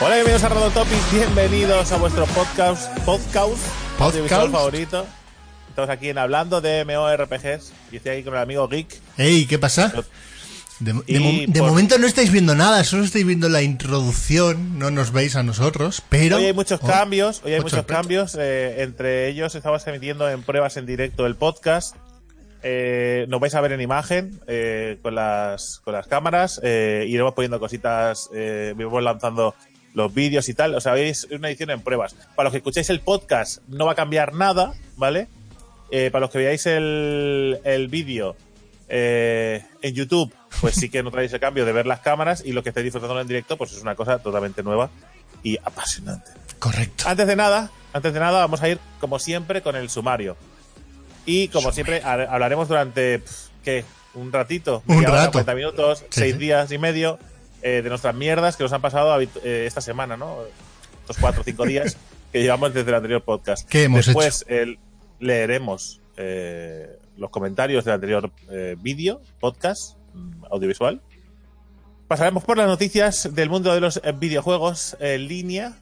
Hola, bienvenidos a Rodotopic, bienvenidos a vuestro podcast, podcast, audiovisual favorito. Estamos aquí en hablando de MORPGs y estoy aquí con el amigo Geek. Ey, ¿qué pasa? De, de Y mo- de por- momento no estáis viendo nada, solo estáis viendo la introducción, no nos veis a nosotros, pero... Hoy hay muchos Oh, cambios, hoy hay muchos sorpresa. cambios. eh, entre ellos estamos emitiendo en pruebas en directo el podcast. Eh, nos vais a ver en imagen eh, con las con las cámaras. Eh, iremos poniendo cositas, eh, iremos lanzando los vídeos y tal. O sea, es una edición en pruebas. Para los que escucháis el podcast no va a cambiar nada, ¿vale? Eh, para los que veáis el, el vídeo en YouTube, pues sí que notaréis el cambio de ver las cámaras y lo que estáis disfrutando en directo, pues es una cosa totalmente nueva y apasionante. Correcto. Antes de nada, antes de nada, vamos a ir, como siempre, con el sumario. Y como siempre, ha- hablaremos durante, ¿qué? Un ratito. Un rato. 40 minutos, Sí, seis sí. días y medio eh, de nuestras mierdas que nos han pasado eh, esta semana, ¿no? Estos cuatro o cinco días que llevamos desde el anterior podcast. ¿Qué hemos Después el- leeremos eh, los comentarios del anterior eh, vídeo, podcast, mm, audiovisual. Pasaremos por las noticias del mundo de los eh, videojuegos en línea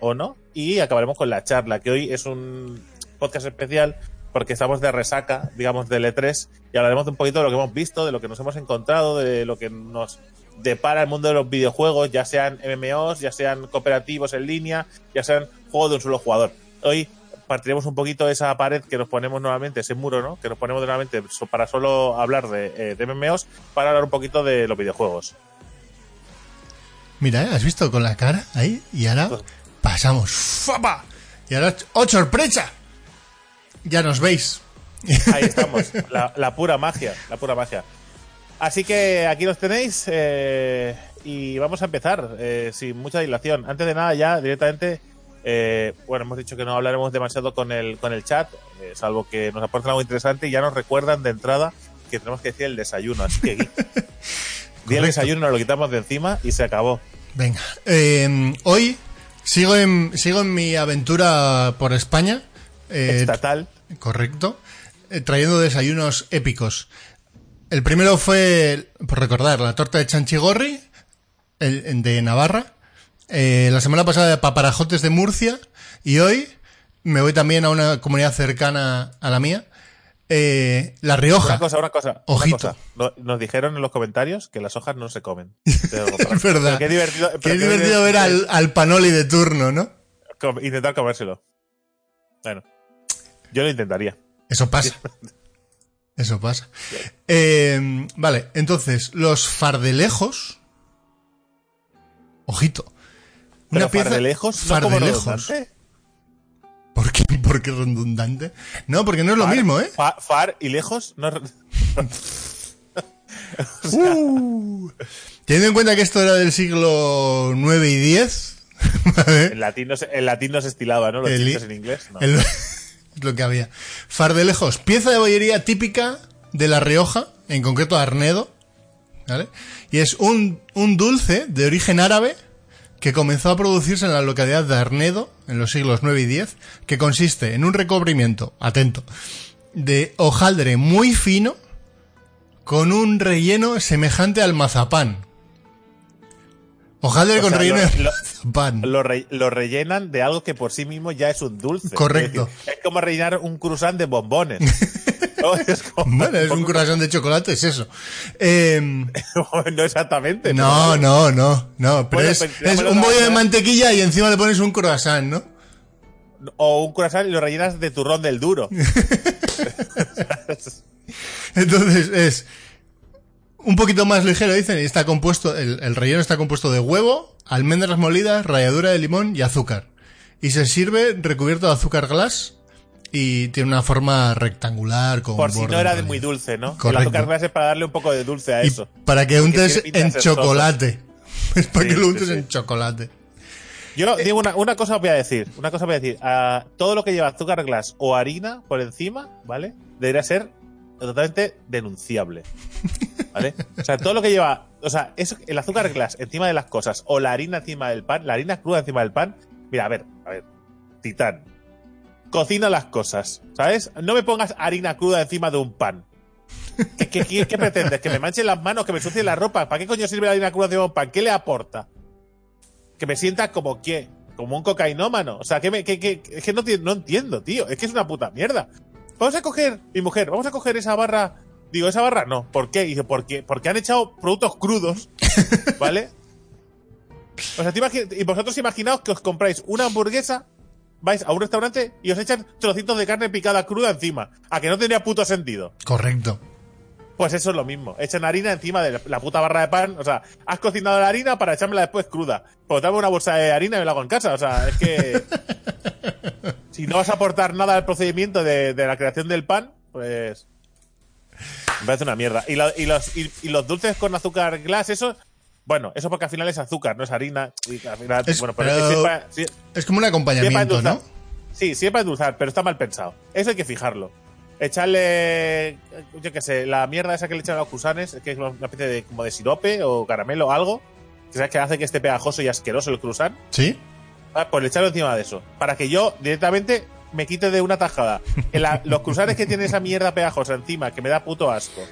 o no. Y acabaremos con la charla, que hoy es un podcast especial porque estamos de resaca, digamos, del E3 y hablaremos un poquito de lo que hemos visto, de lo que nos hemos encontrado, de lo que nos depara el mundo de los videojuegos, ya sean MMOs, ya sean cooperativos en línea, ya sean juegos de un solo jugador. Hoy partiremos un poquito de esa pared que nos ponemos nuevamente, ese muro, ¿no? Que nos ponemos nuevamente para solo hablar de, eh, de MMOs, para hablar un poquito de los videojuegos. Mira, ¿eh? ¿has visto con la cara ahí? Y ahora pasamos. ¡Fapa! Y ahora, ¡oh, sorpresa! Ya nos veis. Ahí estamos, la, la pura magia, la pura magia. Así que aquí los tenéis eh, y vamos a empezar eh, sin mucha dilación. Antes de nada, ya directamente, eh, bueno, hemos dicho que no hablaremos demasiado con el, con el chat, eh, salvo que nos aporten algo interesante y ya nos recuerdan de entrada que tenemos que decir el desayuno. Así que, di el desayuno, nos lo quitamos de encima y se acabó. Venga. eh, hoy sigo en, sigo en mi aventura por España. eh, Estatal. Correcto. Eh, trayendo desayunos épicos. El primero fue, por recordar, la torta de Chanchigorri, el, de Navarra. Eh, la semana pasada de Paparajotes de Murcia. Y hoy me voy también a una comunidad cercana a la mía. eh, la Rioja. Una cosa, una cosa. una Ojito. cosa. Nos dijeron en los comentarios que las hojas no se comen. Es verdad. Pero qué divertido, Qué pero qué divertido ver al, al panoli de turno, ¿no? Intentar comérselo. Bueno, yo lo intentaría. Eso pasa. Eso pasa. Eh, vale, entonces, los fardelejos. Ojito. Pero fardelejos, no fardelejos. ¿Por qué, ¿Por qué redundante? No, porque no es lo mismo, ¿eh? fa- far y lejos. No, Uh. Teniendo en cuenta que esto era del siglo 9 y 10. ¿vale? en, latín no se, en latín no se estilaba, ¿no? Los El- en inglés. No. El- lo que había. Fardelejos, pieza de bollería típica de La Rioja, en concreto Arnedo, ¿vale? Y es un, un dulce de origen árabe que comenzó a producirse en la localidad de Arnedo en los siglos 9 y 10, que consiste en un recubrimiento, atento, de hojaldre muy fino con un relleno semejante al mazapán. Hojaldre O con sea, relleno lo- de lo- mazapán. Lo, re- lo rellenan de algo que por sí mismo ya es un dulce. Correcto. Es, decir, es como rellenar un croissant de bombones. ¿No? Es como- Bueno, es un corazón de chocolate, es eso. Eh, no exactamente. no, no, no, no, pero Bueno, es, pues, es un bollo de mantequilla y encima le pones un croissant, ¿no? O un croissant y lo rellenas de turrón del duro. Entonces es un poquito más ligero, dicen, y está compuesto, el, el relleno está compuesto de huevo, almendras molidas, ralladura de limón y azúcar. Y se sirve recubierto de azúcar glass y tiene una forma rectangular con Por si no era de muy dulce, ¿no? El Correcto. azúcar glass es para darle un poco de dulce a Y eso. para que untes en chocolate. Es para Sí, que lo untes sí. en chocolate. Yo digo una, una cosa voy a decir, una cosa voy a decir. Ah, todo lo que lleva azúcar glass o harina por encima, ¿vale? Debería ser totalmente denunciable. ¿Vale? O sea, todo lo que lleva, o sea, eso, el azúcar glass encima de las cosas o la harina encima del pan, la harina cruda encima del pan. Mira, a ver, a ver, titán. Cocina las cosas, ¿sabes? No me pongas harina cruda encima de un pan. ¿Qué, qué, qué- pretendes? ¿Que me manche las manos? ¿Que me ensucie la ropa? ¿Para qué coño sirve la harina cruda de pan? ¿Qué le aporta? ¿Que me sienta como qué? Como un cocainómano. O sea, que me, que, que- es que no entiendo, tío. Es que es una puta mierda. Vamos a coger, mi mujer, vamos a coger esa barra. Digo, esa barra no. ¿Por qué? Y dice, porque, porque han echado productos crudos, ¿vale? O sea, te y vosotros imaginaos que os compráis una hamburguesa, vais a un restaurante y os echan trocitos de carne picada cruda encima. A que no tendría puto sentido. Correcto. Pues eso es lo mismo. Echan harina encima de la puta barra de pan. O sea, has cocinado la harina para echármela después cruda. Pues dame una bolsa de harina y me la hago en casa. O sea, es que. si no vas a aportar nada al procedimiento de, de la creación del pan, pues. Me parece una mierda. Y, lo- y los, y, y los dulces con azúcar glass, eso. Bueno, eso porque al final es azúcar, no es harina. Y al final, Es- bueno, pero, pero- es Es como un acompañamiento. ¿no? Sí, siempre endulzar, pero está mal pensado. Eso hay que fijarlo. Echarle, yo qué sé, la mierda esa que le echan a los cruzanes, que es una especie de, como de sirope o caramelo o algo, que sabes que hace que esté pegajoso y asqueroso el cruzán, Sí. Ah, pues le echarlo encima de eso. Para que yo directamente me quite de una tajada. En la- los cruzanes que tienen esa mierda pegajosa encima, que me da puto asco.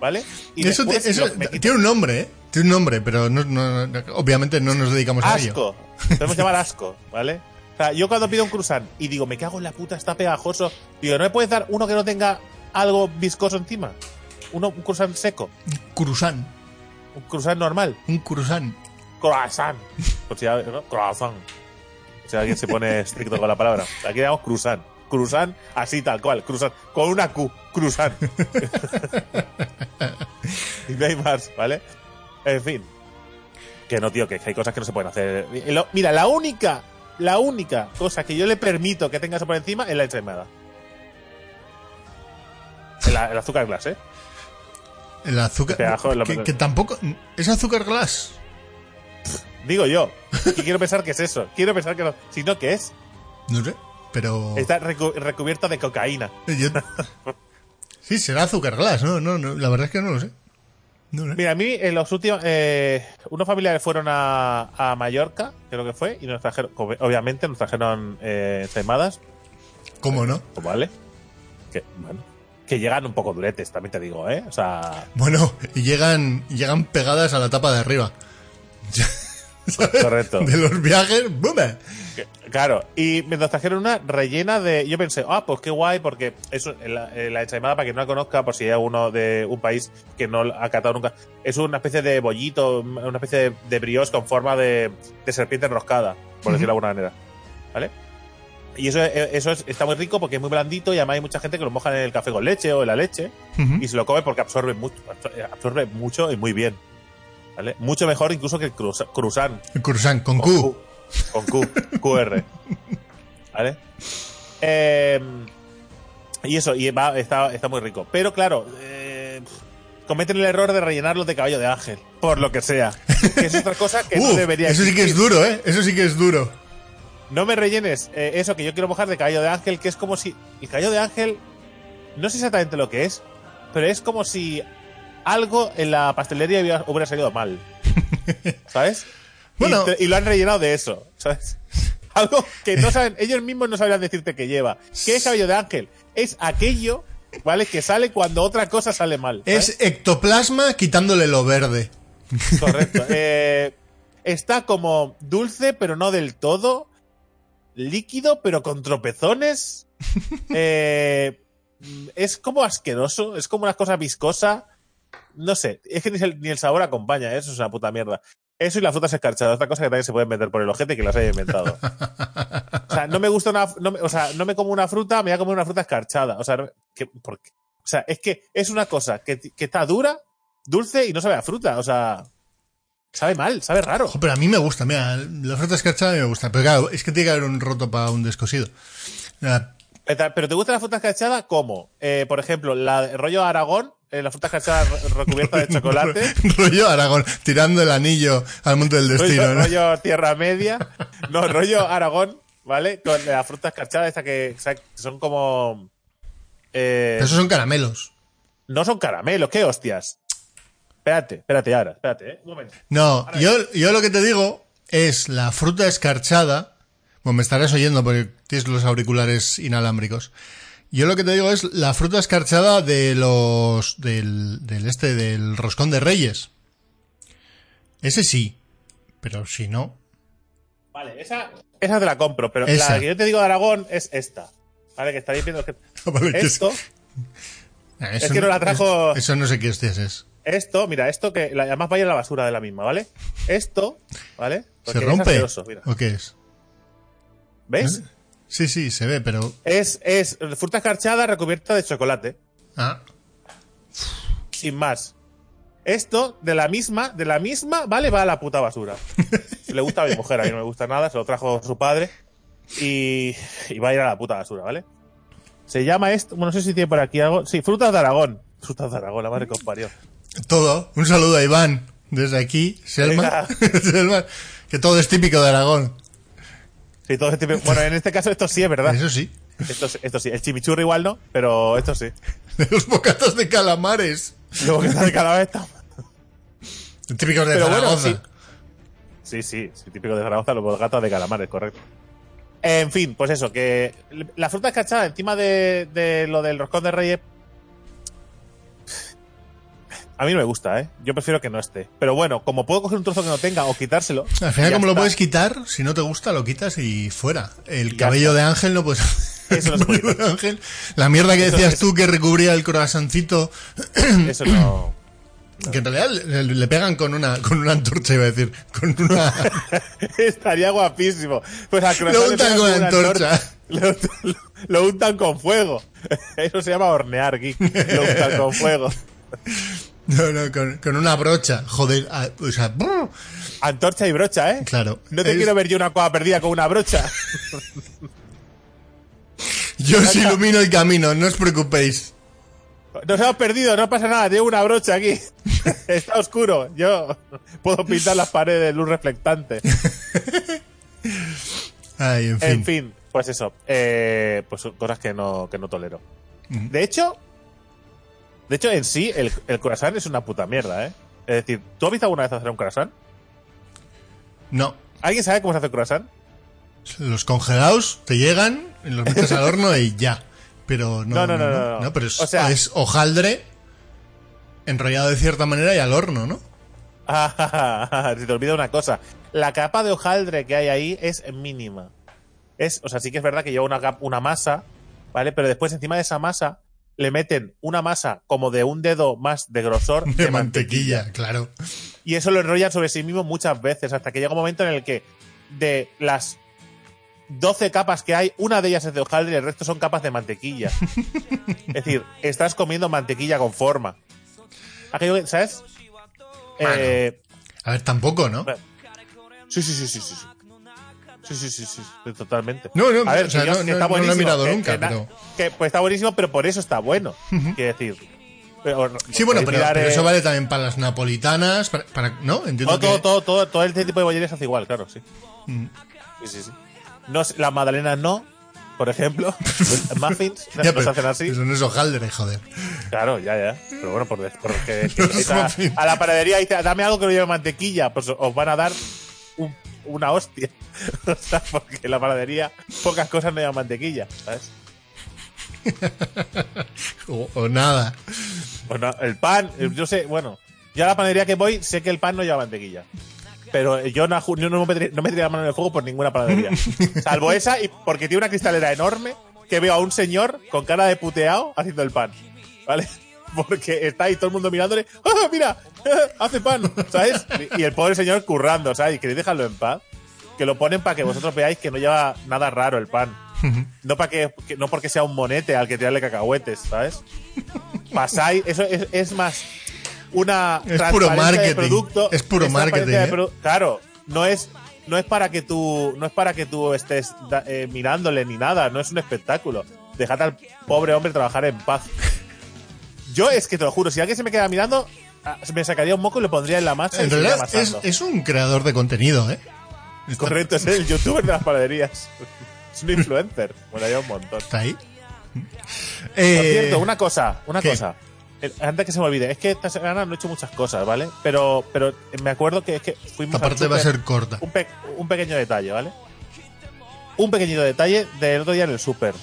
¿Vale? Y eso después eso quito- tiene un nombre, ¿eh? Tiene un nombre, pero no, no- no- obviamente no nos dedicamos a ello. asco. Podemos llamar asco, ¿vale? O sea, yo cuando pido un croissant y digo, me cago en la puta, está pegajoso, digo, ¿no me puedes dar uno que no tenga algo viscoso encima? Uno, un croissant seco, Cruzán. un croissant normal, Un cruzán. croissant. Por ¿no? Croissant. Si alguien se pone estricto con la palabra. Aquí llamamos croissant. Croissant, así tal cual, croissant, con una Q, croissant. y no hay más, ¿vale? En fin. Que no, tío, que hay cosas que no se pueden hacer. Mira, la única, la única cosa que yo le permito que tenga eso por encima es la ensaimada. El, el azúcar glass, ¿eh? El azúcar. Que tampoco. ¿Es azúcar glass? Digo yo. Y quiero pensar que es eso. Quiero pensar que no. Si no, ¿qué es? No sé. Pero. Está recu- recubierta de cocaína. yo- Sí, será azúcar glass, ¿no? No, no, la verdad es que no lo sé. No. Mira, a mí en los últimos. Eh, unos familiares fueron a, a Mallorca, creo que fue, y nos trajeron. ob- Obviamente, nos trajeron eh. ¿Cómo no? Pues vale. Que, bueno. Que llegan un poco duretes, también te digo, ¿eh? O sea. Bueno, y llegan, llegan pegadas a la tapa de arriba. Correcto. De los viajes, ¡bum! Que- Claro, y me nos trajeron una rellena de. Yo pensé, ah, pues qué guay, porque eso, la, eh, la ensaimada, para quien no la conozca, por si hay uno de un país que no ha catado nunca, es una especie de bollito, una especie de, de brioche con forma de, de serpiente enroscada, por decirlo de alguna manera. ¿Vale? Y eso, eh, eso es- está muy rico porque es muy blandito y además hay mucha gente que lo moja en el café con leche o en la leche y se lo come porque absorbe mucho, absorbe mucho y muy bien. ¿Vale? Mucho mejor incluso que el cruza- cruzán. El cruzán, con Q. Con Q. QR. ¿Vale? Eh, y eso, y va, está, está muy rico. Pero claro, eh, cometen el error de rellenarlo de caballo de ángel. Por lo que sea. Que es otra cosa que no Uf, debería eso sí que es duro, ¿eh? Eso sí que es duro. No me rellenes eh, eso que yo quiero mojar de caballo de ángel, que es como si. El caballo de ángel. No sé exactamente lo que es, pero es como si algo en la pastelería hubiera, salido mal. ¿Sabes? Bueno. Y, lo han rellenado de eso, ¿sabes? Algo que no saben, ellos mismos no sabrían decirte que lleva. ¿Qué es cabello de ángel? Es aquello, ¿vale? Que sale cuando otra cosa sale mal. ¿sabes? Es ectoplasma quitándole lo verde. Correcto. Eh, está como dulce, pero no del todo. Líquido, pero con tropezones. Eh, es como asqueroso. Es como una cosa viscosa. No sé. Es que ni el, ni el sabor acompaña. ¿eh? Eso es una puta mierda. Eso y las frutas escarchadas. Otra cosa que también se pueden meter por el ojete que las haya inventado. O sea, no me gusta una. No o sea, no me como una fruta, me voy a comer una fruta escarchada. O sea, no- que, ¿por qué? O sea, es que es una cosa que, que está dura, dulce y no sabe a fruta. O sea, sabe mal, sabe raro. Ojo, pero a mí me gusta, mira, la fruta escarchada me gusta. Pero claro, es que tiene que haber un roto para un descosido. Pero ¿te gusta la fruta escarchada? ¿Cómo? Eh, por ejemplo, la el rollo Aragón, eh, la fruta escarchada re- recubierta de chocolate. rollo Aragón, tirando el anillo al monte del destino, rollo, ¿no? rollo Tierra Media. No, rollo Aragón, ¿vale? Con la fruta escarchada esta que, son como... eh, Pero esos son caramelos. no son caramelos, ¿qué hostias? Espérate, espérate ahora, espérate, ¿eh? Un momento. No, yo, yo lo que te digo es la fruta escarchada. Bueno, me estarás oyendo porque tienes los auriculares inalámbricos. Yo lo que te digo es la fruta escarchada de los del, del este del roscón de Reyes. Ese sí, pero si no, Vale, esa, esa te la compro, pero Esa. la que yo te digo de Aragón es esta. Vale, que estaréis viendo que Vale, que es- esto, Es que no la trajo- es- Eso no sé qué hostias es. esto, mira, esto que la- además vaya a la basura de la misma, ¿vale? Esto, ¿vale? ¿Se Porque es rompe? asqueroso, mira. ¿O qué es? ¿Ves? Sí, sí, se ve, pero. Es, es fruta escarchada recubierta de chocolate. Ah, Sin más. Esto, de la misma, de la misma, vale, va a la puta basura. Le gusta a mi mujer, a mí no me gusta nada, se lo trajo su padre. Y, y va a ir a la puta basura, ¿vale? Se llama esto, bueno, no sé si tiene por aquí algo. Sí, frutas de Aragón. Frutas de Aragón, la madre que os parió. todo. Un saludo a Iván. Desde aquí, Selma. Selma, que todo es típico de Aragón. Sí, todo este tipo- Bueno, en este caso esto sí es verdad. Eso sí. Esto, sí- esto sí. El chimichurri igual no, pero esto sí. De los bocatos de calamares. Luego que está de cada vez está- Típicos de Pero bueno, Zaragoza. sí. Sí, sí, sí, típico de Zaragoza, los gatos de calamares, correcto. En fin, pues eso, que la fruta escarchada encima de, de lo del roscón de reyes. A mí no me gusta, ¿eh? Yo prefiero que no esté. Pero bueno, como puedo coger un trozo que no tenga o quitárselo. Al final, como lo puedes quitar, si no te gusta, lo quitas y fuera. El cabello está. de Ángel no puedes. Eso no se Ángel. La mierda que Eso- decías eso- tú que recubría el croissancito, Eso no. que en realidad le, le pegan con una, con una antorcha, iba a decir. Con una. Estaría guapísimo. Pues al Lo untan con una antorcha. Lo, lo- lo untan con fuego. Eso se llama hornear aquí. Lo untan con fuego. No, no, con, con una brocha. Joder, o sea. Antorcha y brocha, ¿eh? claro. No te Es- quiero ver yo una cosa perdida con una brocha. Yo os ilumino el camino, no os preocupéis. Nos hemos perdido, no pasa nada, llevo una brocha aquí. Está oscuro. Yo puedo pintar las paredes de luz reflectante. Ay, en fin. En fin, pues eso. eh, pues cosas que no, que no tolero. De hecho, de hecho, en sí, el, el croissant es una puta mierda, ¿eh? Es decir, ¿tú has visto alguna vez hacer un croissant? No. ¿Alguien sabe cómo se hace un croissant? Los congelados te llegan, los metes al horno y ya. Pero no. No, no, no, no, no. pero es, O sea- es hojaldre enrollado de cierta manera y al horno, ¿no? Se te olvida una cosa. La capa de hojaldre que hay ahí es mínima. Es, o sea, sí que es verdad que lleva una, una masa, ¿vale? Pero después encima de esa masa le meten una masa como de un dedo más de grosor De, mantequilla, claro. Y eso lo enrollan sobre sí mismo muchas veces, hasta que llega un momento en el que de las 12 capas que hay, una de ellas es de hojaldre y el resto son capas de mantequilla. es decir, estás comiendo mantequilla con forma. Aquello que, ¿sabes? Bueno. Eh, A ver, tampoco, ¿no? sí, sí, sí, sí, sí. Sí. Sí, sí, sí, totalmente. No, no, a ver, o sea, no- que no- está no lo he mirado que- nunca, que pero- que, pues está buenísimo, pero por eso está bueno. Quiero decir. Pero- Sí, bueno, pero, mirar, pero eso vale también para las napolitanas, para, para- ¿no? Entiendo Todo, que... todo, todo, todo este tipo de bollerías hace igual, claro, sí. Mm. Sí, sí, sí. No, las magdalenas no, por ejemplo. Los muffins Ya, se hacen así. Eso no es hojaldre, joder. Claro, ya, ya. Pero bueno, por, porque Los a, a la panadería dice, dame algo que no lleve mantequilla, pues os van a dar un- una hostia. o sea, porque en la panadería pocas cosas no llevan mantequilla, ¿sabes? O, o nada. Pues no, el pan, eh, yo sé, bueno, yo a la panadería que voy sé que el pan no lleva mantequilla. Pero yo no, yo no, me, no metería la mano en el fuego por ninguna panadería. Salvo esa y porque tiene una cristalera enorme que veo a un señor con cara de puteado haciendo el pan. ¿Vale? Porque está ahí todo el mundo mirándole. ¡Ah, mira! Hace pan, ¿sabes? Y el pobre señor currando, ¿sabes? Y queréis dejarlo en paz. Que lo ponen para que vosotros veáis que no lleva nada raro el pan. No para que, que- no porque sea un monete al que tirarle cacahuetes, ¿sabes? Pasáis, eso es, es más una Es puro transparencia de marketing. producto. Es puro marketing, ¿eh? produ- Claro, no es no es para que tú no es para que tú estés eh, mirándole ni nada, no es un espectáculo. Dejad al pobre hombre trabajar en paz. Yo es que te lo juro, si alguien se me queda mirando, ah, me sacaría un moco y lo pondría en la masa En realidad es, es un creador de contenido, ¿eh? Correcto, es el youtuber de las panaderías. Es un influencer. Bueno, hay un montón. está ahí. Por Eh, cierto, una cosa, una ¿qué? cosa. Eh, Antes que se me olvide, es que esta semana no he hecho muchas cosas, ¿vale? Pero, pero me acuerdo que es que fuimos esta va a ser corta. un, pe- un pequeño detalle, ¿vale? Un pequeñito detalle del otro día en el súper.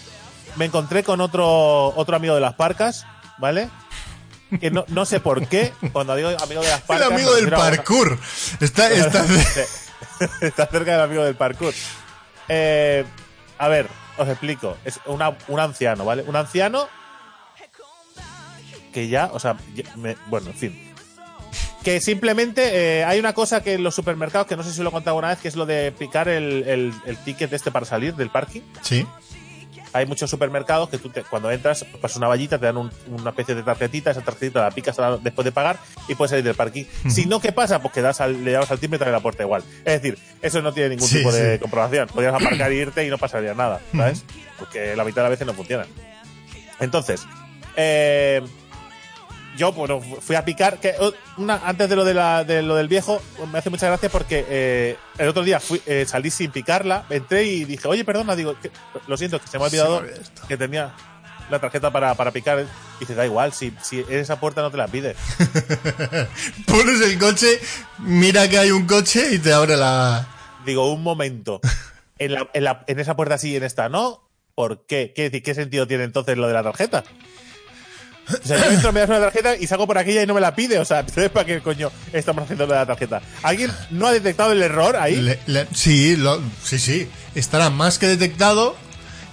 me encontré con otro, otro amigo de las parcas, ¿vale? Que no, no sé por qué, cuando digo amigo de las El amigo del a una- parkour. Está, está, Está cerca del amigo del parkour. Eh, a ver, os explico. Es una- un anciano, ¿vale? Un anciano que ya, o sea, me- bueno, en fin. Que simplemente eh, hay una cosa que en los supermercados, que no sé si lo he contado alguna vez, que es lo de picar el, el, el ticket este para salir del parking. Sí. Hay muchos supermercados que tú te- cuando entras, pasas una vallita, te dan un- una especie de tarjetita, esa tarjetita la picas la- después de pagar y puedes salir del parking. Si no, ¿qué pasa? Pues que das al- le llamas al timbre y te abre la puerta igual. Es decir, eso no tiene ningún Sí, tipo de comprobación. Podrías aparcar y irte y no pasaría nada, ¿sabes? Porque la mitad de las veces no funciona. Entonces, eh, yo bueno, fui a picar. Que, oh, una, antes de lo, de, la- de lo del viejo, me hace mucha gracia porque eh, el otro día fui, eh, salí sin picarla, entré y dije, oye, perdona, digo, que- lo siento, que se me ha olvidado que tenía la tarjeta para, para picar. Y dice, da igual, si, si en esa puerta no te la pide. Pones el coche, mira que hay un coche y te abre la. Digo, un momento. En, la- en, la- en esa puerta sí y en esta no. ¿Por qué? ¿Qué, decir, ¿Qué sentido tiene entonces lo de la tarjeta? O sea, yo entro, me das una tarjeta y salgo por aquella y no me la pide. O sea, entonces, ¿para qué coño estamos haciendo la tarjeta? ¿Alguien no ha detectado el error ahí? Le- le- sí, lo- sí, sí. Estará más que detectado.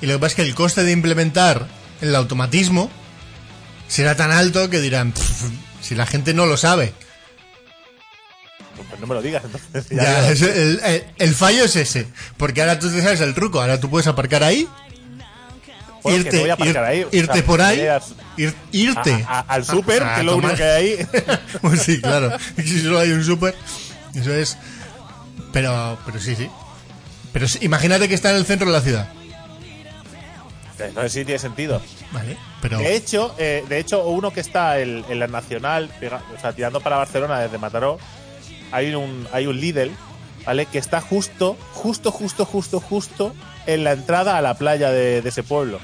Y lo que pasa es que el coste de implementar el automatismo será tan alto que dirán, "Pff, si la gente no lo sabe. Pues no me lo digas, entonces. ya Ya, es el, el- el fallo es ese. Porque ahora tú te sabes el truco. Ahora tú puedes aparcar ahí, Irte, no voy a aparcar ir- ahí, o irte sea, por ahí, ir- irte a- a- al súper, a- a que es lo único que hay ahí. Pues sí, claro. Si solo hay un súper, eso es. Pero, pero sí, sí. Pero imagínate que está en el centro de la ciudad. No sé si tiene sentido. Vale. Pero. De hecho, eh, de hecho, uno que está en, en la Nacional, pega- o sea, tirando para Barcelona desde Mataró, hay un, hay un Lidl, ¿vale? Que está justo, justo, justo, justo, justo en la entrada a la playa de, de ese pueblo.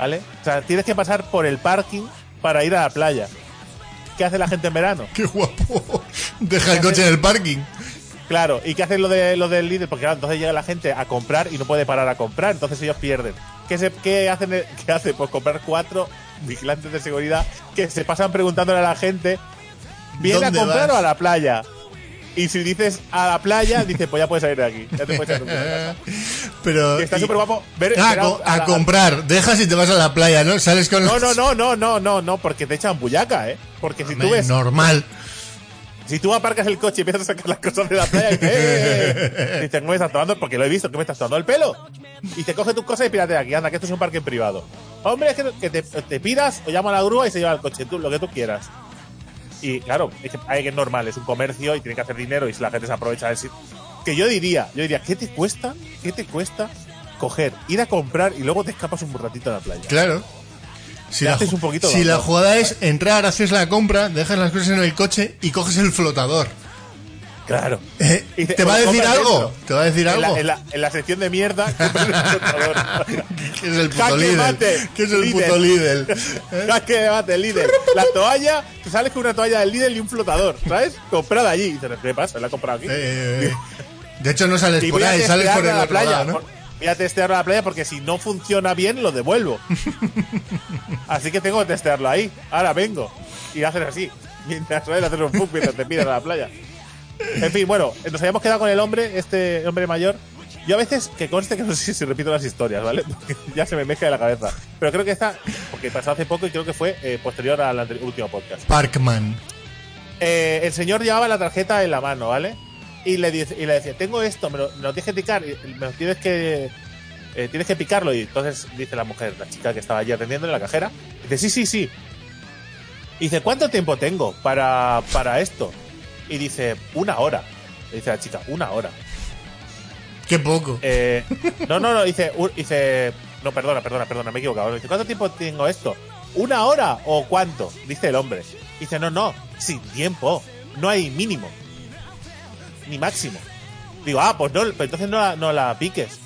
¿Vale? O sea, tienes que pasar por el parking para ir a la playa. ¿Qué hace la gente en verano? ¡Qué guapo! Deja el coche en el parking. Claro, ¿y qué hacen lo, de, lo del líder? Porque claro, entonces llega la gente a comprar y no puede parar a comprar, entonces ellos pierden. ¿Qué, se, qué, hacen, ¿Qué hacen? Pues comprar cuatro vigilantes de seguridad que se pasan preguntándole a la gente, ¿viene a ¿Dónde comprar vas? o a la playa? Y si dices a la playa, dice, pues ya puedes salir de aquí. Ya te puedes salir de. Pero. Está súper guapo ver, Ah, co- a, la- comprar. Dejas y te vas a la playa, ¿no? Sales con. No, no, no, no, no, no, no, porque te echan bullaca, ¿eh? Porque si tú ves, Normal. si tú aparcas el coche y empiezas a sacar las cosas de la playa, y dices, "Eh". dices, ¿cómo me estás tomando? Porque lo he visto, que me estás tomando el pelo. Y te coge tus cosas y pírate de aquí, anda, que esto es un parque privado. Hombre, es que, te, te piras o llama a la grúa y se lleva el coche, tú, lo que tú quieras. Y claro, es que, hay que es normal, es un comercio y tiene que hacer dinero y si la gente se aprovecha de eso. Que yo diría, yo diría, ¿qué te cuesta? ¿Qué te cuesta coger, ir a comprar y luego te escapas un ratito a la playa? Claro. Si, la, un poquito si la jugada es entrar, haces la compra, dejas las cosas en el coche y coges el flotador. Claro. Eh, ¿Te va a decir algo? ¿Te va a decir En la, algo? en la- en la sección de mierda. ¿Qué es el puto líder? ¿Qué es el puto líder? Jaque de mate, líder. La toalla, te sales con una toalla del líder y un flotador, ¿sabes? Comprada allí. ¿qué pasa? ¿La he comprado aquí? Eh, eh, de hecho, no sales y por ahí, sales por el la otro playa. lado, ¿no? por- Voy a testearlo a la playa porque si no funciona bien, lo devuelvo. así que tengo que testearlo ahí. Ahora vengo. Y hacer así. Mientras ¿sabes? hacer un mientras te piras a la playa. En fin, bueno, nos habíamos quedado con el hombre, este hombre mayor. Yo a veces, que conste que no sé si repito las historias, ¿vale? Porque ya se me mezcla de la cabeza. Pero creo que esta, porque pasó hace poco y creo que fue eh, posterior al último podcast. Parkman. Eh, el señor llevaba la tarjeta en la mano, ¿vale? Y le, dice, y le decía, tengo esto, me lo, me lo tienes que picar, me lo tienes que eh, tienes que picarlo. Y entonces dice la mujer, la chica que estaba allí atendiendo en la cajera, dice, sí, sí, sí. Y dice, ¿cuánto tiempo tengo para, para esto? Y dice, una hora. Le dice la chica, una hora. Qué poco. Eh, no, no, no, dice, u- dice, no, perdona, perdona, perdona, me he equivocado. Dice, ¿cuánto tiempo tengo esto? ¿Una hora o cuánto? Dice el hombre. Dice, no, no, sin tiempo. No hay mínimo. Ni máximo. Digo, ah, pues no, pero entonces no la, no la piques.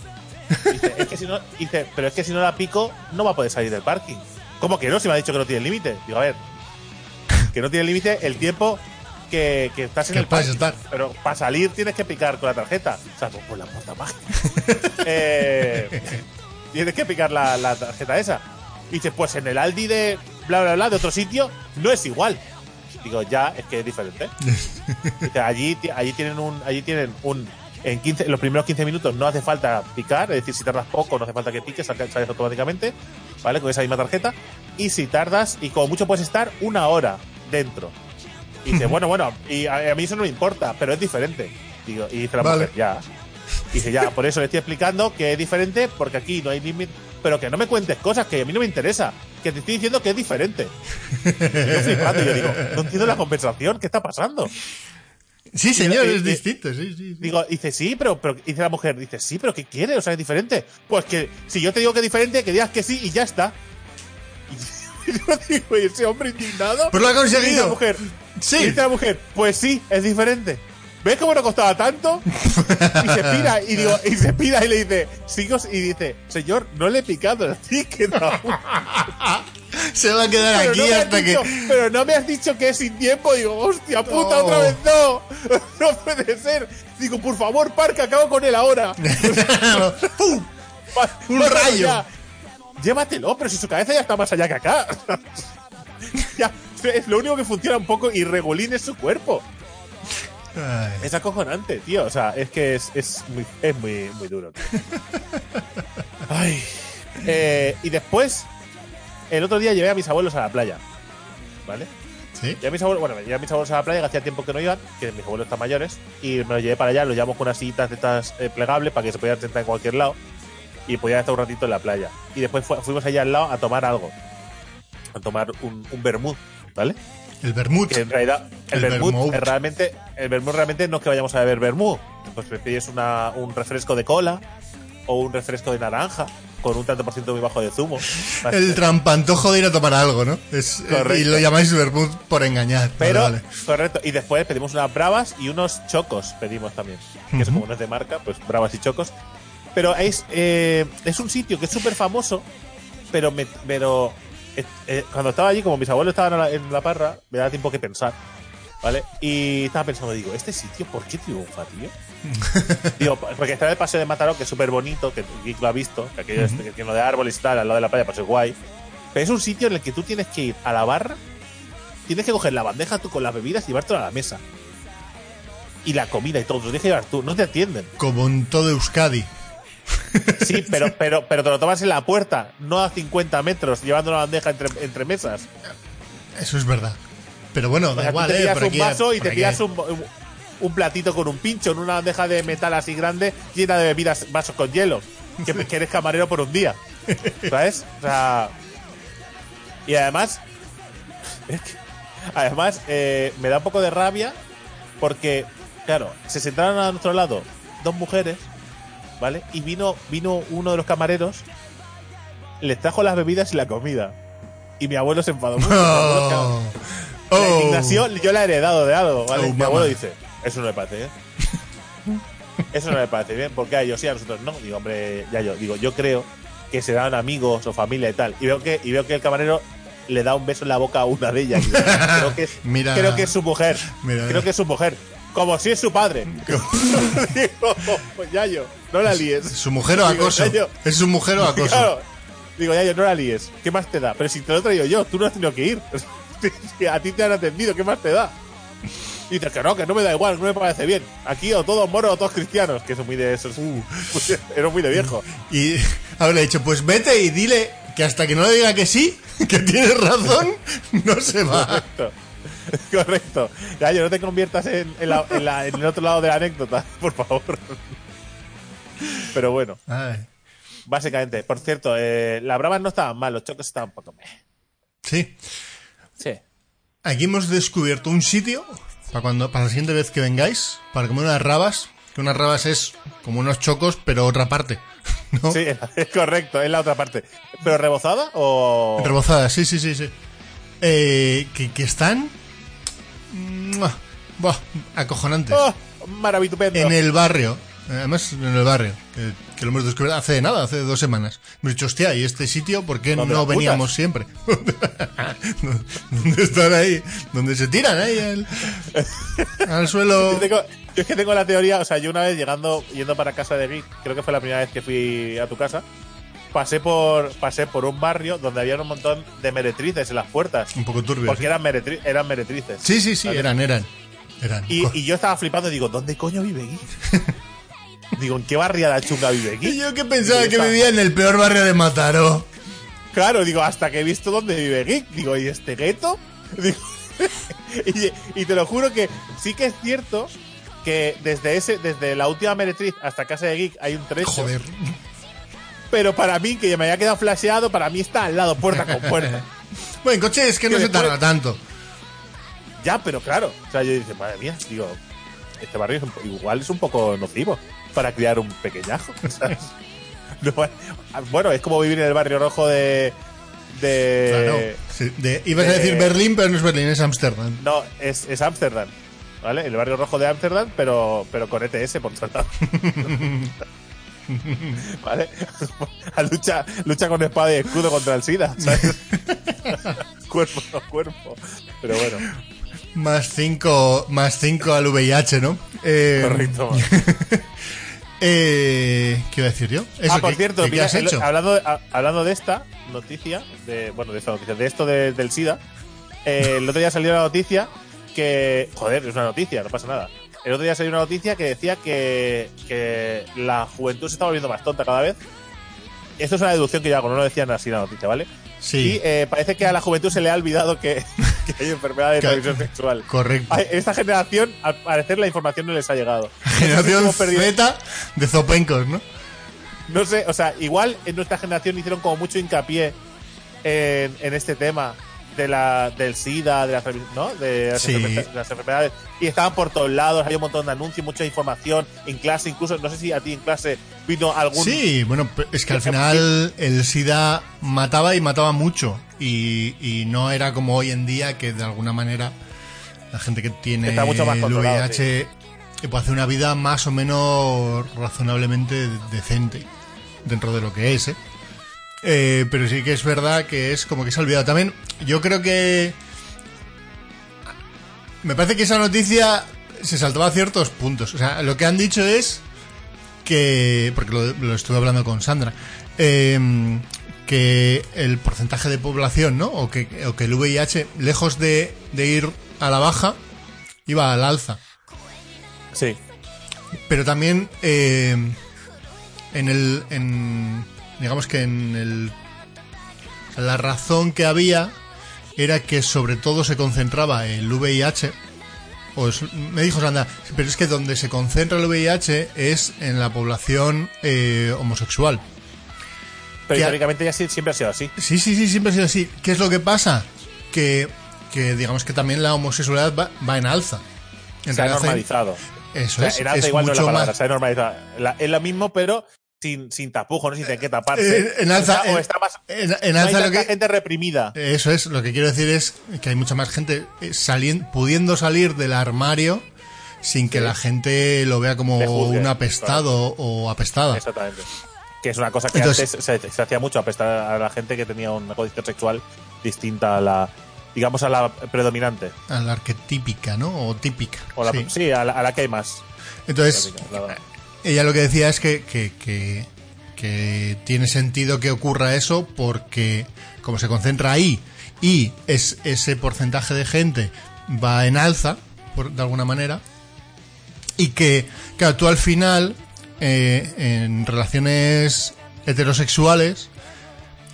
Dice, es que si no, dice, pero es que si no la pico, no va a poder salir del parking. ¿Cómo que no? Si me ha dicho que no tiene límite. Digo, a ver, que no tiene límite el tiempo que, que estás en el estar. Pero para salir tienes que picar con la tarjeta. O sea, por la puerta mágica. Eh, tienes que picar la, la tarjeta esa. Y dices, pues en el Aldi de bla bla bla de otro sitio no es igual. Digo, ya, es que es diferente. Dice, allí, allí tienen un, allí tienen un en 15, en los primeros 15 minutos no hace falta picar, es decir, si tardas poco no hace falta que piques, sale- sales automáticamente, ¿vale? Con esa misma tarjeta. Y si tardas, y como mucho puedes estar una hora dentro. Y dice, bueno, bueno, y a, a mí eso no me importa, pero es diferente. Digo, y dice la Vale. mujer, ya. Dice, ya, por eso le estoy explicando que es diferente, porque aquí no hay límite. Pero que no me cuentes cosas que a mí no me interesa. Que te estoy diciendo que es diferente. Y yo flipando, y yo digo, no entiendo la conversación, ¿qué está pasando? Sí, señor, y- es y- distinto, sí, sí. sí. Digo, dice, sí, pero, pero dice la mujer, dice, sí, pero ¿qué quiere? O sea, es diferente. Pues que si yo te digo que es diferente, que digas que sí y ya está. Y yo digo, ¿y ese hombre indignado? Pero lo ha Y dice la conseguido. mujer, Sí. y dice la mujer, pues sí, es diferente. ¿Ves cómo no costaba tanto? Y se pira, y digo, y se pira y le dice, sigo, y dice, señor, no le he picado el ticket. Se va a quedar Pero aquí no hasta dicho- que. Pero no me has dicho que es sin tiempo. Digo, hostia puta, No. otra vez no. No puede ser. Digo, por favor, parque, acabo con él ahora. ¡Pum! Un rayo. ya. Llévatelo, pero si su cabeza ya está más allá que acá. ya, es lo único que funciona un poco irregulín es su cuerpo. Ay. Es acojonante, tío. O sea, es que es, es muy, es muy, muy duro. tío. Ay. Eh, y después, el otro día llevé a mis abuelos a la playa. ¿Vale? ¿Sí? Llevé a mis abuelos, bueno, llevé a mis abuelos a la playa que hacía tiempo que no iban, que mis abuelos están mayores, y me los llevé para allá, los llevamos con unas sillitas de estas eh, plegables para que se pudieran sentar en cualquier lado y podían estar un ratito en la playa. Y después fu- fuimos allá al lado a tomar algo. A tomar un, un vermut, ¿vale? El vermut. que en realidad el, El vermut vermouth. es realmente el vermut realmente no es que vayamos a beber vermut pues pides una, un refresco de cola o un refresco de naranja con un tanto por ciento muy bajo de zumo El trampantojo de ir a tomar algo, ¿no? Es, eh, Correcto. y lo llamáis vermut por engañar. Pero vale. correcto y después pedimos unas bravas y unos chocos pedimos también que Ujú. como no es de marca pues bravas y chocos pero es eh, es un sitio que es súper famoso pero me, pero eh, eh, cuando estaba allí como mis abuelos estaban en la, en la parra me daba tiempo que pensar ¿Vale? Y estaba pensando, digo, ¿este sitio por qué triunfa, tío? digo, porque está el paseo de Mataró, que es súper bonito, que Geek lo ha visto, que aquello es que tiene lo de árboles y tal, al lado de la playa, pues es guay. Pero es un sitio en el que tú tienes que ir a la barra, tienes que coger la bandeja tú con las bebidas y llevártela a la mesa. Y la comida y todo, lo tienes que llevar tú, no te atienden. Como en todo Euskadi. Sí, pero, pero, pero te lo tomas en la puerta, no a 50 metros, llevando una bandeja entre, entre mesas. Eso es verdad. Pero bueno, O da sea, igual, te ¿eh? Por un aquí- vaso y te aquí- pillas un, un- un platito con un pincho en una bandeja de metal así grande llena de bebidas, vasos con hielo. Que, que eres camarero por un día. ¿Sabes? O sea. Y además. además, eh, me da un poco de rabia porque, claro, se sentaron a nuestro lado dos mujeres, ¿vale? Y vino, vino uno de los camareros, les trajo las bebidas y la comida. Y mi abuelo se enfadó mucho. Claro, Oh. la indignación yo la he heredado de algo, ¿vale? Oh, Mi abuelo dice, eso no me parece bien. Eso no me parece bien, porque a ellos sí, a nosotros no. Digo, hombre, ya yo, digo, yo creo que serán amigos o familia y tal. Y veo que, y veo que el camarero le da un beso en la boca a una de ellas. Creo, que es, Mira. creo que es su mujer. Mira. Creo que es su mujer. Como si es su padre. digo, pues ya yo, no la líes. ¿Es su mujer o acoso? ¿Es su mujer o acoso? Claro. Digo, ya yo, no la líes. ¿Qué más te da? Pero si te lo he traído yo, tú no has tenido que ir. A ti te han atendido, ¿qué más te da? Y dices que no, que no me da igual, no me parece bien. Aquí o todos moros o todos cristianos, que eso es muy de esos. Uh. Era muy de viejo. Y habré dicho, pues vete y dile que hasta que no le diga que sí, que tienes razón, no se va. Correcto. Ya, yo no te conviertas en, en la- en la- en el otro lado de la anécdota, por favor. Pero bueno, Ay, básicamente. Por cierto, eh, las bravas no estaban mal, los choques estaban un poco meh. Sí. Sí. Aquí hemos descubierto un sitio para cuando para la siguiente vez que vengáis, para comer unas rabas, que unas rabas es como unos chocos, pero otra parte. ¿no? Sí, es correcto, es la otra parte. ¿Pero rebozada o.? Rebozadas, sí, sí, sí, sí. Eh, que, que están... Buah, acojonantes. ¡Oh! Maravitupendo. En el barrio. Además, en el barrio. Que, que lo hemos descubierto hace nada, hace dos semanas. Hemos dicho, hostia, ¿y este sitio por qué ¿Dónde no putas? veníamos siempre? ¿Dónde están ahí? ¿Dónde se tiran ahí al, al suelo? Yo es que tengo la teoría, o sea, yo una vez llegando, yendo para casa de Geek, creo que fue la primera vez que fui a tu casa, pasé por pasé por un barrio donde había un montón de meretrices en las puertas. Un poco turbio. Porque sí. eran, meretri- eran meretrices. Sí, sí, sí, eran, eran. eran. Y, y yo estaba flipando y digo, ¿dónde coño vive Geek? digo, ¿en qué barriada chunga vive Y Geek? yo que pensaba que vivía en el peor barrio de Mataró. Claro, digo, hasta que he visto dónde vive Geek. Digo, ¿y este gueto? Digo, y, y te lo juro que sí que es cierto que desde ese, desde la última meretriz hasta casa de Geek hay un trecho. Joder. Pero para mí, que ya me había quedado flasheado, para mí está al lado, puerta con puerta. Bueno, en coche es que no se tarda tanto. Ya, pero claro. O sea, yo dije, madre mía, digo, este barrio es un igual es un poco nocivo para criar un pequeñajo. ¿sabes? No, bueno, es como vivir en el barrio rojo de. de Claro. Sí, de- ibas a decir Berlín, pero no es Berlín, es Ámsterdam. No, es, es Ámsterdam. ¿Vale? El barrio rojo de Ámsterdam, pero, pero con ETS por tratado. ¿Vale? A lucha, lucha con espada y escudo contra el SIDA, ¿sabes? cuerpo a cuerpo. Pero bueno, Más 5 más cinco al VIH, ¿no? Eh, correcto. Eh, ¿Qué iba a decir yo? Eso, ah, por ¿qué- cierto, qué- mira, has el- hecho? hablando, a- hablando de esta noticia, de, bueno, de esta noticia, de esto de- del SIDA, eh, el otro día salió la noticia que, joder, es una noticia, no pasa nada. El otro día salió una noticia que decía que, que la juventud se está volviendo más tonta cada vez. Esto es una deducción que yo hago, no lo decían así la noticia, ¿vale? Sí, Y eh, parece que a la juventud se le ha olvidado que, que hay enfermedad de transmisión sexual. correcto. Esta generación, al parecer, la información no les ha llegado. Generación Z de Zopencos, ¿no? No sé, o sea, igual en nuestra generación hicieron como mucho hincapié en, en este tema de la, del SIDA, de las, ¿no? de, las Sí. enferme- de las enfermedades. Y estaban por todos lados, hay un montón de anuncios, mucha información en clase, incluso, no sé si a ti en clase vino algún... Sí, bueno, es que al final el SIDA mataba y mataba mucho. Y, y no era como hoy en día que de alguna manera la gente que tiene Está mucho más el VIH puede hacer una vida más o menos razonablemente decente dentro de lo que es, ¿eh? Eh, pero sí que es verdad que es como que se ha olvidado. También yo creo que... Me parece que esa noticia se saltaba a ciertos puntos. O sea, lo que han dicho es que, porque lo, lo estuve hablando con Sandra, eh, que el porcentaje de población, ¿no? O que, o que el VIH, lejos de, de ir a la baja, iba al alza. Sí, Pero también eh, en el, en, digamos que en el, la razón que había era que sobre todo se concentraba el VIH. O es- me dijo Sandra, pero es que donde se concentra el VIH es en la población eh, homosexual. pero históricamente ya siempre ha sido así. Sí, sí, sí, siempre ha sido así. ¿Qué es lo que pasa? Que, que digamos que también la homosexualidad va, va en alza. Se ha normalizado. Eso O sea, es. en alta es igual no es la mucho palabra, más- se ha normalizado. La- es lo mismo, pero sin, sin tapujos, no sin tener que taparse. Eh, en alza, Está- o está más, en, en no hay lo que, gente reprimida. Eso es, lo que quiero decir es que hay mucha más gente eh, salien- pudiendo salir del armario sin que Sí. la gente lo vea como juzgue, un apestado o apestada. Exactamente. Que es una cosa que Entonces- antes se, se hacía mucho, apestar a la gente que tenía una condición sexual distinta a la, digamos, a la predominante. A la arquetípica, ¿no? O típica. O la, sí. sí, a, la, a la que hay más. Entonces, ella lo que decía es que, que, que, tiene sentido que ocurra eso porque como se concentra ahí y es, ese porcentaje de gente va en alza, por, de alguna manera, y que, claro, tú al final, eh, en relaciones heterosexuales,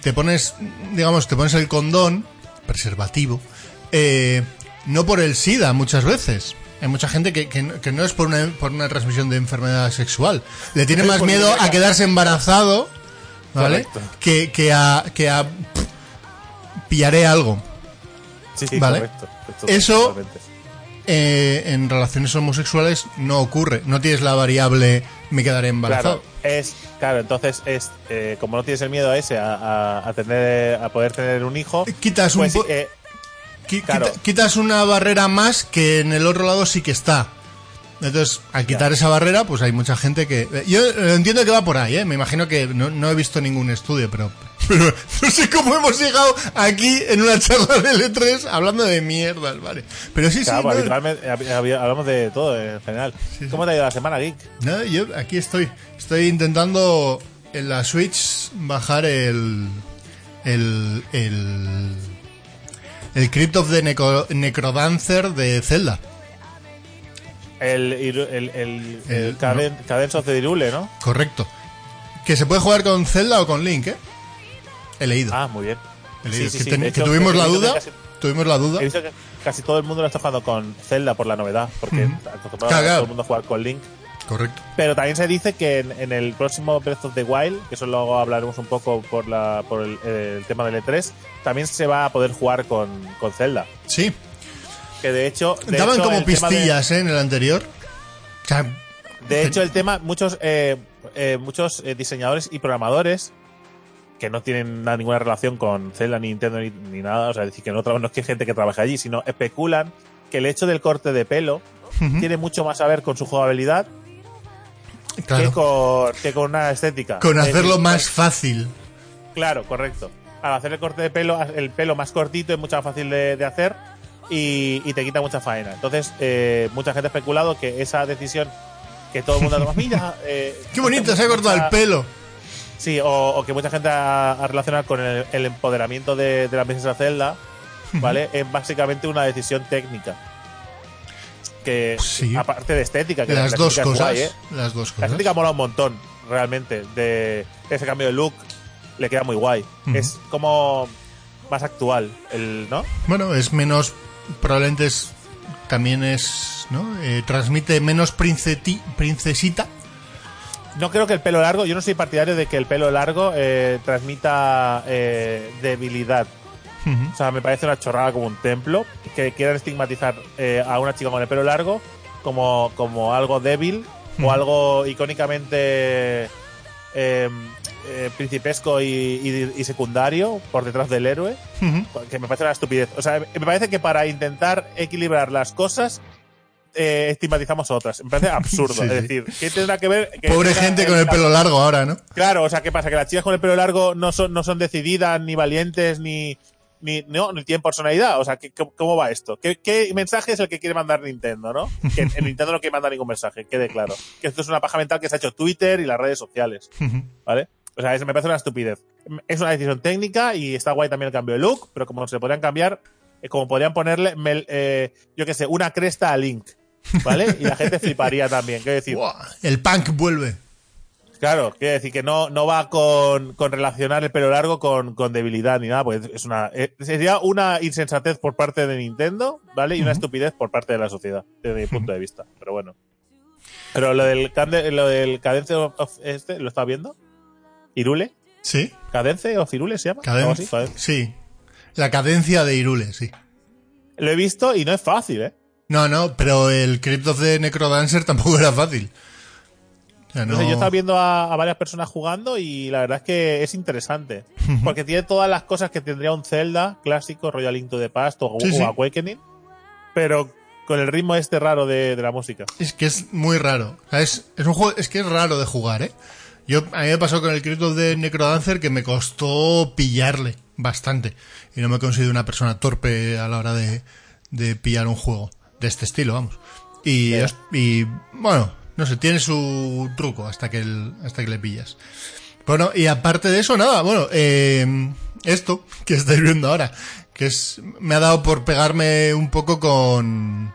te pones, digamos, te pones el condón, preservativo, eh, no por el SIDA muchas veces. Hay mucha gente que, que, no- que no es por una, por una transmisión de enfermedad sexual. Le tiene más miedo a quedarse embarazado, ¿vale? Correcto. Que, que a, que a pff, pillaré algo. Sí, sí, Vale. correcto. Eso-. Eh, en relaciones homosexuales no ocurre. No tienes la variable me quedaré embarazado. Claro, es, claro, entonces es, eh, como no tienes el miedo a ese, a, a- a tener, a poder tener un hijo, Quitas un pues, po- eh, Qui- Claro. quita- quitas una barrera más que en el otro lado sí que está. Entonces, al quitar esa barrera, pues hay mucha gente que... eh, Yo eh, entiendo que va por ahí, ¿eh? Me imagino que no, no he visto ningún estudio, pero, pero no sé cómo hemos llegado aquí en una charla de L3 hablando de mierdas, ¿vale? Pero sí, claro, sí, no, hab- hab- hablamos de todo en general. ¿Cómo te ha ido la semana, Geek? no, yo aquí estoy. Estoy intentando en la Switch bajar el. El. El. El Crypt of the Necro- Necrodancer de Zelda. El, el, el, Caden- Cadence of the Hyrule, ¿no? Correcto. Que se puede jugar con Zelda o con Link, ¿eh? He leído. Ah, muy bien. he leído. sí, que, sí, ten- de que hecho, tuvimos la duda. casi- Tuvimos la duda. He visto que casi todo el mundo lo está jugando con Zelda por la novedad, porque Claro, a claro. todo el mundo a jugar con Link. Correcto. Pero también se dice que en, en el próximo Breath of the Wild, que eso luego hablaremos un poco por, la, por el, el tema del E3, también se va a poder jugar con, con Zelda. Sí. Que de hecho. de Daban hecho, como de- pistillas, ¿eh? En el anterior. O sea, De hecho, el tema, muchos, eh, eh, muchos eh, diseñadores y programadores que no tienen nada- ninguna relación con Zelda, ni Nintendo, ni, ni nada, o sea, decir que no, no es que hay gente que trabaja allí, sino especulan que el hecho del corte de pelo tiene mucho más a ver con su jugabilidad que, con, que con una estética. Con hacerlo decir, más fácil. Claro, correcto. Al hacer el corte de pelo, el pelo más cortito es mucho más fácil de, de hacer y, y te quita mucha faena. Entonces, eh, mucha gente ha especulado que esa decisión que todo el mundo ha tomado, mira, eh, Qué bonito, se ha cortado el pelo. Sí, o, o que mucha gente ha, ha relacionado con el, el empoderamiento de, de la princesa Zelda, ¿vale? es básicamente una decisión técnica. Que, Sí. aparte de estética, que la Las dos estética es cosas. guay, ¿eh? Las dos La cosas. estética mola un montón, realmente. De ese cambio de look le queda muy guay. Es como más actual, el, ¿no? Bueno, es menos. Probablemente es. También es. ¿No? Eh, transmite menos princeti- princesita. No creo que el pelo largo, yo no soy partidario de que el pelo largo eh, transmita eh, debilidad. O sea, me parece una chorrada como un templo que quieran estigmatizar eh, a una chica con el pelo largo como, como algo débil o algo icónicamente eh, eh, principesco y, y- y secundario por detrás del héroe, Ujú. que me parece una estupidez. O sea, me parece que para intentar equilibrar las cosas eh, estigmatizamos otras. Me parece absurdo. Sí, es decir, ¿qué tendrá que ver? que Pobre gente con el la- pelo largo ahora, ¿no? Claro, o sea, ¿qué pasa? Que las chicas con el pelo largo no son, no son decididas, ni valientes, ni, ni, no, ni tienen personalidad. O sea, ¿qué, cómo, va esto? ¿Qué, ¿Qué mensaje es el que quiere mandar Nintendo, no? Que en Nintendo no quiere mandar ningún mensaje, quede claro. Que esto es una paja mental que se ha hecho Twitter y las redes sociales. ¿vale? O sea, eso me parece una estupidez. Es una decisión técnica y está guay también el cambio de look, pero como se podrían cambiar, eh, como podrían ponerle, eh, yo qué sé, una cresta a Link, ¿vale? Y la gente fliparía también. Quiero decir, Buah, El punk vuelve. Claro, quiere decir que no, no va con, con relacionar el pelo largo con, con debilidad ni nada, pues es una eh, sería una insensatez por parte de Nintendo, ¿vale? Y una estupidez por parte de la sociedad, desde mi punto de vista. Pero bueno. Pero lo del lo del Cadence of, este, ¿lo estás viendo? ¿Irule? ¿Sí? ¿Cadence o Firule se llama? Así. Sí. La cadencia de Irule, sí. Lo he visto y no es fácil, ¿eh? No, no, pero el Crypt of the Necrodancer tampoco era fácil. No yo estaba viendo a, a varias personas jugando y la verdad es que es interesante. Porque tiene todas las cosas que tendría un Zelda clásico, Royal Link to the Past o, Sí, o sí. Awakening, pero con el ritmo este raro de, de la música. Es que es muy raro. O sea, es, es un juego, es que es raro de jugar, ¿eh? Yo, a mí me pasó con el Crypt of the Necrodancer que me costó pillarle bastante. Y no me considero una persona torpe a la hora de, de pillar un juego de este estilo, vamos. Y, y bueno, no sé, tiene su truco hasta que, el- hasta que le pillas. Bueno, y aparte de eso, nada, bueno, eh, esto que estáis viendo ahora, que es, me ha dado por pegarme un poco con,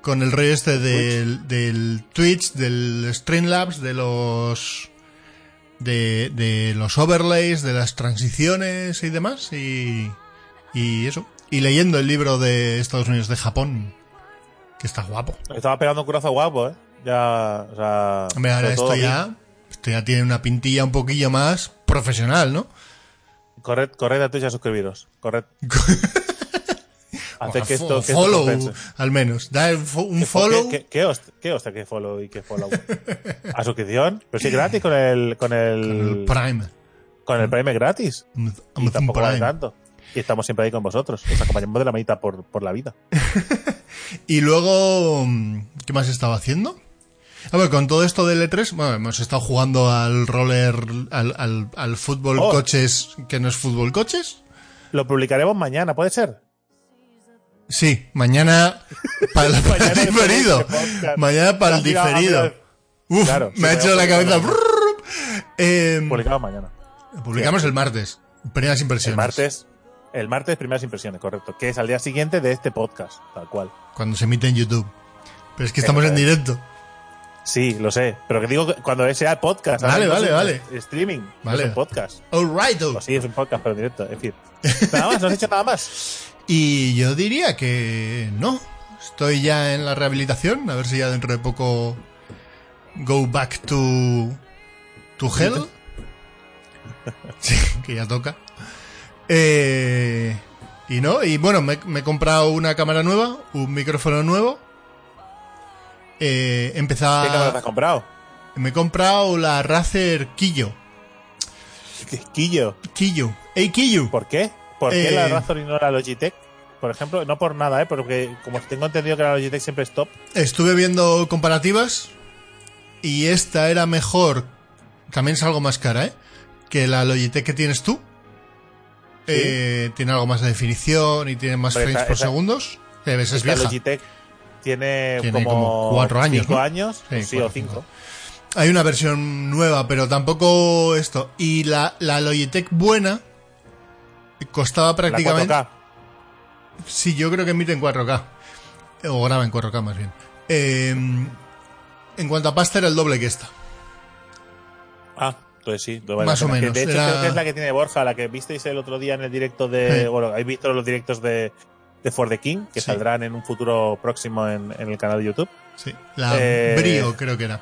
con el rollo este del, del Twitch, del Streamlabs, de los, de, de los overlays, de las transiciones y demás, y, y eso. Y leyendo el libro de Estados Unidos de Japón, que está guapo. Estaba pegando un curazo guapo, ¿eh? Ya, o sea. Hombre, ahora esto ya, esto ya tiene una pintilla un poquillo más profesional, ¿no? Corred, corred a Twitch a suscribiros. Corred. Hace que esto, que esto follow, compense. al menos. Da un fo- un ¿Qué, follow. ¿Qué, qué, host- qué hostia, qué follow y qué follow? ¿A suscripción? Pero sí, gratis con el. Con el, el Prime. con el Prime gratis. Y tampoco vale tanto. Y estamos siempre ahí con vosotros. Os acompañamos de la manita por, por la vida. Y luego, ¿qué más estaba haciendo? A ver, con todo esto del E3, bueno, hemos estado jugando al roller, al, al, al fútbol Oh. coches, que no es fútbol coches. Lo publicaremos mañana, ¿puede ser? Sí, mañana para, el- Mañana diferido. Mañana para el diferido. Uf, Claro, me ha hecho la cabeza. Eh, Publicado mañana. publicamos el martes. Primeras impresiones. El martes. El martes, primeras impresiones, correcto. Que es al día siguiente de este podcast, tal cual. Cuando se emite en YouTube. Pero es que estamos en directo. Sí, lo sé. Pero que digo cuando sea podcast. Vale, no vale, vale. Streaming. no Vale. es un podcast. Alright. O sí, es un podcast, pero directo. En fin. Nada más, no has hecho nada más. Y yo diría que no. Estoy ya en la rehabilitación. A ver si ya dentro de poco go back to to hell. Sí, que ya toca. Eh, y no, y bueno, me, me he comprado una cámara nueva, un micrófono nuevo. Eh, he empezado. ¿Qué cámara te has comprado? me he comprado la Razer Killo. ¿Qué- Quillo. Killo. Hey Killo. ¿Por qué? ¿Por qué Eh, la Razor y no la Logitech? Por ejemplo, no por nada, ¿eh? Porque como tengo entendido que la Logitech siempre es top. Estuve viendo comparativas y esta era mejor, también es algo más cara, ¿eh? Que la Logitech que tienes tú. Sí. Eh, tiene algo más de definición y tiene más frames esa- por esa- segundos. Eh, ves, es La vieja. Logitech tiene, Tiene como, como cuatro años, cinco ¿no? años, Sí, sí, cuatro, o cinco. Hay una versión nueva, pero tampoco esto. Y la, la Logitech buena costaba La prácticamente... 4K. Sí, yo creo que emite en 4K. O graba en 4K más bien. Eh, en cuanto a pasta era el doble que esta. Ah, entonces sí. vale Más la o menos, de hecho, era- creo que es la que tiene Borja, la que visteis el otro día en el directo de. Sí. Bueno, habéis visto los directos de, de For the King, que Sí. saldrán en un futuro próximo en, en el canal de YouTube. Sí, la Eh, Brio creo que era.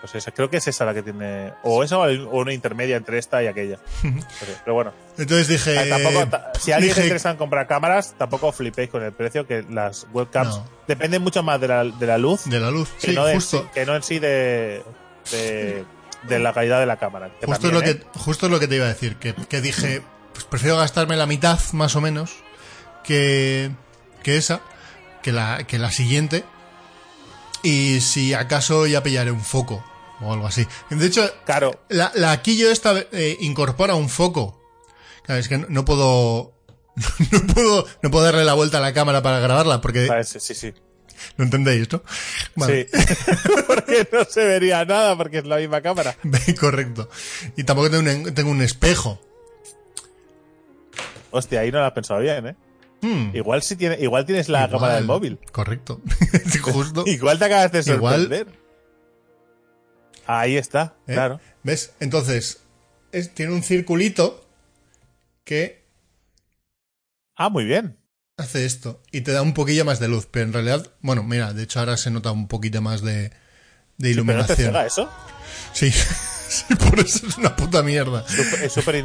Pues esa, creo que es esa la que tiene. O esa o una intermedia entre esta y aquella. Pero, bueno. Entonces dije... Eh, tampoco, ta- si a alguien dije- se interesa en comprar cámaras, tampoco flipéis con el precio, que las webcams No. dependen mucho más de la, de la luz De la luz, que, sí, no en justo. sí- que no en sí de, de, de la calidad de la cámara. que Justo es, también, lo ¿eh? que, justo es lo que te iba a decir, que, que dije, pues prefiero gastarme la mitad, más o menos, que, que esa, que la, que la siguiente. Y si acaso ya pillaré un foco o algo así. De hecho, Claro, la, la Quillo esta eh, incorpora un foco. Claro, es que no, no puedo... No puedo, no puedo darle la vuelta a la cámara para grabarla porque ¿sabes? sí, sí. sí. no entendéis, ¿no? Vale. Sí. porque no se vería nada, porque es la misma cámara. Correcto. Y tampoco tengo un, tengo un espejo. Hostia, ahí no lo has pensado bien, ¿eh? Hmm. Igual, si tiene, igual tienes la Igual. cámara del móvil. Correcto. Justo. Igual te acabas de Igual. sorprender. Ahí está, ¿eh? claro. ¿Ves? Entonces, es- tiene un circulito que Ah, muy bien. hace esto y te da un poquillo más de luz. Pero en realidad, bueno, mira, de hecho ahora se nota un poquito más de, de Pero no te iluminación. cega eso. Sí. sí, por eso es una puta mierda. Es súper.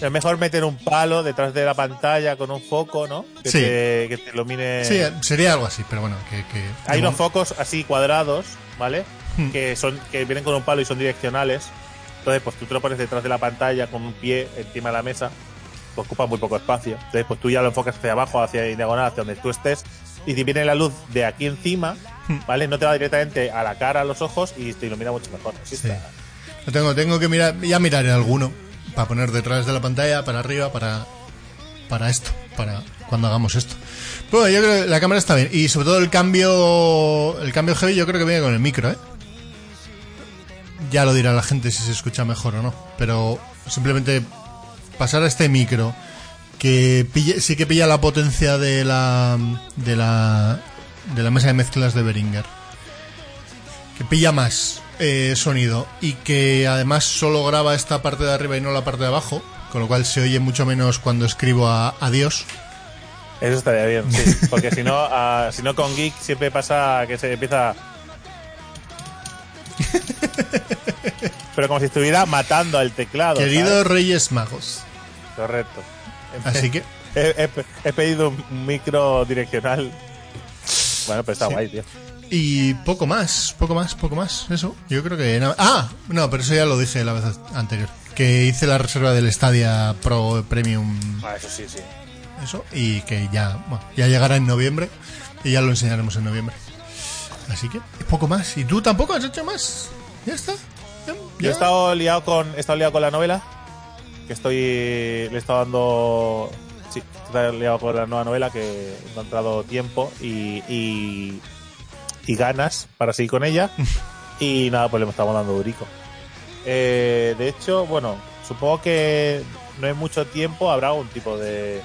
Es mejor meter un palo detrás de la pantalla con un foco, ¿no? Que, Sí. te, que te ilumine. Sí, sería algo así, pero bueno, que... que Hay unos focos así cuadrados, ¿vale? Hmm. Que son que vienen con un palo y son direccionales. Entonces, pues tú te lo pones detrás de la pantalla con un pie encima de la mesa, pues ocupa muy poco espacio. Entonces, pues tú ya lo enfocas hacia abajo, hacia diagonal, hacia donde tú estés. Y si viene la luz de aquí encima, Hmm. ¿vale? No te va directamente a la cara, a los ojos y te ilumina mucho mejor. Así Sí. está. Lo tengo, tengo que mirar, ya miraré alguno para poner detrás de la pantalla, para arriba, para para esto, para cuando hagamos esto. Bueno, yo creo que la cámara está bien y sobre todo el cambio el cambio heavy yo creo que viene con el micro, ¿eh? Ya lo dirá la gente si se escucha mejor o no, pero simplemente pasar a este micro que pille- sí que pilla la potencia de la de la de la mesa de mezclas de Behringer que pilla más eh, sonido y que además solo graba esta parte de arriba y no la parte de abajo, con lo cual se oye mucho menos cuando escribo a, a Dios. Eso estaría bien, sí. Porque si no, si no con Geek siempre pasa que se empieza. Pero como si estuviera matando al teclado. Queridos ¿sabes? Reyes Magos. Correcto. Así que, He, he- he pedido un micro direccional. Bueno, pero está Sí. guay, tío. Y poco más, poco más, poco más. Eso, yo creo que. Ah, no, pero eso ya lo dije la vez anterior. Que hice la reserva del Stadia Pro Premium. Ah, eso sí, sí. Eso, y que ya, bueno, ya llegará en noviembre. Y ya lo enseñaremos en noviembre. Así que, poco más. ¿Y tú tampoco has hecho más? Ya está. Ya, Yo he estado liado con, he estado liado con la novela. Que estoy. Le he estado dando. Sí, he estado liado con la nueva novela que he encontrado tiempo y, y, y ganas para seguir con ella. y nada, pues le estamos dando durico. Eh, de hecho, bueno, supongo que no hay mucho tiempo habrá algún tipo de,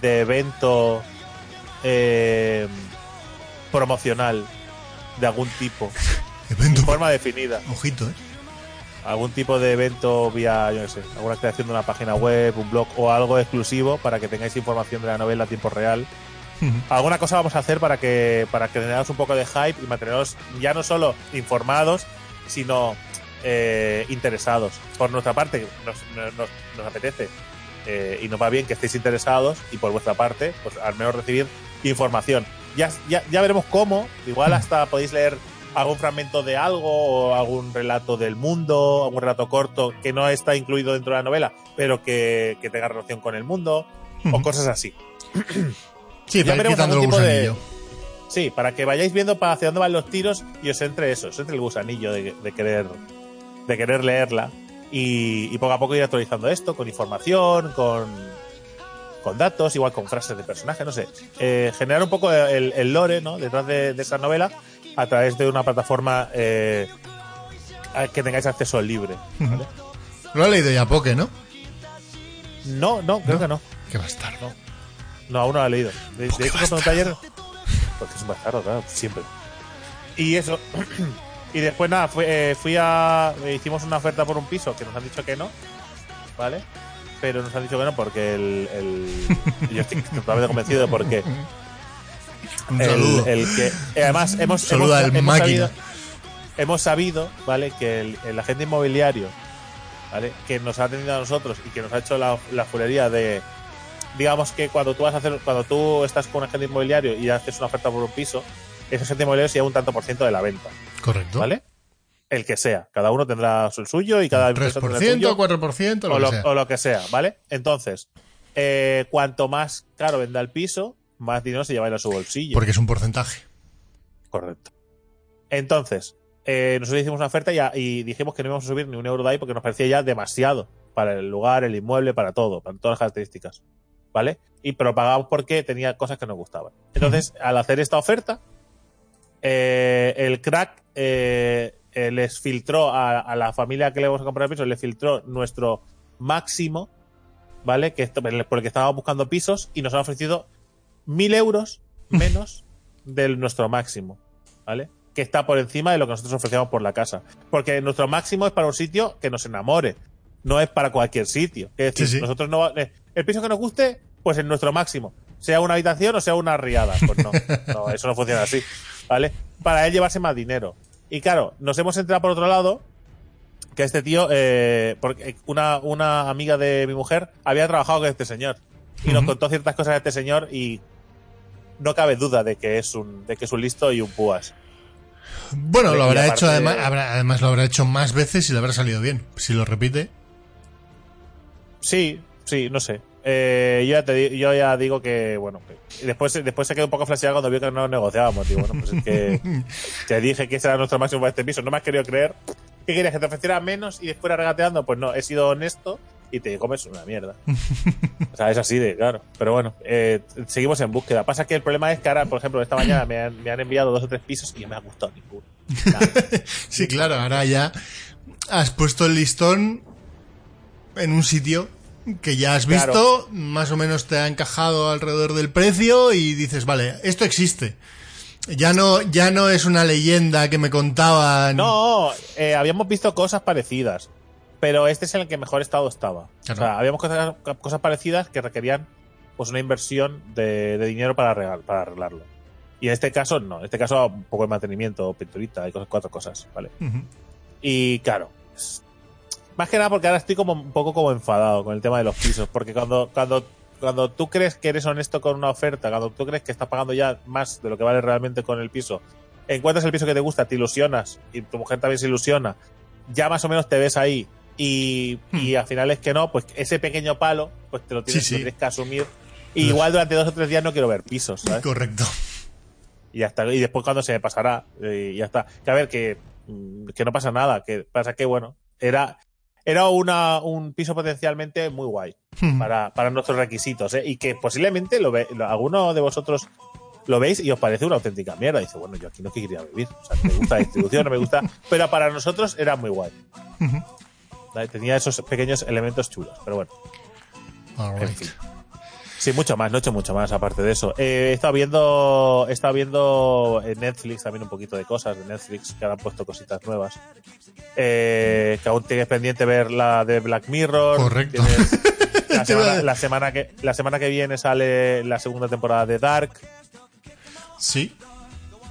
de evento eh, promocional de algún tipo, Evento. de forma definida. Ojito, ¿eh? Algún tipo de evento vía, yo no sé, alguna creación de una página web, un blog o algo exclusivo para que tengáis información de la novela a tiempo real. Alguna cosa vamos a hacer para que para que generaros un poco de hype y manteneros ya no solo informados, sino eh, interesados. Por nuestra parte, nos, nos, nos apetece eh, y nos va bien que estéis interesados y por vuestra parte, pues al menos recibir información. Ya, ya, ya veremos cómo, igual hasta podéis leer algún fragmento de algo o algún relato del mundo, algún relato corto que no está incluido dentro de la novela, pero que, que tenga relación con el mundo o cosas así. Sí, Ya para ir veremos algún tipo de-. Sí, para que vayáis viendo para hacia dónde van los tiros y os entre eso, os entre el gusanillo de, de querer de querer leerla y, y poco a poco ir actualizando esto con información, con, con datos, igual con frases de personajes, no sé. Eh, generar un poco el, el lore ¿no? detrás de, de esa novela a través de una plataforma eh, que tengáis acceso libre. ¿vale? Lo ha leído ya Poke, ¿no? No, no, creo ¿No? que no. Qué bastardo. No, aún no lo he leído. De, de hecho, pregunté ayer. Porque es un bastardo, claro, siempre. Y eso. y después, nada, fui, eh, fui a. Hicimos una oferta por un piso que nos han dicho que no. ¿Vale? Pero nos han dicho que no porque el. el yo estoy totalmente convencido porque. Un El, el que. eh, además, hemos. Saluda hemos, al hemos máquina. sabido, hemos sabido, ¿vale? Que el, el agente inmobiliario, ¿vale? Que nos ha atendido a nosotros y que nos ha hecho la, la fulería de. Digamos que cuando tú vas a hacer, cuando tú estás con un agente inmobiliario y haces una oferta por un piso, ese agente inmobiliario se lleva un tanto por ciento de la venta, Correcto. ¿vale? El que sea. Cada uno tendrá el suyo y cada empresa tendrá el 3%, suyo, 4%, lo o, que lo, sea. o lo que sea, ¿vale? Entonces, eh, cuanto más caro venda el piso, más dinero se lleva en su bolsillo. Porque es un porcentaje. Correcto. Entonces, eh, nosotros hicimos una oferta y, a- y dijimos que no íbamos a subir ni un euro de ahí porque nos parecía ya demasiado para el lugar, el inmueble, para todo, para todas las características. ¿Vale? Y pero pagábamos porque tenía cosas que nos gustaban. Entonces, al hacer esta oferta, eh, el crack eh, eh, les filtró a, a la familia que le vamos a comprar el piso, le filtró nuestro máximo, ¿vale? Que esto- por el que estábamos buscando pisos y nos han ofrecido mil euros menos del nuestro máximo, ¿vale? Que está por encima de lo que nosotros ofrecemos por la casa. Porque nuestro máximo es para un sitio que nos enamore, no es para cualquier sitio. Es decir, Sí, sí. nosotros no. El piso que nos guste, pues es nuestro máximo. Sea una habitación o sea una riada. Pues no, no, eso no funciona así, ¿vale? Para él llevarse más dinero. Y claro, nos hemos enterado por otro lado que este tío, eh, porque una, una amiga de mi mujer había trabajado con este señor y nos contó ciertas cosas de este señor y no cabe duda de que es un, de que es un listo y un púas. Bueno, lo habrá hecho, además, habrá- además lo habrá hecho más veces y le habrá salido bien. Si lo repite. Sí, sí, no sé. Eh, yo, ya te yo ya digo que, bueno, que- después, después se quedó un poco flasheado cuando vio que no negociábamos. Digo, bueno, pues es que te dije que ese era nuestro máximo para este piso. No me has querido creer. ¿Qué querías? ¿Que te ofreciera menos y después regateando? Pues no, he sido honesto y te comes una mierda. O sea, es así de claro. Pero bueno, eh, seguimos en búsqueda. Pasa que el problema es que ahora, por ejemplo, esta mañana me han, me han enviado dos o tres pisos y no me ha gustado ninguno. Sí, claro, ahora ya has puesto el listón en un sitio que ya has visto, Claro. más o menos te ha encajado alrededor del precio y dices, vale, esto existe. Ya no, ya no es una leyenda que me contaban. No, eh, habíamos visto cosas parecidas, pero este es en el que mejor estado estaba. Claro. O sea, habíamos cosas, cosas parecidas que requerían pues una inversión de, de dinero para, arreglar- para arreglarlo. Y en este caso no, en este caso un poco de mantenimiento, pinturita y cosas, cuatro cosas, ¿vale? Y claro, es- más que nada porque ahora estoy como un poco como enfadado con el tema de los pisos, porque cuando, cuando, cuando tú crees que eres honesto con una oferta, cuando tú crees que estás pagando ya más de lo que vale realmente con el piso, encuentras el piso que te gusta, te ilusionas y tu mujer también se ilusiona, ya más o menos te ves ahí y, y al final es que no, pues ese pequeño palo, pues te lo tienes, Hmm. Sí, sí. lo tienes que asumir. Y igual durante dos o tres días no quiero ver pisos, ¿sabes? Correcto. y ya está. Y después cuando se me pasará, eh, y ya está. Que a ver, que, mm, que no pasa nada, que pasa que, bueno, era, era una, un piso potencialmente muy guay Ujú. para, para nuestros requisitos, ¿eh? Y que posiblemente lo ve, lo- alguno de vosotros lo veis y os parece una auténtica mierda. Dice, bueno, yo aquí no quería vivir. O sea, me gusta la distribución, no me gusta. Pero para nosotros era muy guay. ¿vale? Tenía esos pequeños elementos chulos, pero bueno. All En right. fin. Sí, mucho más, no he hecho mucho más aparte de eso. Eh, he estado viendo, he estado viendo en Netflix también un poquito de cosas de Netflix que ahora han puesto cositas nuevas. Eh, que aún tienes pendiente ver la de Black Mirror. Correcto. Semana, la semana que la semana que viene sale la segunda temporada de Dark, Sí.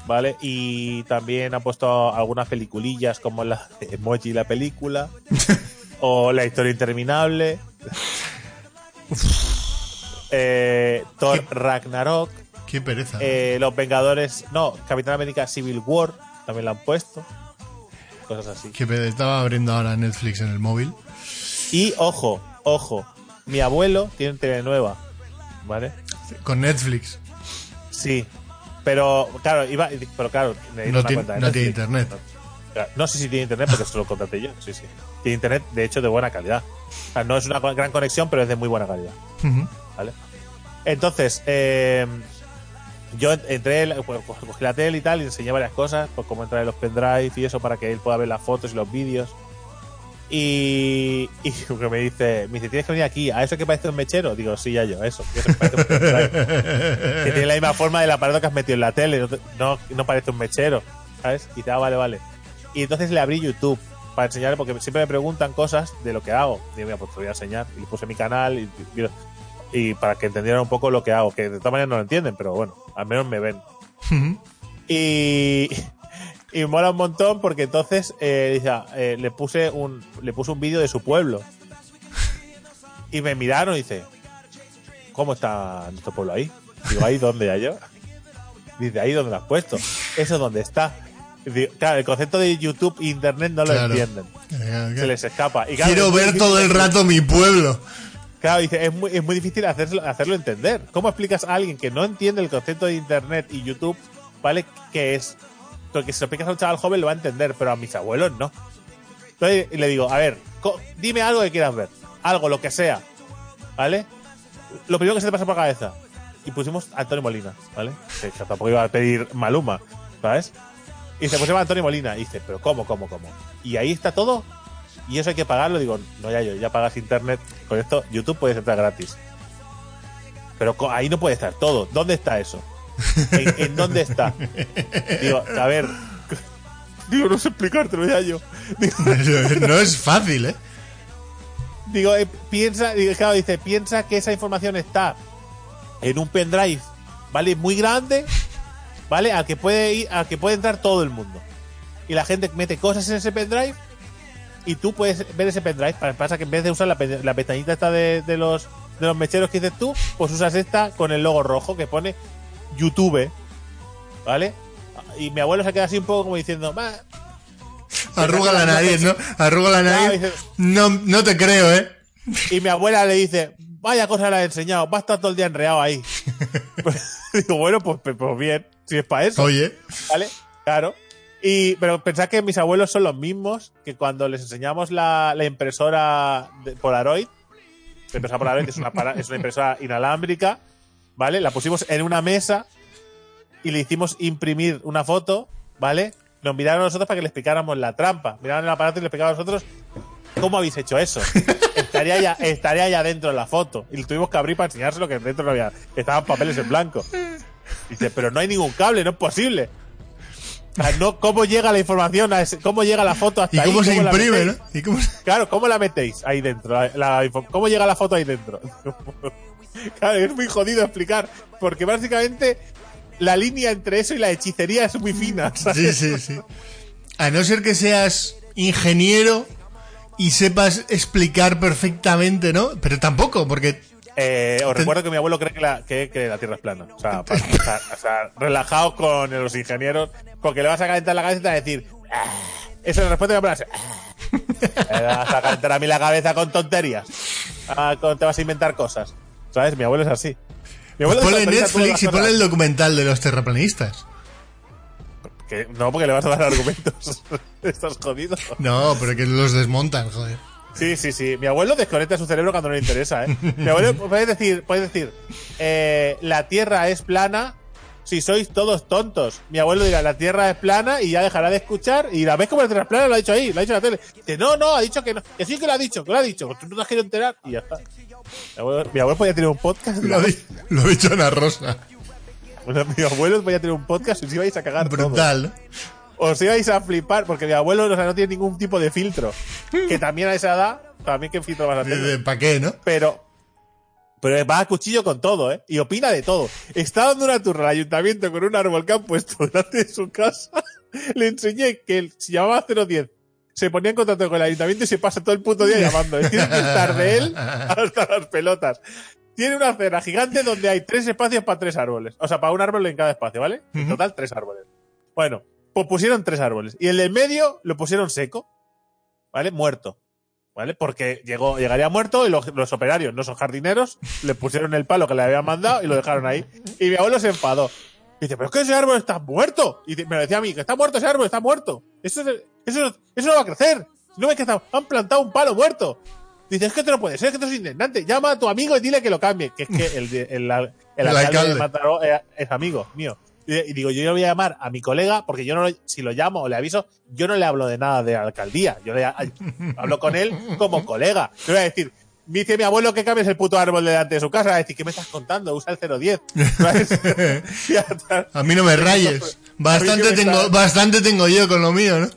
¿vale? Y también ha puesto algunas peliculillas como la de Emoji la película o La historia interminable. Eh, Thor Ragnarok. Qué pereza. Eh, los Vengadores, no, Capitán América Civil War también la han puesto. Cosas así. Qué pereza. Estaba abriendo ahora Netflix en el móvil. Y ojo, ojo, mi abuelo tiene tele nueva, ¿vale? Con Netflix. Sí, pero claro, iba, pero claro, No tiene- no tiene internet. No, sé si tiene internet porque se lo contraté yo, sí, sí. Tiene internet, de hecho, de buena calidad. O sea, no es una gran conexión, pero es de muy buena calidad. Ujú. ¿Vale? Entonces, eh, yo entré, pues, pues, cogí la tele y tal, y enseñé varias cosas, pues cómo entrar en los pendrive y eso para que él pueda ver las fotos y los vídeos. Y, y me dice, me dice, tienes que venir aquí, ¿a eso que parece un mechero? Digo, sí, ya yo, eso, que parece un que tiene la misma forma del aparato que has metido en la tele, no, te- no, parece un mechero, ¿sabes? Y dice, ah, vale, vale. Y entonces le abrí YouTube para enseñarle, porque siempre me preguntan cosas de lo que hago. Digo, mira, pues te voy a enseñar. Y le puse mi canal y, y- y para que entendieran un poco lo que hago, que de todas maneras no lo entienden, pero bueno, al menos me ven. Y, y mola un montón porque entonces eh, ah, eh, le puse un le puse un vídeo de su pueblo. Y me miraron y dice, ¿cómo está nuestro pueblo ahí? Digo, ¿ahí dónde ya yo? Dice, ¿ahí dónde lo has puesto? ¿Eso dónde está? Y digo, claro, el concepto de YouTube e Internet no lo Claro. entienden. Eh, Se les escapa. Y Quiero es ver todo el rato mi pueblo. Claro, dice, es muy, es muy difícil hacerlo, hacerlo entender. ¿Cómo explicas a alguien que no entiende el concepto de Internet y YouTube, ¿vale? ¿Qué es? Porque si lo explicas a un chaval joven lo va a entender, pero a mis abuelos no. Entonces le digo, a ver, dime algo que quieras ver. Algo, lo que sea. ¿Vale? Lo primero que se te pasa por la cabeza. Y pusimos Antonio Molina, ¿vale? Que tampoco iba a pedir Maluma, ¿sabes? Y se pusimos Antonio Molina. Y dice, pero ¿cómo, cómo, cómo? Y ahí está todo. Y eso hay que pagarlo. Digo, no, ya yo, ya pagas internet. Con esto, YouTube puedes entrar gratis. Pero ahí no puede estar todo. ¿Dónde está eso? ¿En, en dónde está? Digo, a ver. Digo, no sé explicártelo ya yo. Digo, no es fácil, ¿eh? digo, eh, piensa, claro, dice, piensa que esa información está en un pendrive, ¿vale? Muy grande, ¿vale? Al que puede ir, al que puede entrar todo el mundo. Y la gente mete cosas en ese pendrive y tú puedes ver ese pendrive. Pa- Pasa que en vez de usar la, la pestañita esta de, de los de los mecheros que dices tú, pues usas esta con el logo rojo que pone YouTube, ¿vale? Y mi abuelo se queda así un poco como diciendo, "Va, Arruga la nariz, ¿no? Arruga la nariz. No, no te creo, ¿eh? Y mi abuela le dice, vaya cosa le ha enseñado, va a estar todo el día enreado ahí. Digo, bueno, pues, pues, pues bien, si es para eso, Oye. ¿vale? Claro. Y, pero pensad que mis abuelos son los mismos que cuando les enseñamos la, impresora de Polaroid, la impresora Polaroid es una, es una impresora inalámbrica, ¿vale? La pusimos en una mesa y le hicimos imprimir una foto, ¿vale? Nos miraron a nosotros para que le explicáramos la trampa. Miraron el aparato y le explicaban a nosotros ¿Cómo habéis hecho eso? estaría ya, estaría ya dentro de la foto. Y tuvimos que abrir para enseñárselo que dentro no había. Estaban papeles en blanco. Dice, pero no hay ningún cable, no es posible. O sea, no, ¿Cómo llega la información? A ese- ¿Cómo llega la foto hasta ¿Y ahí? cómo se imprime, no? Claro, ¿cómo la metéis ahí dentro? La- la info- ¿Cómo llega la foto ahí dentro? claro, es muy jodido explicar. Porque básicamente la línea entre eso y la hechicería es muy fina. ¿sabes? Sí, sí, sí. A no ser que seas ingeniero y sepas explicar perfectamente, ¿no? Pero tampoco, porque Eh, os recuerdo que mi abuelo cree que la, que, que la Tierra es plana. O sea, pa- o sea, o sea, relajaos con los ingenieros, porque le vas a calentar la cabeza y te va a decir. "Ah". Esa es la respuesta que me vas a. "Ah". Me vas a calentar a mí la cabeza con tonterías. Ah, con- te vas a inventar cosas. ¿Sabes? Mi abuelo es así. Mi abuelo ponle Netflix y ponle el documental de los terraplanistas. Que- no, porque le vas a dar argumentos. Estás jodido. No, pero que los desmontan, joder. Sí, sí, sí. Mi abuelo desconecta su cerebro cuando no le interesa, ¿eh? Mi abuelo puede decir, puede decir, eh, la Tierra es plana si sois todos tontos. Mi abuelo dirá, la tierra es plana y ya dejará de escuchar y la ves como la tierra es plana, lo ha dicho ahí, lo ha dicho en la tele. Dice, no, no, ha dicho que no. Que sí que lo ha dicho, que lo ha dicho, tú no te has querido enterar y ya está. Mi abuelo, mi abuelo podía tener un podcast. Lo, ha di- lo ha dicho Ana Rosa. Bueno, mi abuelo podía tener un podcast y os ibais a cagar. Brutal. Os ibais a flipar porque mi abuelo o sea, no tiene ningún tipo de filtro. Que también a esa edad, también qué filtro vas a tener. ¿Para qué, no? Pero. Pero va a cuchillo con todo, ¿eh? Y opina de todo. Está dando una turra al ayuntamiento con un árbol que han puesto delante de su casa. Le enseñé que él se llamaba 010. Se ponía en contacto con el ayuntamiento y se pasa todo el puto día llamando. Tiene que estar de él hasta las pelotas. Tiene una acera gigante donde hay tres espacios para tres árboles. O sea, para un árbol en cada espacio, ¿vale? En total, tres árboles. Bueno, pues pusieron tres árboles. Y el del medio lo pusieron seco. ¿Vale? Muerto. ¿Vale? Porque llegó, llegaría muerto y los, los operarios, no son jardineros, le pusieron el palo que le habían mandado y lo dejaron ahí. Y mi abuelo se enfadó. Dice, pero es que ese árbol está muerto. Y me lo decía a mí, que está muerto ese árbol, está muerto. Eso, es- eso, eso no va a crecer. No ves que está- han plantado un palo muerto. Dice, es que esto no puede ser, es que esto es indignante. Llama a tu amigo y dile que lo cambie. Que es que el, de- el, el, El alcalde, alcalde. de Mataró es, es amigo mío. Y, digo, yo le voy a llamar a mi colega, porque yo no lo- si lo llamo o le aviso, yo no le hablo de nada de alcaldía. Yo le hablo con él como colega. Le voy a decir, dice mi abuelo que cambies el puto árbol delante de su casa. Va a decir, ¿qué me estás contando? Usa el 010. Va a mí no me rayes. Bastante me tengo, bastante tengo yo con lo mío, ¿no?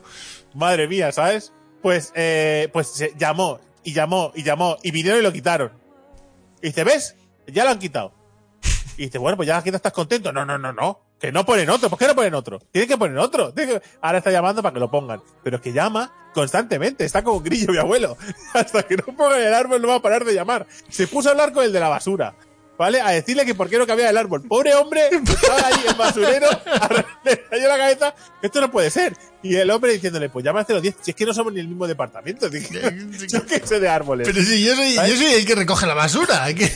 Madre mía, ¿sabes? Pues, eh, pues se llamó y llamó y llamó y vinieron y lo quitaron. Y dice, ¿ves? Ya lo han quitado. Y dice, bueno, pues ya aquí estás contento. No, no, no, no. Que no ponen otro. ¿Por qué no ponen otro? Tienen que poner otro. Que- Ahora está llamando para que lo pongan. Pero es que llama constantemente. Está como grillo mi abuelo. Hasta que no pongan el árbol no va a parar de llamar. Se puso a hablar con el de la basura. ¿Vale? A decirle que por qué no cabía el árbol. Pobre hombre, estaba ahí el basurero, le cayó la cabeza. Esto no puede ser. Y el hombre diciéndole, pues llama al 010. Si es que no somos ni el mismo departamento. Dije, yo qué sé de árboles. Pero si yo soy, yo soy el que recoge la basura. ¿qué?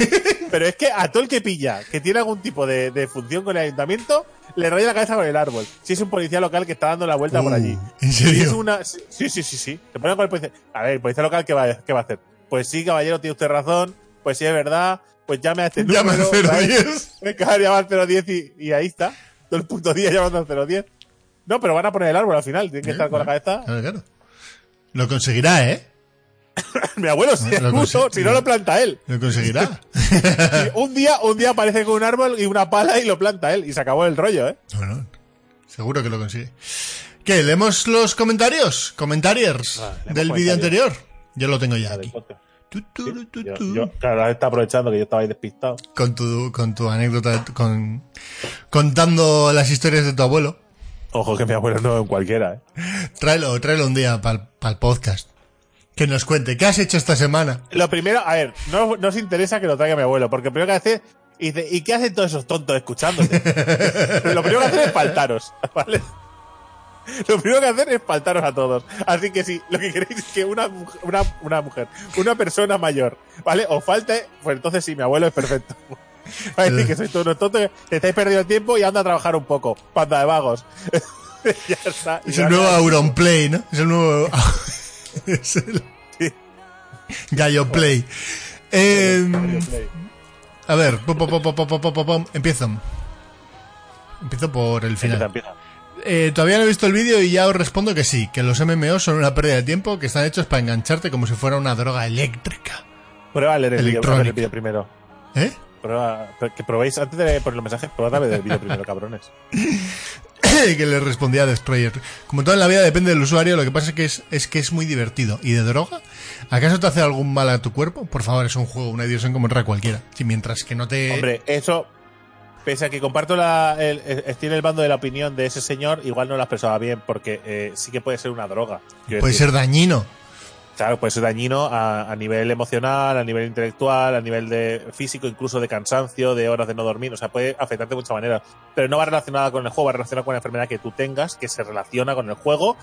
Pero es que a todo el que pilla, que tiene algún tipo de, de función con el ayuntamiento, le raya la cabeza con el árbol. Si es un policía local que está dando la vuelta por Uh, allí. ¿en Si serio? es una, sí, sí, sí, sí, sí. Se pone con el policía. A ver, el policía local, ¿qué va, qué va a hacer? Pues sí, caballero, tiene usted razón. Pues sí, es verdad. Pues llame a este al número. ¿sabes? 010. Venga, llama al 010 y, y ahí está. Todo el puto día llamando al 010. No, pero van a poner el árbol al final. Tienen que estar con la cabeza. Claro, claro. Lo conseguirá, ¿eh? Mi abuelo, si, Lo consigue. si no lo planta él. Lo conseguirá. Un día, un día aparece con un árbol y una pala y lo planta él. Y se acabó el rollo, ¿eh? Bueno, seguro que lo consigue. ¿Qué? ¿Leemos los comentarios? Comentarios Ah, del vídeo anterior. Yo lo tengo ya aquí. Tu, tu, tu, Yo, tu. yo, claro, ahora está aprovechando que yo estaba ahí despistado. Con tu, con tu anécdota, con, contando las historias de tu abuelo. Ojo que mi abuelo no es cualquiera, ¿eh? Tráelo, tráelo un día para el podcast. Que nos cuente, ¿qué has hecho esta semana? Lo primero, a ver, no, no os interesa que lo traiga mi abuelo, porque primero que hace, y dice, ¿y qué hacen todos esos tontos escuchándote? lo primero que hacen es faltaros, ¿vale? Lo primero que hacer es faltaros a todos. Así que si lo que queréis es que una, una, una mujer, una persona mayor, ¿vale? Os falte, pues entonces sí, mi abuelo es perfecto. Va a decir que sois todos unos tontos, te estáis perdiendo el tiempo y anda a trabajar un poco. Panda de vagos. Es el nuevo Auronplay, ¿no? Es el nuevo. es el. Gallo Play. A ver, empiezo. Empiezo por el final. Eh, todavía no he visto el vídeo y ya os respondo que sí, que los MMO son una pérdida de tiempo, que están hechos para engancharte como si fuera una droga eléctrica. Prueba a leer el vídeo, leer primero. ¿Eh? Prueba, que probéis, antes de poner los mensajes, probad a ver el vídeo primero, cabrones. que le respondía a Destroyer. Como todo en la vida depende del usuario, lo que pasa es que es, es que es muy divertido. ¿Y de droga? ¿Acaso te hace algún mal a tu cuerpo? Por favor, es un juego, una diversión como otra cualquiera. Si mientras que no te... Hombre, eso, pese a que comparto la, el, el- estoy en el bando de la opinión de ese señor, igual no lo has pensado bien, porque eh, sí que puede ser una droga. Puede decir, ser dañino. Claro, puede ser dañino a, a nivel emocional, a nivel intelectual, a nivel de físico, incluso de cansancio, de horas de no dormir. O sea, puede afectarte de muchas maneras. Pero no va relacionada con el juego, va relacionada con la enfermedad que tú tengas, que se relaciona con el juego,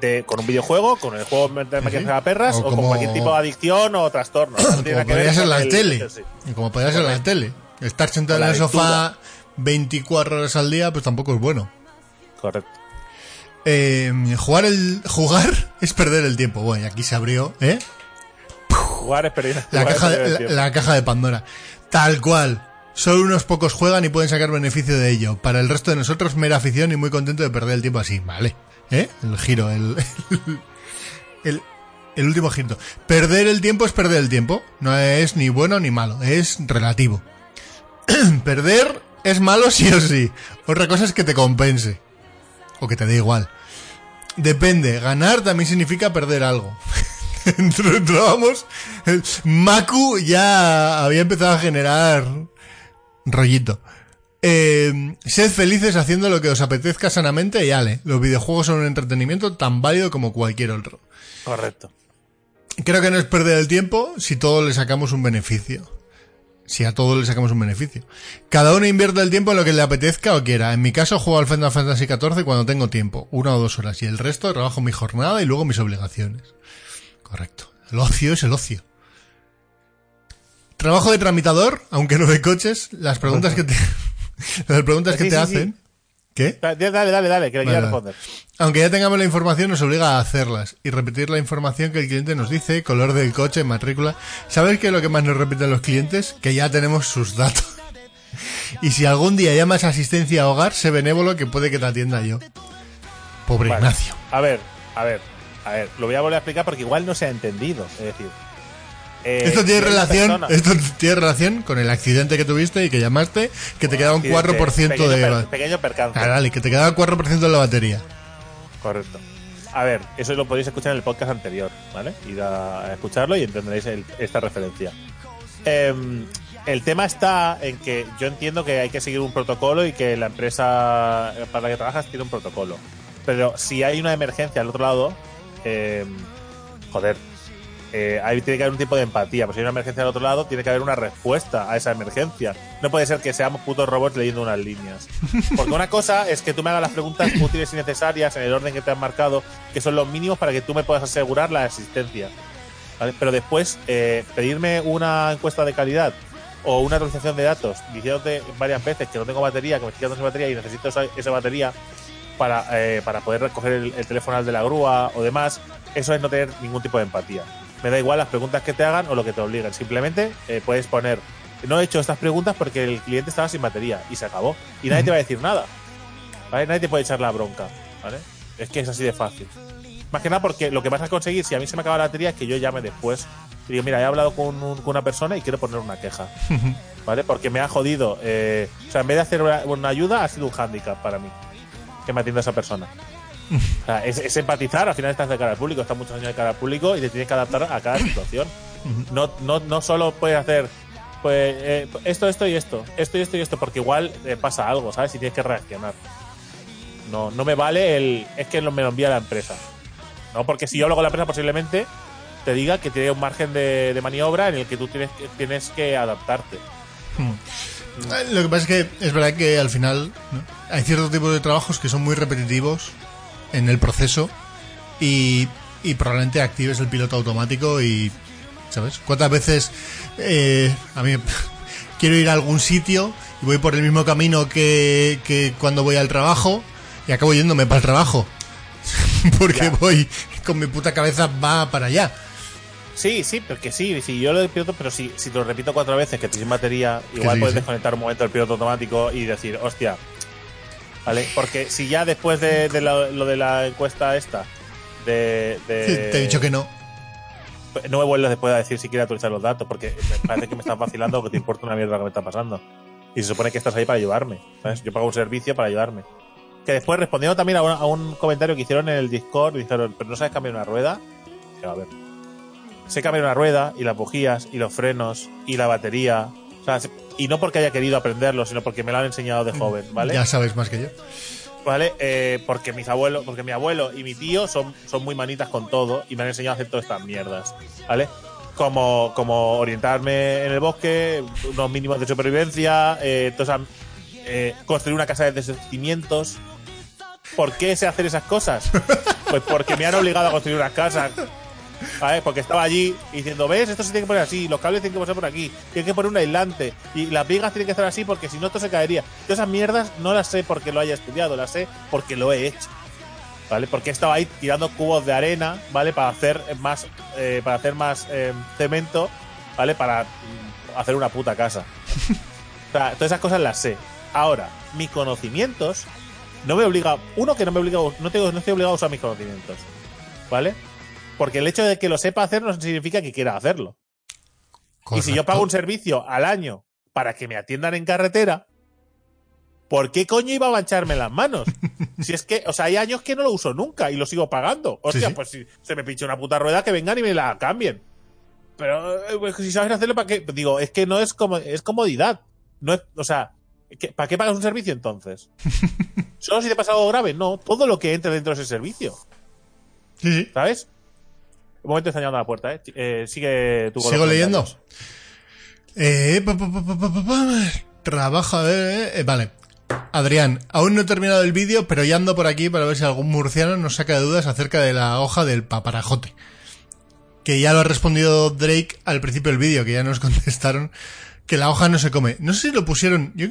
de, con un videojuego, con el juego de máquinas a perras, O o, con cualquier tipo de adicción o trastorno. No tiene Como podría ser la el- tele. sí. Y como podría ser la tele. Estar sentado en el sofá 24 horas al día, pues tampoco es bueno. Correcto. Eh, jugar el jugar es perder el tiempo. Bueno, y aquí se abrió, ¿eh? Jugar es perder La jugar es caja, perder el la, tiempo. la caja de Pandora. Tal cual. Solo unos pocos juegan y pueden sacar beneficio de ello. Para el resto de nosotros, mera afición y muy contento de perder el tiempo así. Vale. ¿Eh? El giro, el, el, el último giro. Perder el tiempo es perder el tiempo. No es ni bueno ni malo. Es relativo. perder es malo sí o sí. Otra cosa es que te compense. O que te dé igual. Depende. Ganar también significa perder algo. Entrábamos. Maku ya había empezado a generar rollito. Eh, sed felices haciendo lo que os apetezca sanamente y ale. Los videojuegos son un entretenimiento tan válido como cualquier otro. Correcto. Creo que no es perder el tiempo si todos le sacamos un beneficio. Si a todos le sacamos un beneficio. Cada uno invierte el tiempo en lo que le apetezca o quiera. En mi caso juego al Final Fantasy XIV cuando tengo tiempo, una o dos horas, y el resto trabajo mi jornada y luego mis obligaciones. Correcto. El ocio es el ocio. Trabajo de tramitador, aunque no de coches. Las preguntas que te, las preguntas que te hacen. ¿Qué? Dale, dale, dale, que le Vale. responder. Aunque ya tengamos la información, nos obliga a hacerlas y repetir la información que el cliente nos dice, color del coche, matrícula. ¿Sabes qué es lo que más nos repiten los clientes? Que ya tenemos sus datos. Y si algún día llamas a asistencia a hogar, sé benévolo que puede que te atienda yo. Pobre Vale. Ignacio. A ver, a ver, a ver, lo voy a volver a explicar porque igual no se ha entendido. Es decir, eh, Esto tiene relación, esto tiene relación con el accidente que tuviste y que llamaste, que te quedaba un accidente, 4% pequeño de... per- pequeño percance. Ah, dale, que te quedaba 4% de la batería. Correcto. A ver, eso lo podéis escuchar en el podcast anterior, ¿vale? Id a escucharlo y entenderéis el- esta referencia. Em, el tema está en que yo entiendo que hay que seguir un protocolo y que la empresa para la que trabajas tiene un protocolo. Pero si hay una emergencia al otro lado, em, joder, eh, ahí tiene que haber un tipo de empatía. Pues si hay una emergencia al otro lado, tiene que haber una respuesta a esa emergencia. No puede ser que seamos putos robots leyendo unas líneas. Porque una cosa es que tú me hagas las preguntas útiles y necesarias en el orden que te han marcado, que son los mínimos para que tú me puedas asegurar la existencia. ¿vale? Pero después, eh, pedirme una encuesta de calidad o una actualización de datos diciéndote varias veces que no tengo batería, que me estoy quedando sin batería y necesito esa, esa batería para, eh, para poder recoger el, el teléfono de la grúa o demás, eso es no tener ningún tipo de empatía. Me da igual las preguntas que te hagan o lo que te obliguen. Simplemente eh, puedes poner, no he hecho estas preguntas porque el cliente estaba sin batería y se acabó. Y nadie te va a decir nada. ¿Vale? Nadie te puede echar la bronca. ¿Vale? Es que es así de fácil. Más que nada porque lo que vas a conseguir, si a mí se me acaba la batería, es que yo llame después y digo, mira, he hablado con, un- con una persona y quiero poner una queja. ¿Vale? Porque me ha jodido. eh, o sea, en vez de hacer una, una ayuda, ha sido un hándicap para mí. Que me atienda esa persona. Es, empatizar, al final estás de cara al público, estás muchos años de cara al público y te tienes que adaptar a cada situación. No, no, no solo puedes hacer pues eh, esto, esto y esto, esto y esto y esto, porque igual eh, pasa algo, ¿sabes? Y tienes que reaccionar. No, no me vale el. Es que lo- me lo envía la empresa. ¿No? Porque si yo hablo con la empresa, posiblemente te diga que tiene un margen de, maniobra en el que tú tienes tienes que adaptarte. Eh, Lo que pasa es que es verdad que al final hay ciertos tipos de trabajos que son muy repetitivos en el proceso y, y probablemente actives el piloto automático y, ¿sabes? ¿Cuántas veces eh, a mí quiero ir a algún sitio y voy por el mismo camino que, que cuando voy al trabajo y acabo yéndome para el trabajo? Porque Ya. voy con mi puta cabeza va para allá. Sí, sí, porque sí, sí, yo lo piloto, pero si, si te lo repito cuatro veces que estoy sin batería, igual sí, puedes desconectar un momento el piloto automático y decir, hostia, ¿vale? Porque si ya después de, de la- lo de la encuesta esta, de, de- Te he dicho que no. no me vuelvas después a decir si quiere actualizar los datos, porque me parece que me estás vacilando o que te importa una mierda lo que me está pasando. Y se supone que estás ahí para ayudarme, ¿sabes? Yo pago un servicio para ayudarme. Que después respondiendo también a un, a un comentario que hicieron en el Discord, dijeron, pero no sabes cambiar una rueda. Yo, a ver, sé cambiar una rueda y las bujías y los frenos y la batería. O sea, se- y no porque haya querido aprenderlo, sino porque me lo han enseñado de joven, ¿vale? Ya sabes más que yo. ¿Vale? Eh, porque mis abuelos, porque mi abuelo y mi tío son, son muy manitas con todo y me han enseñado a hacer todas estas mierdas, ¿vale? Como, como orientarme en el bosque, unos mínimos de supervivencia, eh, toda esa- eh, construir una casa desde sus cimientos. ¿Por qué sé hacer esas cosas? Pues porque me han obligado a construir unas casas. Porque estaba allí diciendo, ¿ves? Esto se tiene que poner así, los cables tienen que pasar por aquí, tienen que poner un aislante, y las vigas tienen que estar así porque si no esto se caería. Todas esas mierdas no las sé porque lo haya estudiado, las sé porque lo he hecho. ¿Vale? Porque he estado ahí tirando cubos de arena, ¿vale? Para hacer más, eh, para hacer más eh, cemento, ¿vale? Para mm, hacer una puta casa. O sea, todas esas cosas las sé. Ahora, mis conocimientos no me obliga. Uno, que no me obliga. No, tengo, no estoy obligado a usar mis conocimientos. ¿Vale? Porque el hecho de que lo sepa hacer no significa que quiera hacerlo. Y si yo pago un servicio al año para que me atiendan en carretera, ¿por qué coño iba a mancharme las manos? si es que, o sea, hay años que no lo uso nunca y lo sigo pagando. Hostia, Sí, sí. pues si se me pincha una puta rueda, que vengan y me la cambien. Pero eh, pues, si sabes hacerlo, ¿para qué? Digo, es que no es como, es comodidad. No es, o sea, ¿qué- ¿para qué pagas un servicio entonces? ¿Solo si te pasa algo grave? No, todo lo que entre dentro de ese servicio. Sí, sí. ¿Sabes? Un momento está llamando a la puerta, ¿eh? Eh, sigue tu ¿Sigo leyendo? Eh, pa, pa, pa, pa, pa, pa, pa. Trabaja, eh, eh, vale. Adrián, aún no he terminado el vídeo, pero ya ando por aquí para ver si algún murciano nos saca de dudas acerca de la hoja del paparajote. Que ya lo ha respondido Drake al principio del vídeo, que ya nos contestaron que la hoja no se come. No sé si lo pusieron, yo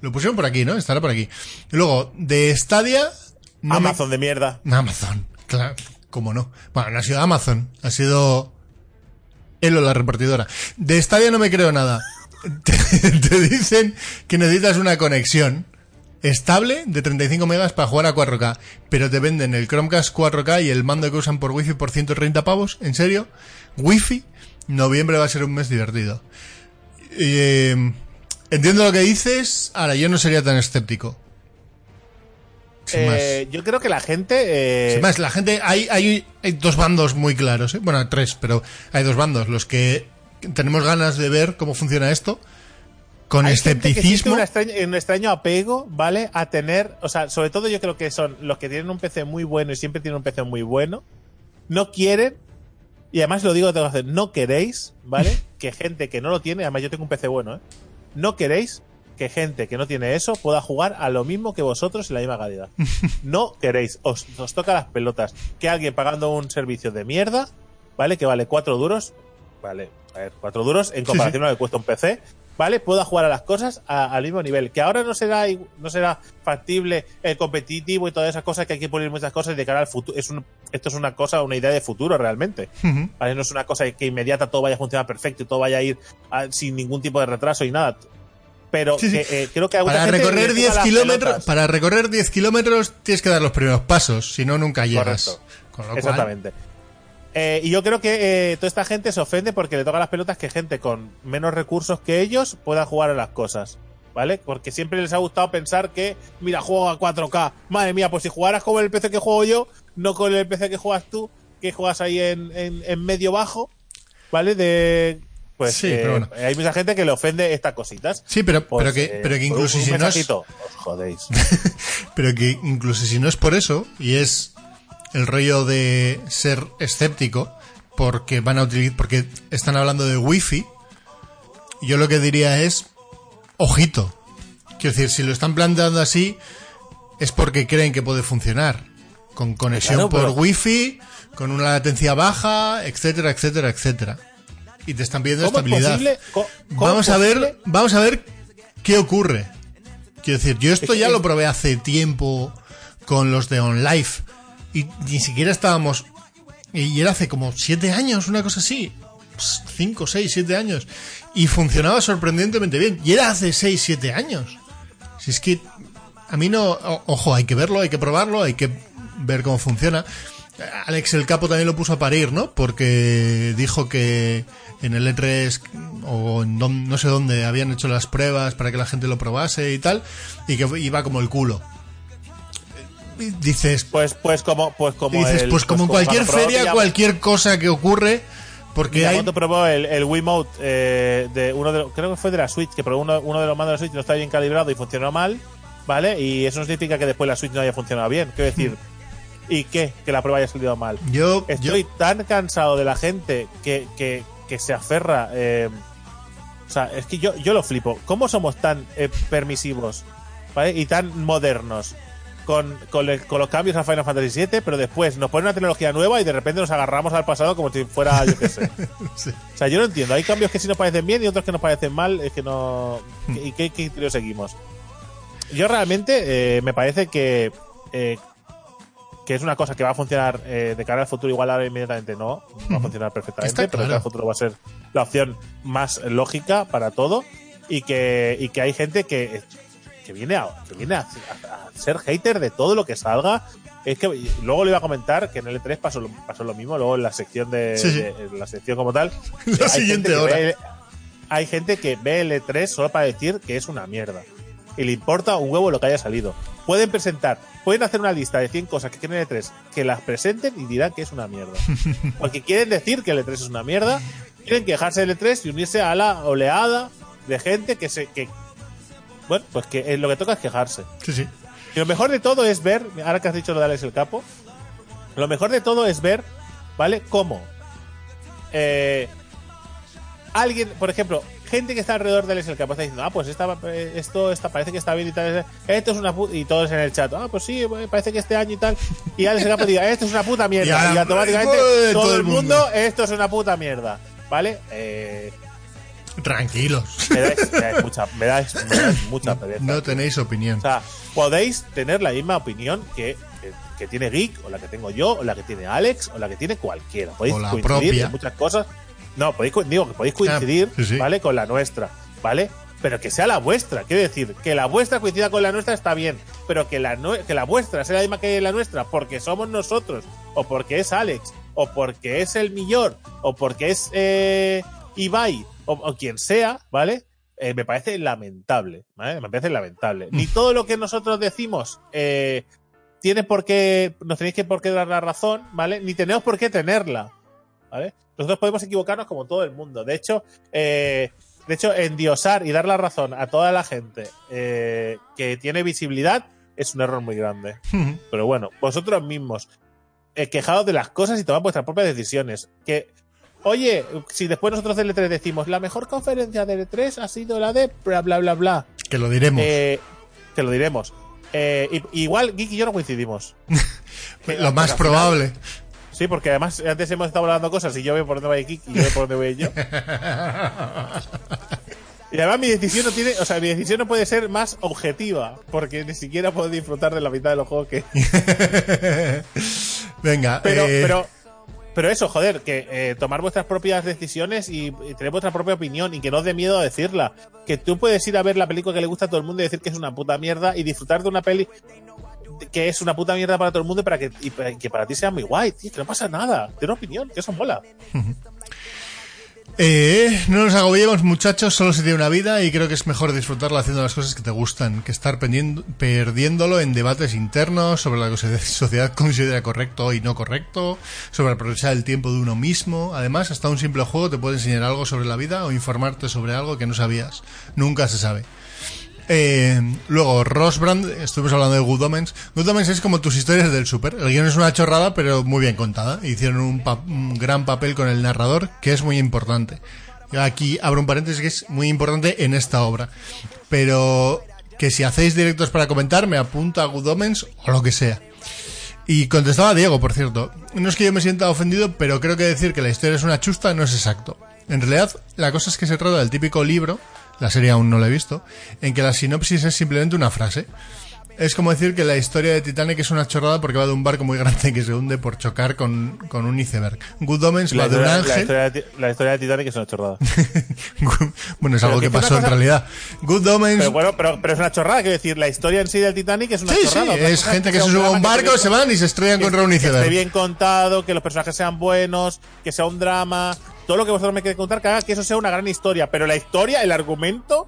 lo pusieron por aquí, ¿no? Estará por aquí. Luego, de Stadia, no me- Amazon de mierda. Amazon, claro, cómo no. Bueno, no ha sido Amazon, ha sido Elo la repartidora. De Stadia no me creo nada. Te, dicen que necesitas una conexión estable de 35 megas para jugar a 4K, pero te venden el Chromecast 4K y el mando que usan por Wi-Fi por 130 pavos. ¿En serio? Wi-Fi. Noviembre va a ser un mes divertido. Eh, entiendo lo que dices. Ahora, yo no sería tan escéptico. Eh, yo creo que la gente. eh, Sin más, la gente, hay, hay, hay dos bandos muy claros, ¿eh? bueno, tres, pero hay dos bandos. Los que tenemos ganas de ver cómo funciona esto, con hay escepticismo. un extraño, un extraño apego, ¿vale? A tener. O sea, sobre todo yo creo que son los que tienen un PC muy bueno y siempre tienen un PC muy bueno. No quieren. Y además lo digo tengo que hacer. No queréis, ¿vale? que gente que no lo tiene. Además, yo tengo un PC bueno, ¿eh? No queréis que gente que no tiene eso pueda jugar a lo mismo que vosotros en la misma calidad. No queréis. Os, os toca las pelotas. Que alguien pagando un servicio de mierda, ¿vale? Que vale cuatro duros. Vale, a ver, cuatro duros en comparación a lo que cuesta un PC. ¿Vale? Pueda jugar a las cosas a- al mismo nivel. Que ahora no será, no será factible el competitivo y todas esas cosas que hay que poner muchas cosas de cara al futuro. Es un, esto es una cosa, una idea de futuro realmente. ¿vale? No es una cosa que inmediata todo vaya a funcionar perfecto y todo vaya a ir sin ningún tipo de retraso y nada. Pero Sí, sí. que, eh, creo que Para recorrer le 10 toca las kilómetros, para recorrer 10 kilómetros tienes que dar los primeros pasos, si no nunca llegas. Correcto. Con lo cual, Exactamente. Eh, y yo creo que eh, toda esta gente se ofende porque le toca las pelotas que gente con menos recursos que ellos pueda jugar a las cosas. ¿Vale? Porque siempre les ha gustado pensar que, mira, juego a 4K. Madre mía, pues si jugaras con el PC que juego yo, no con el PC que juegas tú, que juegas ahí en, en- en medio bajo, ¿vale? De. Pues Sí, eh, pero bueno. hay mucha gente que le ofende estas cositas. Sí, pero, Pues, pero, que, eh, pero que por incluso un si no es, os jodéis. pero que incluso si no es por eso, y es el rollo de ser escéptico, porque van a utilizar, porque están hablando de wifi, yo lo que diría es, ojito. Quiero decir, si lo están planteando así, es porque creen que puede funcionar. Con conexión Claro, por pero- wifi, con una latencia baja, etcétera, etcétera, etcétera. Y te están pidiendo ¿Cómo es estabilidad. Vamos a ver, vamos a ver qué ocurre. Quiero decir, yo esto ya lo probé hace tiempo con los de OnLive y ni siquiera estábamos y era hace como siete años, una cosa así, Pues, cinco, seis, siete años y funcionaba sorprendentemente bien. Y era hace seis, siete años. Si es que a mí no, o- ojo, hay que verlo, hay que probarlo, hay que ver cómo funciona. Alex el Capo también lo puso a parir, ¿no? Porque dijo que en el E3 o en don- no sé dónde habían hecho las pruebas para que la gente lo probase y tal, y que iba como el culo. Y Dices, Pues, pues como, pues como dices el- pues como en cualquier cuando probó feria, cualquier cosa que ocurre, porque hay... Probó el, el Wiimote eh, de uno de creo que fue de la Switch, que probó uno, uno de los mandos de la Switch y no estaba bien calibrado y funcionó mal, ¿vale? Y eso no significa que después la Switch no haya funcionado bien. Quiero decir, ¿y qué? Que la prueba haya salido mal. Yo, yo- Estoy tan cansado de la gente que, que, que se aferra. eh, o sea, es que yo, yo lo flipo. ¿Cómo somos tan eh, permisivos ¿vale? y tan modernos con, con, le- con los cambios a Final Fantasy VII, pero después nos ponen una tecnología nueva y de repente nos agarramos al pasado como si fuera, yo qué sé. Sí. O sea, yo no entiendo. Hay cambios que sí nos parecen bien y otros que nos parecen mal. Es que no. ¿Y qué qué criterio seguimos? Yo realmente eh, me parece que. eh, que es una cosa que va a funcionar eh, de cara al futuro, igual ahora inmediatamente no, va a funcionar perfectamente, pero de cara al futuro va a ser la opción más lógica para todo. y que, y que hay gente que, que viene, a, que viene a, a- a ser hater de todo lo que salga. Es que luego le iba a comentar que en el E3 pasó, lo- pasó lo mismo, luego en la sección de, Sí, sí. de- en la sección como tal. La siguiente hora. ve- hay gente que ve el E3 solo para decir que es una mierda. Y le importa un huevo lo que haya salido. Pueden presentar, pueden hacer una lista de 100 cosas que quieren el E3, que las presenten y dirán que es una mierda. Porque quieren decir que el E3 es una mierda, quieren quejarse del E3 y unirse a la oleada de gente que se. Que, bueno, pues que lo que toca es quejarse. Sí, sí. Y lo mejor de todo es ver, ahora que has dicho lo de Alex el Capo, lo mejor de todo es ver, ¿vale? Cómo eh, alguien, por ejemplo, gente que está alrededor de Alex el Capo está diciendo, ah, pues esta, eh, esto parece que está bien y tal, esto es una puta, y todos en el chat, ah, pues sí, eh, parece que este año y tal, y Alex el Capo diga, esto es una puta Y mierda, ahora, y automáticamente todo, todo el el mundo, mundo. esto es una puta mierda, ¿vale? Eh, Tranquilos. me dais, me dais mucha, me dais, me dais mucha pereza. No tenéis opinión. O sea, podéis tener la misma opinión que, que, que tiene Geek, o la que tengo yo, o la que tiene Alex, o la que tiene cualquiera. Podéis O la coincidir propia. en muchas cosas. No, podéis, digo que podéis coincidir, Ah, sí, sí. ¿vale? Con la nuestra, ¿vale? Pero que sea la vuestra. Quiero decir, que la vuestra coincida con la nuestra está bien. Pero que la, que la vuestra sea la misma que la nuestra porque somos nosotros, o porque es Alex, o porque es el Millor, o porque es eh, Ibai, o, o quien sea, ¿vale? Eh, me parece lamentable, ¿vale? Me parece lamentable. Ni todo lo que nosotros decimos eh, tiene por qué, nos tenéis que por qué dar la razón, ¿vale? Ni tenemos por qué tenerla, ¿vale? Nosotros podemos equivocarnos como todo el mundo. De hecho, eh, de hecho, endiosar y dar la razón a toda la gente eh, que tiene visibilidad es un error muy grande. Pero bueno, vosotros mismos, eh, quejados de las cosas y tomad vuestras propias decisiones. Que, oye, si después nosotros del E3 decimos, la mejor conferencia del E3 ha sido la de bla, bla, bla, bla, que lo diremos. eh, que lo diremos. Eh, igual Geek y yo no coincidimos. lo más final- probable. Sí, porque además antes hemos estado hablando cosas y yo veo por dónde va Geek y yo veo por dónde voy yo. Y además mi decisión no tiene, o sea, mi decisión no puede ser más objetiva, porque ni siquiera puedo disfrutar de la mitad de los juegos que, Venga, Pero, eh, pero, pero eso, joder, que eh, tomar vuestras propias decisiones y, y tener vuestra propia opinión y que no os dé miedo a decirla. Que tú puedes ir a ver la película que le gusta a todo el mundo y decir que es una puta mierda y disfrutar de una peli que es una puta mierda para todo el mundo y para que, y para que para ti sea muy guay, tío, que no pasa nada. Tiene una opinión, que eso mola. eh, no nos agobiemos, muchachos, solo se tiene una vida y creo que es mejor disfrutarla haciendo las cosas que te gustan que estar perdiéndolo en debates internos sobre lo que la sociedad considera correcto y no correcto, sobre aprovechar el tiempo de uno mismo. Además, hasta un simple juego te puede enseñar algo sobre la vida o informarte sobre algo que no sabías. Nunca se sabe. Eh, luego, Rosbrand, estuvimos hablando de Good Omens. Good Omens es como tus historias del Super. El guion es una chorrada, pero muy bien contada. Hicieron un, gran papel con el narrador, que es muy importante. Aquí abro un paréntesis que es muy importante en esta obra. Pero que si hacéis directos para comentar, me apunto a Good Omens o lo que sea. Y contestaba Diego, por cierto. No es que yo me sienta ofendido, pero creo que decir que la historia es una chusta no es exacto. En realidad, la cosa es que se trata del típico libro, la serie aún no la he visto, en que la sinopsis es simplemente una frase. Es como decir que la historia de Titanic es una chorrada porque va de un barco muy grande que se hunde por chocar con, con un iceberg. Good Omens La va de un historia, la ángel. historia de, la historia de Titanic es una chorrada. bueno, es algo que pasó en cosa- realidad. Good Omens Pero bueno, pero, pero es una chorrada, quiero decir, la historia en sí del Titanic es una Sí, sí, chorrada. Otra es gente que se sube a un barco, se van y se estrellan que- contra un que esté iceberg. bien contado, que los personajes sean buenos, que sea un drama, todo lo que vosotros me queréis contar, que haga que eso sea una gran historia. Pero la historia, el argumento,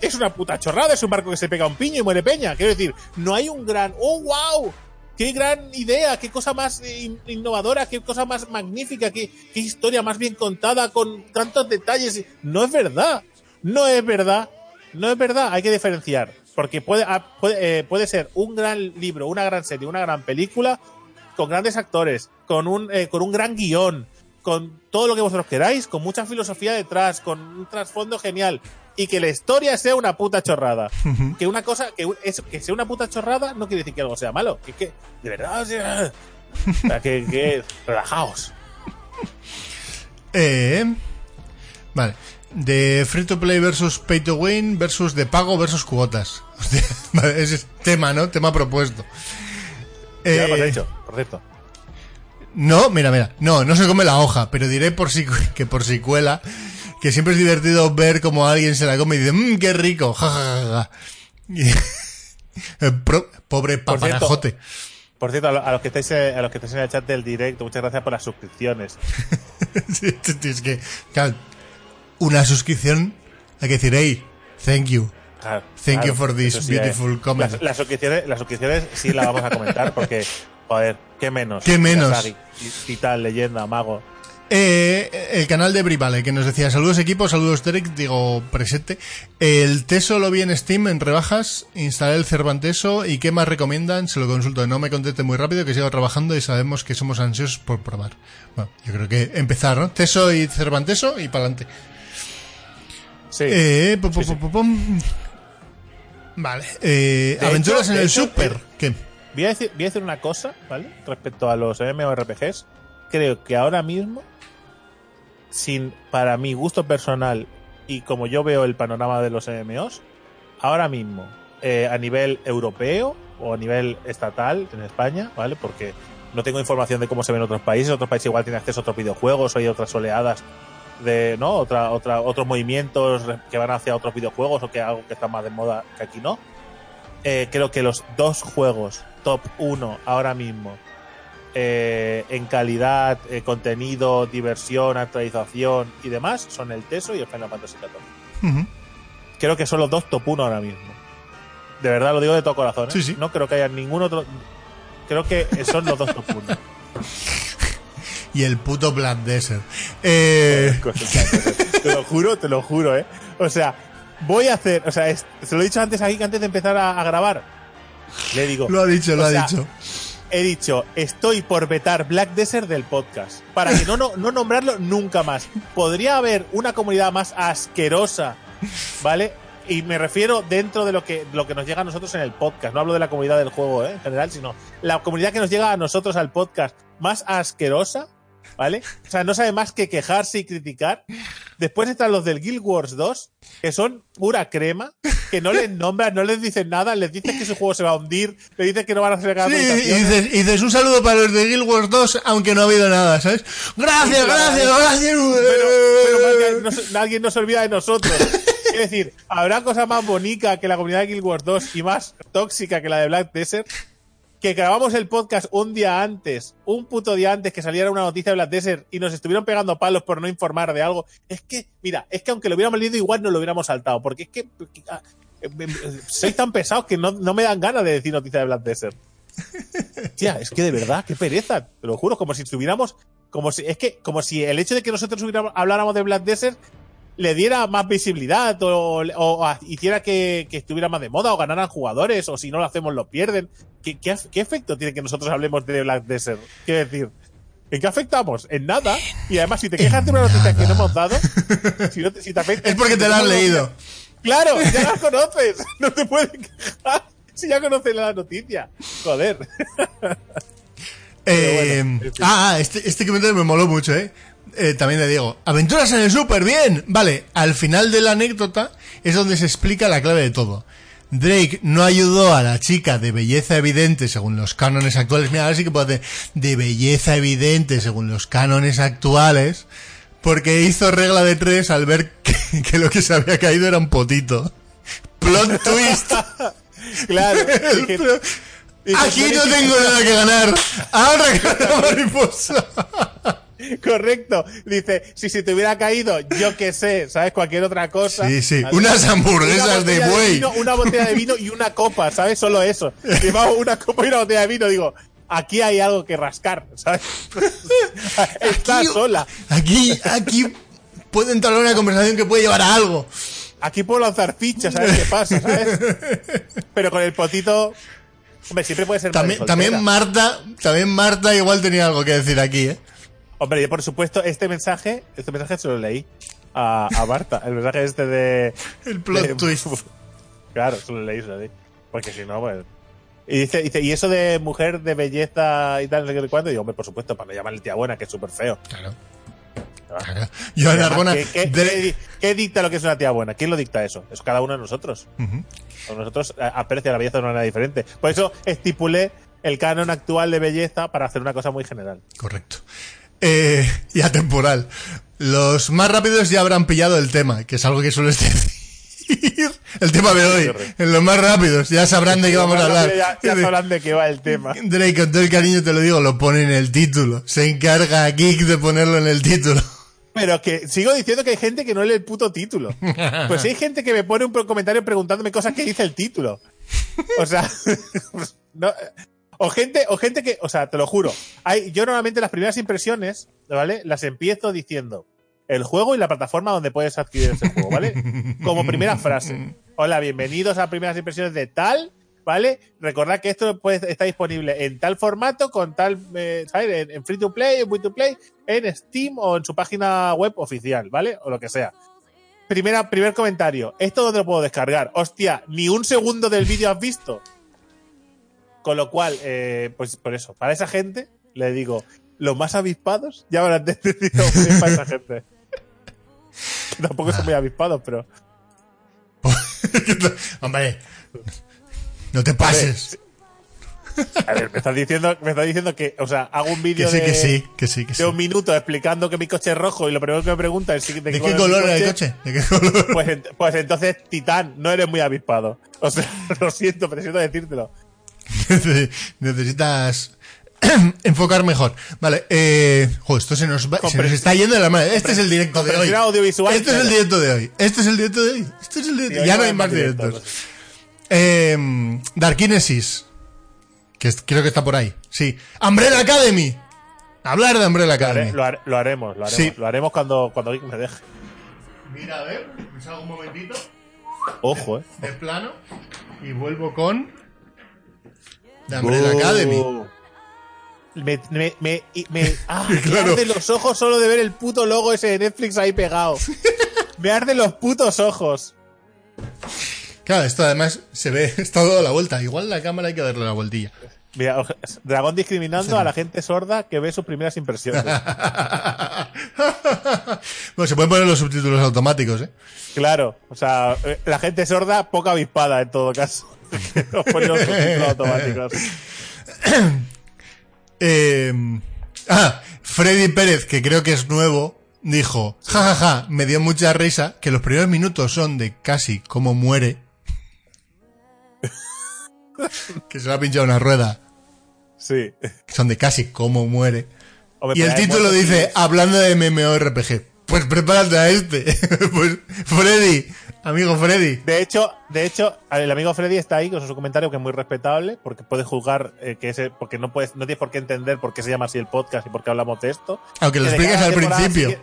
es una puta chorrada, es un barco que se pega un piño y muere peña. Quiero decir, no hay un gran, oh wow, qué gran idea, qué cosa más in- innovadora, qué cosa más magnífica, qué, historia más bien contada con tantos detalles. No es verdad, no es verdad, no es verdad, hay que diferenciar. Porque puede, ah, eh, puede ser un gran libro, una gran serie, una gran película, con grandes actores, con un, eh, con un gran guion, con todo lo que vosotros queráis, con mucha filosofía detrás, con un trasfondo genial, y que la historia sea una puta chorrada. que una cosa, que, es- que sea una puta chorrada no quiere decir que algo sea malo. Que, que de verdad, o sea, que, que relajaos. Eh, vale. De free to play versus pay to win versus de pago versus cuotas. Hostia, vale, ese es tema, ¿no? Tema propuesto. Ya lo Eh, has hecho, por cierto. No, mira, mira. No, no se come la hoja, pero diré por si, que por si cuela que siempre es divertido ver cómo alguien se la come y dice, mmm, qué rico, ja, ja, ja, ja". Y- pro- pobre Por cierto, papanajote. Por cierto, a lo- a los que estáis a los que estáis en el chat del directo, muchas gracias por las suscripciones. Sí, es que, claro, una suscripción, hay que decir, hey, thank you. Claro, Thank claro, you for this sí, beautiful comment. Las, las suscripciones, las suscripciones sí las vamos a comentar porque, joder, qué menos. ¿Qué menos? Titan, leyenda, mago. Eh, el canal de Brivale, que nos decía saludos equipo, saludos Derek, digo presente. El Teso lo vi en Steam en rebajas, instalé el Cervanteso y ¿qué más recomiendan? Se lo consulto, no me conteste muy rápido, que sigo trabajando y sabemos que somos ansiosos por probar. Bueno, yo creo que empezar, ¿no? Teso y Cervanteso y para adelante. Sí. Eh, pom, Sí, pom, sí. pom, pom. Vale, eh, aventuras hecho- en el hecho, Super. eh, ¿Qué? Voy a, decir, voy a decir una cosa, ¿vale? Respecto a los MMORPGs. Creo que ahora mismo, sin para mi gusto personal y como yo veo el panorama de los MMOs, ahora mismo, eh, a nivel europeo o a nivel estatal en España, ¿vale? Porque no tengo información de cómo se ven en otros países. Otros países igual tienen acceso a otros videojuegos o hay otras oleadas de, ¿no? Otra, otra, otros movimientos que van hacia otros videojuegos o que algo que está más de moda que aquí no. Eh, creo que los dos juegos top 1 ahora mismo eh, en calidad, eh, contenido, diversión, actualización y demás son el Teso y el Final Fantasy XIV. Ujú. Creo que son los dos top 1 ahora mismo. De verdad lo digo de todo corazón. ¿eh? Sí, sí. No creo que haya ningún otro. Creo que son los dos top 1. Y el puto Black Desert. Eh, te lo juro, te lo juro, ¿eh? O sea, voy a hacer. O sea, es- se lo he dicho antes aquí, que antes de empezar a, a grabar. Le digo. lo ha dicho, lo ha sea, dicho. he dicho, estoy por vetar Black Desert del podcast. Para que no, no, no nombrarlo nunca más. Podría haber una comunidad más asquerosa, ¿vale? Y me refiero dentro de lo que, lo que nos llega a nosotros en el podcast. No hablo de la comunidad del juego ¿eh? en general, sino la comunidad que nos llega a nosotros al podcast más asquerosa, ¿vale? O sea, no sabe más que quejarse y criticar. Después están los del Guild Wars 2, que son pura crema, que no les nombran, no les dicen nada, les dicen que su juego se va a hundir, le dicen que no van a hacer Sí, y dices, y dices un saludo para los de Guild Wars 2, aunque no ha habido nada, ¿sabes? Gracias, gracias, gracias. pero, pero no nadie no se olvida de nosotros. Es decir, habrá cosa más bonita que la comunidad de Guild Wars 2 y más tóxica que la de Black Desert. Que grabamos el podcast un día antes, un puto día antes que saliera una noticia de Black Desert y nos estuvieron pegando palos por no informar de algo. Es que, mira, es que aunque lo hubiéramos leído igual no lo hubiéramos saltado. Porque es que, que- ah, eh, sois tan pesados que no, no me dan ganas de decir noticias de Black Desert. Tía, es que de verdad, qué pereza. Te lo juro, como si estuviéramos. Como si, es que, como si el hecho de que nosotros habláramos de Black Desert le diera más visibilidad o, o hiciera que, que estuviera más de moda o ganaran jugadores o si no lo hacemos lo pierden. ¿Qué, qué, qué efecto tiene que nosotros hablemos de Black Desert? Quiero decir, ¿en qué afectamos? En nada. Y además, si te quejas de una noticia que no hemos dado, si, no te, si te afecta. Es porque te lo has leído. Claro, ya las conoces. No te puedes quejar si ya conoces la noticia. Joder. Eh, bueno, ah, ah, este, este comentario me moló mucho, ¿eh? Eh, También le digo, aventuras en el super, bien. Vale, al final de la anécdota es donde se explica la clave de todo. Drake no ayudó a la chica de belleza evidente según los cánones actuales. Mira, ahora sí que puedo hacer de belleza evidente según los cánones actuales. Porque hizo regla de tres al ver que, que lo que se había caído era un potito. Plot twist. Claro. Pro- Aquí no "Tony, tengo nada que ganar. Ahora que la mariposa. Correcto. Dice, si se te hubiera caído, yo qué sé, ¿sabes? Cualquier otra cosa. Sí, sí. Unas Una hamburguesas de buey. vino, una botella de vino y una copa, ¿sabes? Solo eso. Llevaba una copa y una botella de vino. Digo, aquí hay algo que rascar, ¿sabes? Está sola. Aquí, aquí puede entrar una conversación que puede llevar a algo. Aquí puedo lanzar fichas, ¿sabes qué pasa? ¿sabes? Pero con el potito. Hombre, siempre puede ser También, también. Marta, también Marta igual tenía algo que decir aquí, ¿eh? Hombre, yo por supuesto, este mensaje, este mensaje se lo leí a, a Marta. El mensaje este de. El plot de- twist. Claro, se lo leí, se lo leí. Porque si no, pues. Y dice, dice, y eso de mujer de belleza y tal, no sé qué cuándo, y digo, hombre, por supuesto, para no llamarle tía buena, que es súper feo. Claro. Claro. Joan Además, Arbona. ¿qué, qué- dicta lo que es una tía buena? ¿Quién lo dicta eso? Es cada uno de nosotros. Ujú. Nosotros aprecia la belleza de una manera diferente. Por eso estipulé el canon actual de belleza para hacer una cosa muy general. Correcto. Eh, y atemporal. Los más rápidos ya habrán pillado el tema, que es algo que sueles decir. El tema de hoy. En los más rápidos, ya sabrán de qué vamos a hablar. Ya, ya sabrán de qué va el tema. Drake, con todo el cariño te lo digo, lo pone en el título. Se encarga Geek de ponerlo en el título. Pero que sigo diciendo que hay gente que no lee el puto título. Pues hay gente que me pone un comentario preguntándome cosas que dice el título. O sea, no, o gente, o gente que, o sea, te lo juro. Hay, yo normalmente las primeras impresiones, ¿vale? Las empiezo diciendo el juego y la plataforma donde puedes adquirir ese juego, ¿vale? Como primera frase. Hola, bienvenidos a primeras impresiones de tal, ¿vale? Recordad que esto puede, está disponible en tal formato, con tal, eh, ¿sabes? En, en, free to play, en free to play, en Steam o en su página web oficial, ¿vale? O lo que sea. Primera, primer comentario. ¿Esto dónde lo puedo descargar? Hostia, ni un segundo del vídeo has visto. Con lo cual, eh, pues por eso, para esa gente, le digo, los más avispados ya habrán entendido para esa gente. Tampoco son muy avispados, pero. Hombre, no te pases. A ver, me estás diciendo, me estás diciendo que, o sea, hago un vídeo que sí, de, que sí, que sí, que de un minuto explicando que mi coche es rojo y lo primero que me pregunta es de, ¿De qué color era el coche. ¿De qué color? Pues, pues entonces, Titán, no eres muy avispado. O sea, lo siento, pero siento decírtelo. Necesitas enfocar mejor. Vale, eh, joder, esto se nos, va, se nos está yendo de la madre. Este es el directo de hoy. Este es el directo de hoy. Este es el directo de hoy. Este es el directo. ya no hay más directos. Eh, Darkinesis. Que creo que está por ahí. Sí. Umbrella Academy. Hablar de Umbrella Academy. Lo, haremos, lo haremos. Sí. Lo haremos cuando, cuando me deje. Mira, a ver, me salgo un momentito. Ojo, eh. De plano. Y vuelvo con. De Umbrella oh. Academy. Me, me, me, me, ah, claro. me arde los ojos solo de ver el puto logo ese de Netflix ahí pegado. me arde los putos ojos. Claro, esto además se ve, está dado la vuelta. Igual la cámara hay que darle la vueltilla. Mira, Dragón discriminando sí. a la gente sorda que ve sus primeras impresiones. bueno, se pueden poner los subtítulos automáticos, ¿eh? Claro, o sea, la gente sorda, poca avispada en todo caso. Nos ponen los subtítulos automáticos. eh, ah, Freddy Pérez, que creo que es nuevo, dijo, jajaja, ja, ja, me dio mucha risa que los primeros minutos son de casi cómo muere que se le ha pinchado una rueda. Sí. Son de casi cómo muere. Hombre, y el título dice, hablando de MMORPG. Pues prepárate a este. pues Freddy, amigo Freddy. De hecho, de hecho, el amigo Freddy está ahí con su comentario que es muy respetable, porque puede juzgar eh, que ese, porque no puedes, no tienes por qué entender por qué se llama así el podcast y por qué hablamos de esto. Aunque lo expliques al principio. Sigue,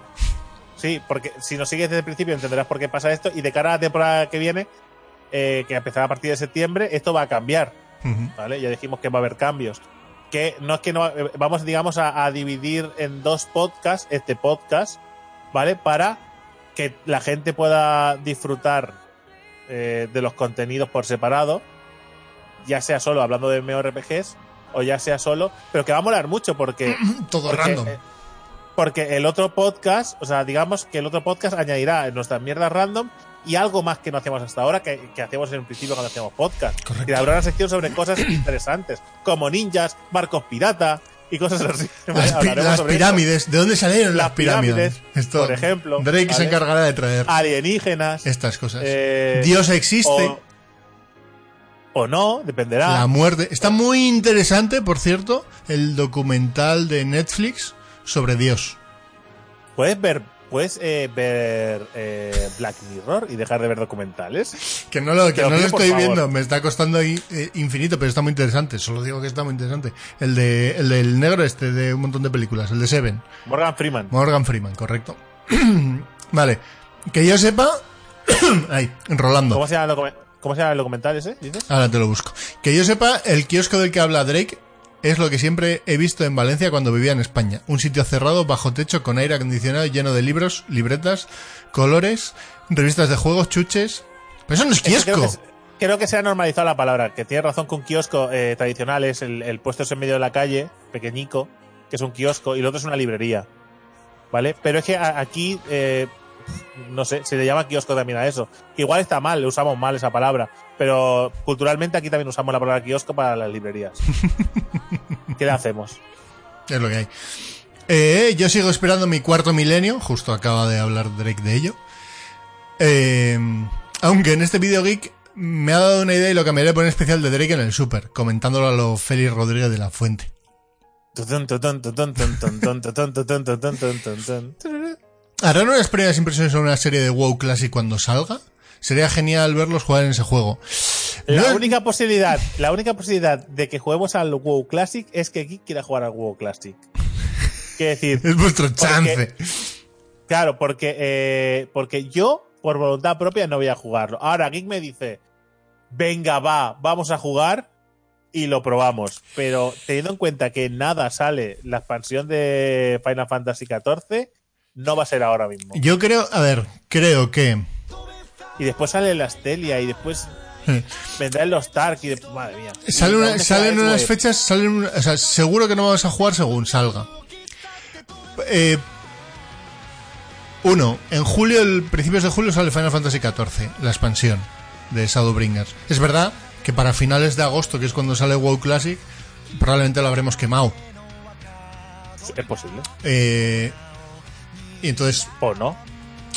sí, porque si nos sigues desde el principio entenderás por qué pasa esto y de cara a la temporada que viene eh, que empezará a partir de septiembre, esto va a cambiar. Uh -huh. ¿vale? Ya dijimos que va a haber cambios. Que no es que no. Vamos, digamos, a, a, dividir en dos podcasts este podcast, ¿vale? Para que la gente pueda disfrutar eh, de los contenidos por separado, ya sea solo hablando de MMORPGs o ya sea solo, pero que va a molar mucho porque. Todo porque, random. Eh, porque el otro podcast, o sea, digamos que el otro podcast añadirá nuestras mierdas random y algo más que no hacíamos hasta ahora, que, que hacíamos en un principio cuando hacíamos podcast. Correcto. Y habrá una sección sobre cosas interesantes, como ninjas, barcos pirata y cosas así. Las, pi las pirámides, esto. ¿de dónde salieron las, las pirámides? pirámides esto, por ejemplo. Drake ¿vale? se encargará de traer. Alienígenas. Estas cosas. Eh, Dios existe. O, o no, dependerá. La muerte. Está muy interesante, por cierto, el documental de Netflix sobre Dios. Puedes ver puedes eh, ver eh, Black Mirror y dejar de ver documentales. Que no lo, que no lo estoy viendo, me está costando ahí, eh, infinito, pero está muy interesante. Solo digo que está muy interesante. El de el del negro este de un montón de películas, el de Seven. Morgan Freeman. Morgan Freeman, correcto. vale. Que yo sepa. ahí, enrolando. ¿Cómo se, llama el ¿Cómo se llama el documental ese? ¿dices? Ahora te lo busco. Que yo sepa, el kiosco del que habla Drake es lo que siempre he visto en Valencia cuando vivía en España. Un sitio cerrado, bajo techo, con aire acondicionado, lleno de libros, libretas, colores, revistas de juegos, chuches. Pero eso no es kiosco. Creo que, creo que, se ha normalizado la palabra, que tiene razón que un kiosco eh, tradicional es el, el puesto en medio de la calle, pequeñico, que es un kiosco, y el otro es una librería. ¿Vale? Pero es que aquí, eh, no sé, se le llama kiosco también a eso. Que igual está mal, le usamos mal esa palabra. Pero culturalmente aquí también usamos la palabra kiosco para las librerías. ¿Qué le hacemos? Es lo que hay. Eh, yo sigo esperando mi cuarto milenio, justo acaba de hablar Drake de ello. Eh, aunque en este video geek me ha dado una idea y lo cambiaré por un especial de Drake en el Super, comentándolo a lo Félix Rodríguez de la Fuente. ¿Harán unas primeras impresiones sobre una serie de WoW Classic cuando salga? Sería genial verlos jugar en ese juego. La No- única posibilidad, la única posibilidad de que juguemos al WoW Classic es que Geek quiera jugar al WoW Classic. Quiere decir, Es vuestro chance. claro, porque, eh, porque yo, por voluntad propia, no voy a jugarlo. Ahora, Geek me dice, venga, va, vamos a jugar y lo probamos. Pero teniendo en cuenta que nada sale la expansión de Final Fantasy XIV, no va a ser ahora mismo. Yo creo, a ver, creo que... Y después sale la Stelia y después vendrá el Lost Ark y después, madre mía. Sale una- aún salen unas fechas, salen, o sea, seguro que no vamos a jugar según salga. Eh, uno, en julio, el principios de julio sale Final Fantasy XIV, la expansión de Shadowbringers. Es verdad que para finales de agosto, que es cuando sale WoW Classic, probablemente lo habremos quemado. Es posible. Eh, y entonces, O no.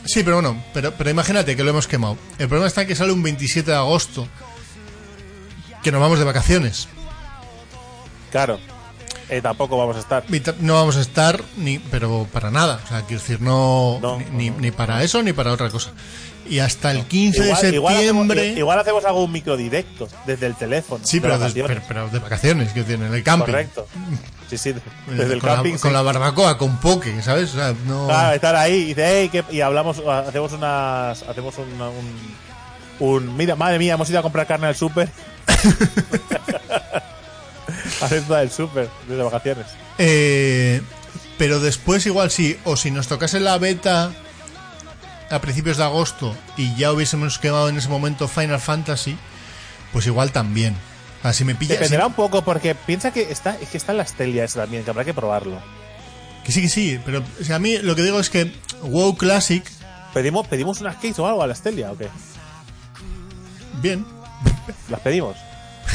sí, pero bueno, pero, pero imagínate que lo hemos quemado. El problema está en que sale un 27 de agosto, que nos vamos de vacaciones. Claro. Eh, tampoco vamos a estar. No vamos a estar ni, pero para nada. O sea, quiero decir, no, No, ni, no, ni- no. ni para eso ni para otra cosa. Y hasta el 15 de igual, septiembre. hacemos, igual hacemos algún microdirecto desde el teléfono. sí, de pero, de, vacaciones. pero, pero de vacaciones, que tiene en el camping. Correcto. Sí, sí, Eh, desde el con, camping. la, sí. con la barbacoa, con poke, ¿sabes? O sea, no. Claro, estar ahí y dice, "Ey, ¿qué?", y hablamos, hacemos unas, hacemos una- un, un, mira, madre mía, hemos ido a comprar carne al súper. Hacer toda el súper desde vacaciones. Eh, pero después, igual sí, o si nos tocase la beta a principios de agosto y ya hubiésemos quemado en ese momento Final Fantasy, pues igual también. Así me pilla. Dependerá un poco porque piensa que está, es que está en la Stelia esa también, que habrá que probarlo. Que sí, que sí, pero o sea, a mí lo que digo es que WoW Classic, ¿Pedimos, pedimos unas case o algo a la Stelia o qué? bien. ¿Las pedimos?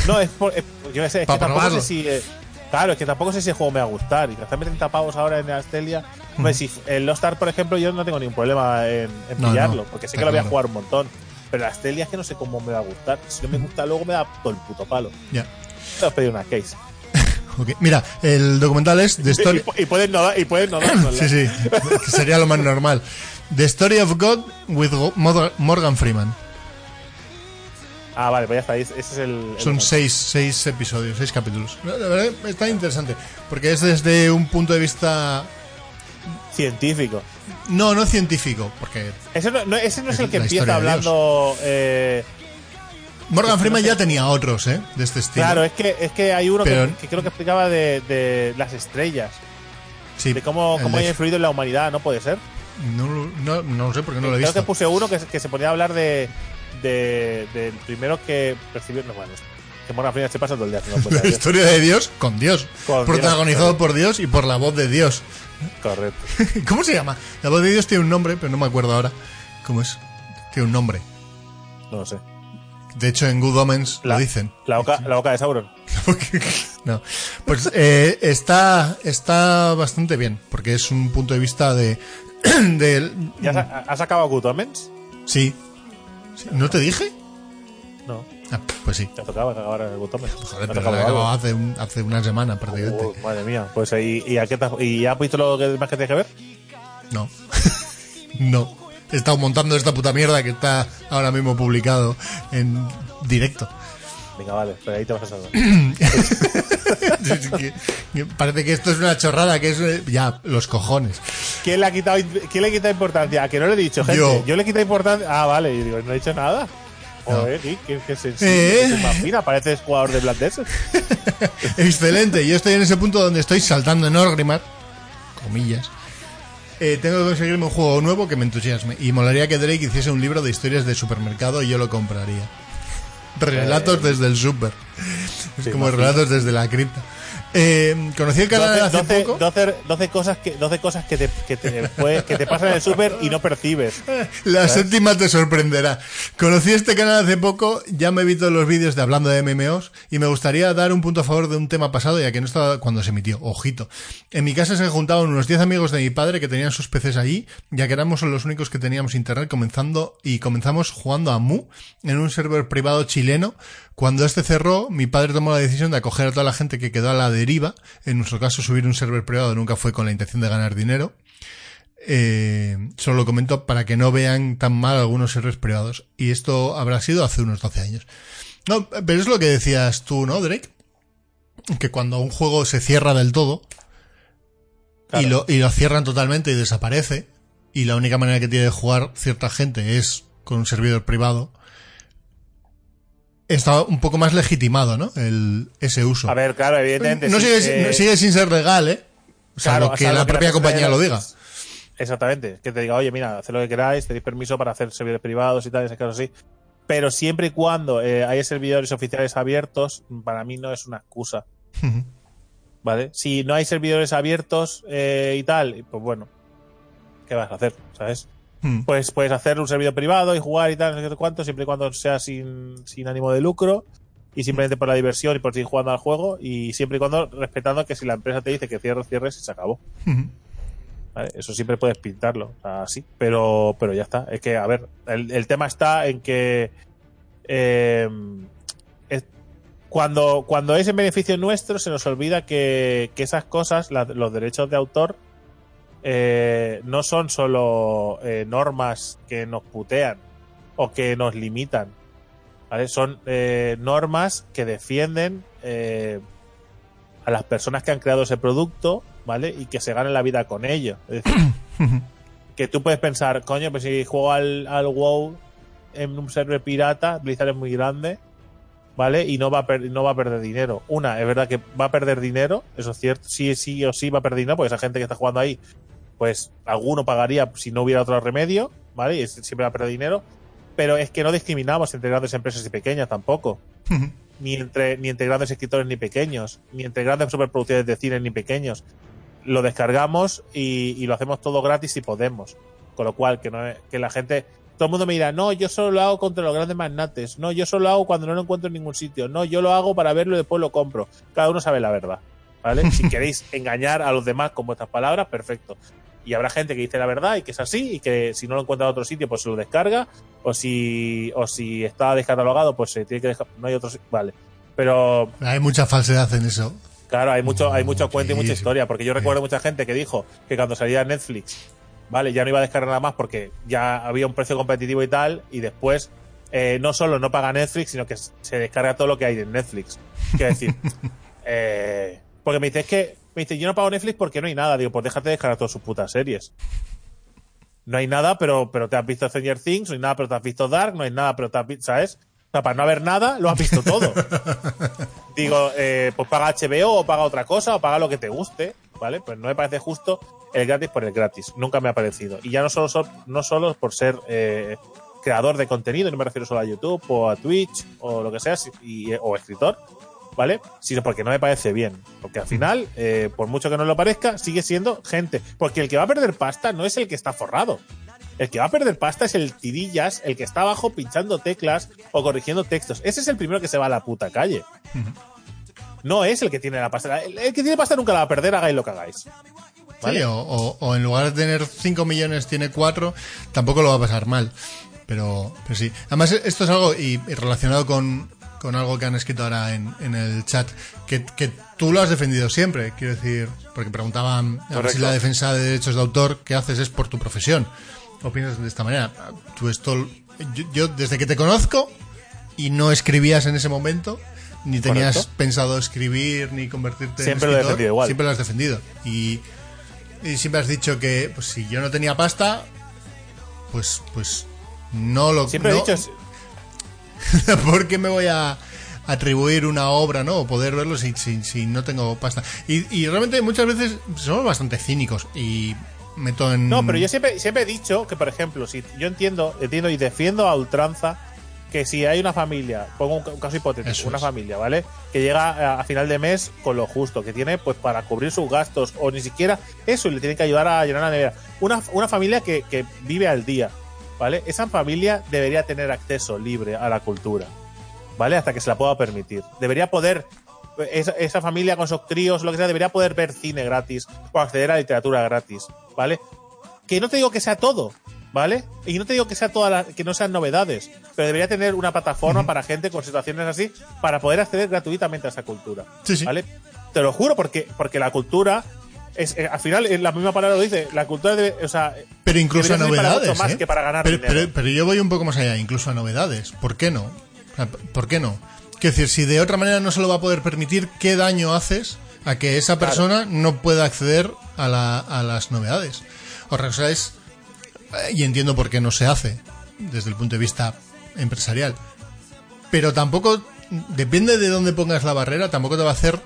No, es por. es- yo sé, es que tampoco sé si. eh, claro, es que tampoco sé si el juego me va a gustar. Y gastarme 30 pavos ahora en Astelia. Hombre, si el Lost Ark, por ejemplo, yo no tengo ningún problema en, en No, pillarlo. no, porque sé que lo voy a jugar un montón. Pero la Astelia es que no sé cómo me va a gustar. Si no me gusta luego me da todo el puto palo. Ya. Te vas a pedir una case. Ok. Mira, el documental es The Y, Story. pu- y puedes no dar. Y puedes no darnosla. Sí, sí, que sería lo más normal. The Story of God with Morgan Freeman. Ah, vale, pues ya está. Ese es el. el- Son seis, seis episodios, seis capítulos. La verdad está interesante, porque es desde un punto de vista científico. no, no científico, porque Ese no, no- ese no es el que empieza hablando. eh, Morgan Freeman no sé. ya tenía otros, ¿eh? De este estilo. claro, es que, es que hay uno que- Pero- que, creo que explicaba de, de las estrellas. sí, de cómo, cómo de- ha influido en la humanidad, ¿no puede ser? no, no, no lo sé porque no lo he Creo que visto. puse uno que, que se ponía a hablar de, de del primero que percibió. No, bueno, es que Morgan Freeman se pasa todo el día haciendo La historia de Dios con Dios. Con protagonizado Dios, por Dios y por la voz de Dios. Correcto. ¿Cómo se llama? La voz de Dios tiene un nombre, pero no me acuerdo ahora. ¿Cómo es? Tiene un nombre. No lo sé. De hecho, en Good Omens La, lo dicen. La boca, la boca de Sauron. no. Pues eh, está, está bastante bien, porque es un punto de vista de... de ¿Ya has, has acabado Good Omens? sí. Sí. ¿No te dije? No. Ah, pues sí. Te tocaba acabar el Good Omens. Joder, ¿Te pero tocaba lo he algo? acabado hace, un- hace una semana prácticamente. Oh, madre mía. Pues ahí, ¿y, a qué has- ¿y ya has visto lo que más que tienes que ver? No. no. He estado montando esta puta mierda que está ahora mismo publicado en directo. Venga, vale, pero ahí te vas a salvar. Es que- que Parece que esto es una chorrada, que es eh, ya los cojones. ¿Quién le ha quitado, quién le ha quitado importancia? A que no le he dicho, gente. Yo. Yo, le he quitado importancia. Ah, vale. Y digo, no he dicho nada. Joder, Geek, qué, qué. Eh. qué pareces jugador de Black Desert. Excelente, yo estoy en ese punto donde estoy saltando en Orgrimmar, comillas. Eh, tengo que conseguirme un juego nuevo que me entusiasme. Y molaría que Drake hiciese un libro de historias de supermercado y yo lo compraría. Relatos desde el super. Es como relatos desde la cripta. Eh, conocí el canal 12, hace 12 poco. 12 12 cosas, que, 12 cosas que, te, que, te, que te pasan en el súper y no percibes. La séptima te sorprenderá. Conocí este canal hace poco, ya me he visto los vídeos de hablando de MMOs y me gustaría dar un punto a favor de un tema pasado ya que no estaba cuando se emitió. Ojito. En mi casa se juntaban unos 10 amigos de mi padre que tenían sus PCs allí, ya que éramos los únicos que teníamos internet comenzando y comenzamos jugando a Mu en un server privado chileno. Cuando este cerró, mi padre tomó la decisión de acoger a toda la gente que quedó a la deriva. En nuestro caso, subir un server privado nunca fue con la intención de ganar dinero. Eh, solo lo comento para que no vean tan mal algunos servers privados. Y esto habrá sido hace unos 12 años. No, pero es lo que decías tú, ¿no, Drake? Que cuando un juego se cierra del todo y, lo, y lo cierran totalmente y desaparece, y la única manera que tiene de jugar cierta gente es con un servidor privado, está un poco más legitimado, ¿no? El, ese uso. A ver, claro, evidentemente. no sí, sigue, eh, sin ser legal, ¿eh? Salvo claro, que salvo la propia compañía lo diga. Exactamente. Que te diga, oye, mira, haced lo que queráis, tenéis permiso para hacer servidores privados y tal, esas cosas así. Pero siempre y cuando eh, haya servidores oficiales abiertos, para mí no es una excusa. ¿Vale? Si no hay servidores abiertos eh, y tal, pues bueno, ¿qué vas a hacer? ¿Sabes? Hmm. Pues puedes hacer un servidor privado y jugar y tal, no sé cuánto, siempre y cuando sea sin, sin ánimo de lucro y simplemente por la diversión y por seguir jugando al juego y siempre y cuando respetando que si la empresa te dice que cierres, cierres y se acabó. ¿vale? Eso siempre puedes pintarlo, así, pero, pero ya está. Es que, a ver, el, el tema está en que eh, es- cuando, cuando es en beneficio nuestro se nos olvida que, que esas cosas, la- los derechos de autor, eh, no son solo eh, normas que nos putean o que nos limitan. ¿vale? Son eh, normas que defienden a las personas que han creado ese producto, ¿vale? Y que se ganen la vida con ello. Es decir, que tú puedes pensar, coño, pues si juego al, al WoW en un server pirata, Blizzard es muy grande, ¿vale? Y no va, a per- no va a perder dinero. Una, es verdad que va a perder dinero, eso es cierto, sí, sí o sí va a perder dinero, porque esa gente que está jugando ahí, pues alguno pagaría si no hubiera otro remedio, ¿vale? Y siempre va a perder dinero. Pero es que no discriminamos entre grandes empresas y pequeñas tampoco ni entre, ni entre grandes escritores ni pequeños, ni entre grandes superproducciones de cine ni pequeños. Lo descargamos y, y lo hacemos todo gratis si podemos. Con lo cual, que, no, que la gente, todo el mundo me dirá, no, yo solo lo hago contra los grandes magnates, no, yo solo lo hago cuando no lo encuentro en ningún sitio, no, yo lo hago para verlo y después lo compro. Cada uno sabe la verdad, ¿vale? Si queréis engañar a los demás con vuestras palabras, perfecto. Y habrá gente que dice la verdad y que es así y que si no lo encuentra en otro sitio, pues se lo descarga o si, o si está descatalogado, pues se tiene que dejar, no hay otro, vale. Pero Hay mucha falsedad en eso. Claro, hay mucho, hay mucho cuento y mucha historia, porque yo recuerdo mucha gente que dijo que cuando salía Netflix, vale, ya no iba a descargar nada más porque ya había un precio competitivo y tal, y después eh, no solo no paga Netflix, sino que se descarga todo lo que hay en Netflix. Quiero decir, eh, porque me dice, es que, me dice, yo no pago Netflix porque no hay nada. Digo, pues déjate de descargar todas sus putas series. No hay nada, pero, pero te has visto Stranger Things, no hay nada, pero te has visto Dark, no hay nada, pero te has visto, ¿sabes? O sea, para no haber nada, lo has visto todo. Digo, eh, pues paga HBO o paga otra cosa o paga lo que te guste, ¿vale? Pues no me parece justo el gratis por el gratis. Nunca me ha parecido. Y ya no solo, so- no solo por ser eh, creador de contenido, no me refiero solo a YouTube o a Twitch o lo que sea, y- o escritor, ¿vale? Sino porque no me parece bien. Porque al final, eh, por mucho que no lo parezca, sigue siendo gente. Porque el que va a perder pasta no es el que está forrado. El que va a perder pasta es el tirillas, el que está abajo pinchando teclas o corrigiendo textos. Ese es el primero que se va a la puta calle. No es el que tiene la pasta. El, el que tiene pasta nunca la va a perder, hagáis lo que hagáis. ¿Vale? Sí, o, o- o en lugar de tener 5 millones tiene 4, tampoco lo va a pasar mal. Pero, pero sí. Además, esto es algo, y, y relacionado con, con algo que han escrito ahora en, en el chat, que, que tú lo has defendido siempre, quiero decir, porque preguntaban a ver Correcto. si la defensa de derechos de autor que haces es por tu profesión. Opinas de esta manera. Tú esto, yo, yo desde que te conozco y no escribías en ese momento, ni tenías Correcto. pensado escribir ni convertirte Siempre en lo he escritor, defendido igual. Siempre lo has defendido. Y, y siempre has dicho que pues, si yo no tenía pasta, pues, pues no lo Siempre no- he dicho. ¿Por qué me voy a atribuir una obra, no? O poder verlo si, si, si no tengo pasta. Y, y realmente muchas veces somos bastante cínicos y meto en... No, pero yo siempre, siempre he dicho que, por ejemplo, si yo entiendo, entiendo y defiendo a ultranza que si hay una familia, pongo un, ca- un caso hipotético, Eso una es. familia, ¿vale? Que llega a, a final de mes con lo justo, que tiene pues para cubrir sus gastos o ni siquiera eso y le tienen que ayudar a llenar la nevera. Una, una familia que, que vive al día, ¿vale? Esa familia debería tener acceso libre a la cultura, ¿vale? Hasta que se la pueda permitir. Debería poder, esa, esa familia con sus críos, lo que sea, debería poder ver cine gratis o acceder a literatura gratis, ¿vale? Que no te digo que sea todo, ¿vale? Y no te digo que sea toda la- que no sean novedades, pero debería tener una plataforma para gente con situaciones así para poder acceder gratuitamente a esa cultura. Sí, sí. ¿Vale? Te lo juro porque porque la cultura es eh, al final eh, la misma palabra lo dice, la cultura debe, o sea, Pero incluso a para novedades. más ¿eh? que para ganar pero, dinero. pero- pero yo voy un poco más allá, incluso a novedades. ¿Por qué no? ¿Por qué no? Quiero decir, si de otra manera no se lo va a poder permitir, ¿qué daño haces a que esa Claro. persona no pueda acceder a, la- a las novedades? O sea, es. Y entiendo por qué no se hace, desde el punto de vista empresarial. Pero tampoco. Depende de dónde pongas la barrera, tampoco te va a hacer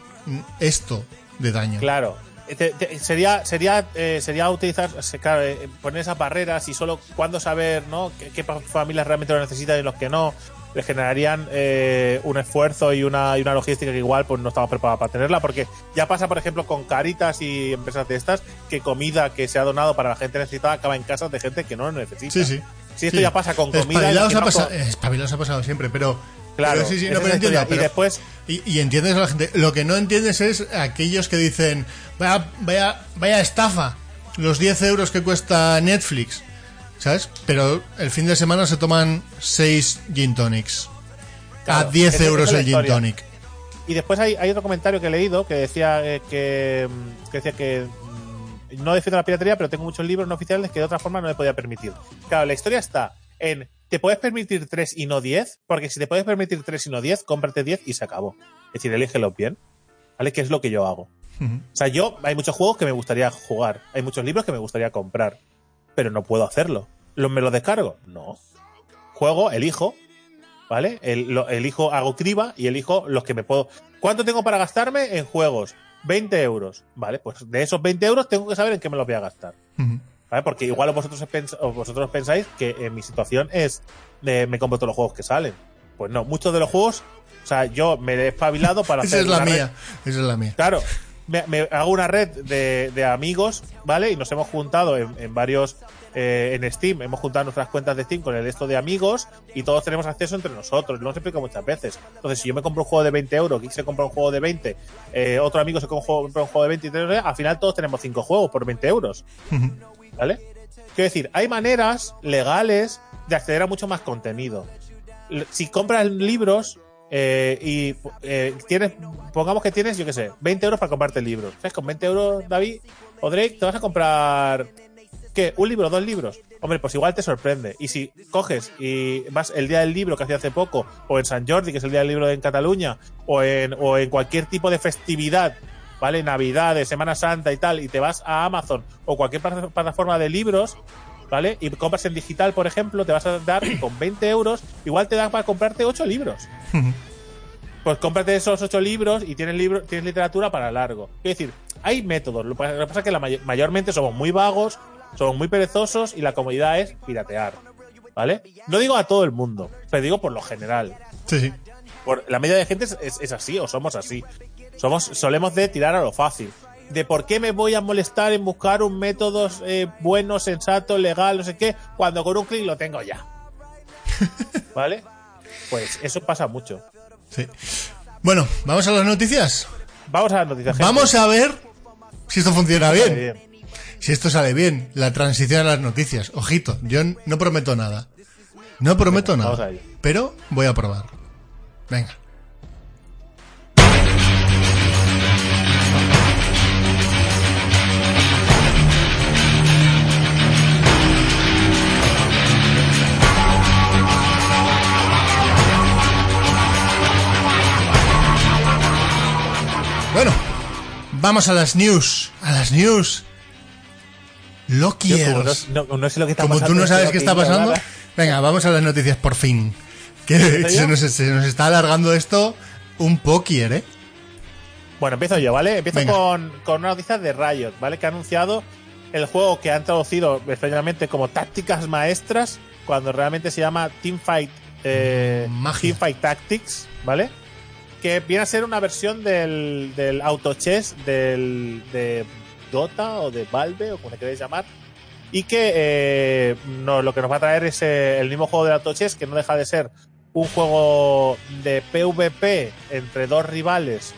esto de daño. Claro. Te- te- sería sería eh, sería utilizar claro, eh, poner esas barreras y solo cuándo saber no qué, familias realmente lo necesitan y los que no les generarían eh, un esfuerzo y una, y una logística que igual pues no estamos preparados para tenerla porque ya pasa por ejemplo con Caritas y empresas de estas que comida que se ha donado para la gente necesitada acaba en casas de gente que no lo necesita Sí, sí. si esto Sí. ya pasa con comida Espabilados ha, imaginaos pasa- con- espabilados ha pasado siempre, pero. Claro, pero sí, no, pero. Y después- y, y entiendes a la gente. Lo que no entiendes es aquellos que dicen. Vaya, vaya, vaya estafa. Los 10 euros que cuesta Netflix. ¿Sabes? Pero el fin de semana se toman 6 gin tonics. Claro, a 10 esa- esa euros el gin tonic. Y después hay, hay otro comentario que he leído que decía eh, que, mm, que decía que mm, no defiendo la piratería, pero tengo muchos libros no oficiales que de otra forma no me podía permitir. Claro, la historia está en ¿te puedes permitir 3 y no 10? Porque si te puedes permitir 3 y no 10, cómprate 10 y se acabó. Es decir, elígelos bien. ¿Vale? Que es lo que yo hago. O sea, yo hay muchos juegos que me gustaría jugar, hay muchos libros que me gustaría comprar, pero no puedo hacerlo. ¿Lo- ¿Me los descargo? No. Juego, elijo, ¿vale? El- lo- elijo, hago criba y elijo los que me puedo. ¿Cuánto tengo para gastarme en juegos? 20 euros. Vale, pues de esos 20 euros tengo que saber en qué me los voy a gastar. ¿Vale? Porque igual vosotros, vosotros pensáis que en mi situación es de me compro todos los juegos que salen. Pues no, muchos de los juegos, o sea, yo me he espabilado para Esa hacer es la una red- mía. Esa es la mía. Claro, me, me hago una red de, de amigos, ¿vale? Y nos hemos juntado en, en varios. eh, en Steam, hemos juntado nuestras cuentas de Steam con el esto de amigos y todos tenemos acceso entre nosotros. Lo hemos explicado muchas veces. Entonces, si yo me compro un juego de 20 euros, Geek se compra un juego de 20, eh, otro amigo se compra un juego, de 20, y tal, al final todos tenemos 5 juegos por 20 euros. ¿Vale? Quiero decir, hay maneras legales de acceder a mucho más contenido. Si compras libros eh, y eh, tienes, pongamos que tienes, yo qué sé, 20 euros para comprarte libros. ¿Sabes? Con 20 euros, David o Drake, te vas a comprar, ¿qué? ¿Un libro? ¿Dos libros? Hombre, pues igual te sorprende. Y si coges y vas el día del libro que hacía hace poco, o en San Jordi, que es el día del libro en Cataluña, o en, o en cualquier tipo de festividad, ¿vale? Navidades, Semana Santa y tal, y te vas a Amazon o cualquier plata- plataforma de libros, ¿vale? Y compras en digital, por ejemplo, te vas a dar con 20 euros, igual te da para comprarte 8 libros. Pues cómprate esos 8 libros y tienes, libro, tienes literatura para largo. Quiero decir, hay métodos. Lo que pasa lo que pasa es que la may- mayormente somos muy vagos, somos muy perezosos y la comodidad es piratear. ¿Vale? No digo a todo el mundo, pero digo por lo general Sí, sí. por la media de gente es, es- es así o somos así. Somos, solemos de tirar a lo fácil. De por qué me voy a molestar en buscar un método eh, bueno, sensato, legal, no sé qué, cuando con un clic lo tengo ya. ¿Vale? Pues eso pasa mucho. sí. Bueno, vamos a las noticias. Vamos a las noticias. gente. Vamos a ver si esto funciona bien. Si esto sale bien, la transición a las noticias. Ojito, yo no prometo nada. No prometo Venga, nada. Pero voy a probar. Venga. Vamos a las news. A las news. Loquiers. como no, no- no sé lo que está Como pasando. tú no sabes qué está pasando, venga, vamos a las noticias por fin. Que ¿Empiezo se nos, se nos está alargando esto un poquier, ¿eh? Bueno, empiezo yo, ¿vale? Empiezo con, con una noticia de Riot, ¿vale? Que ha anunciado el juego que han traducido extrañamente como tácticas maestras, cuando realmente se llama Teamfight eh. Teamfight Tactics, ¿vale? Que viene a ser una versión del, del Auto Chess del, de Dota o de Valve o como le queréis llamar. Y que eh, no, lo que nos va a traer es eh, el mismo juego de Auto Chess, que no deja de ser un juego de PvP entre dos rivales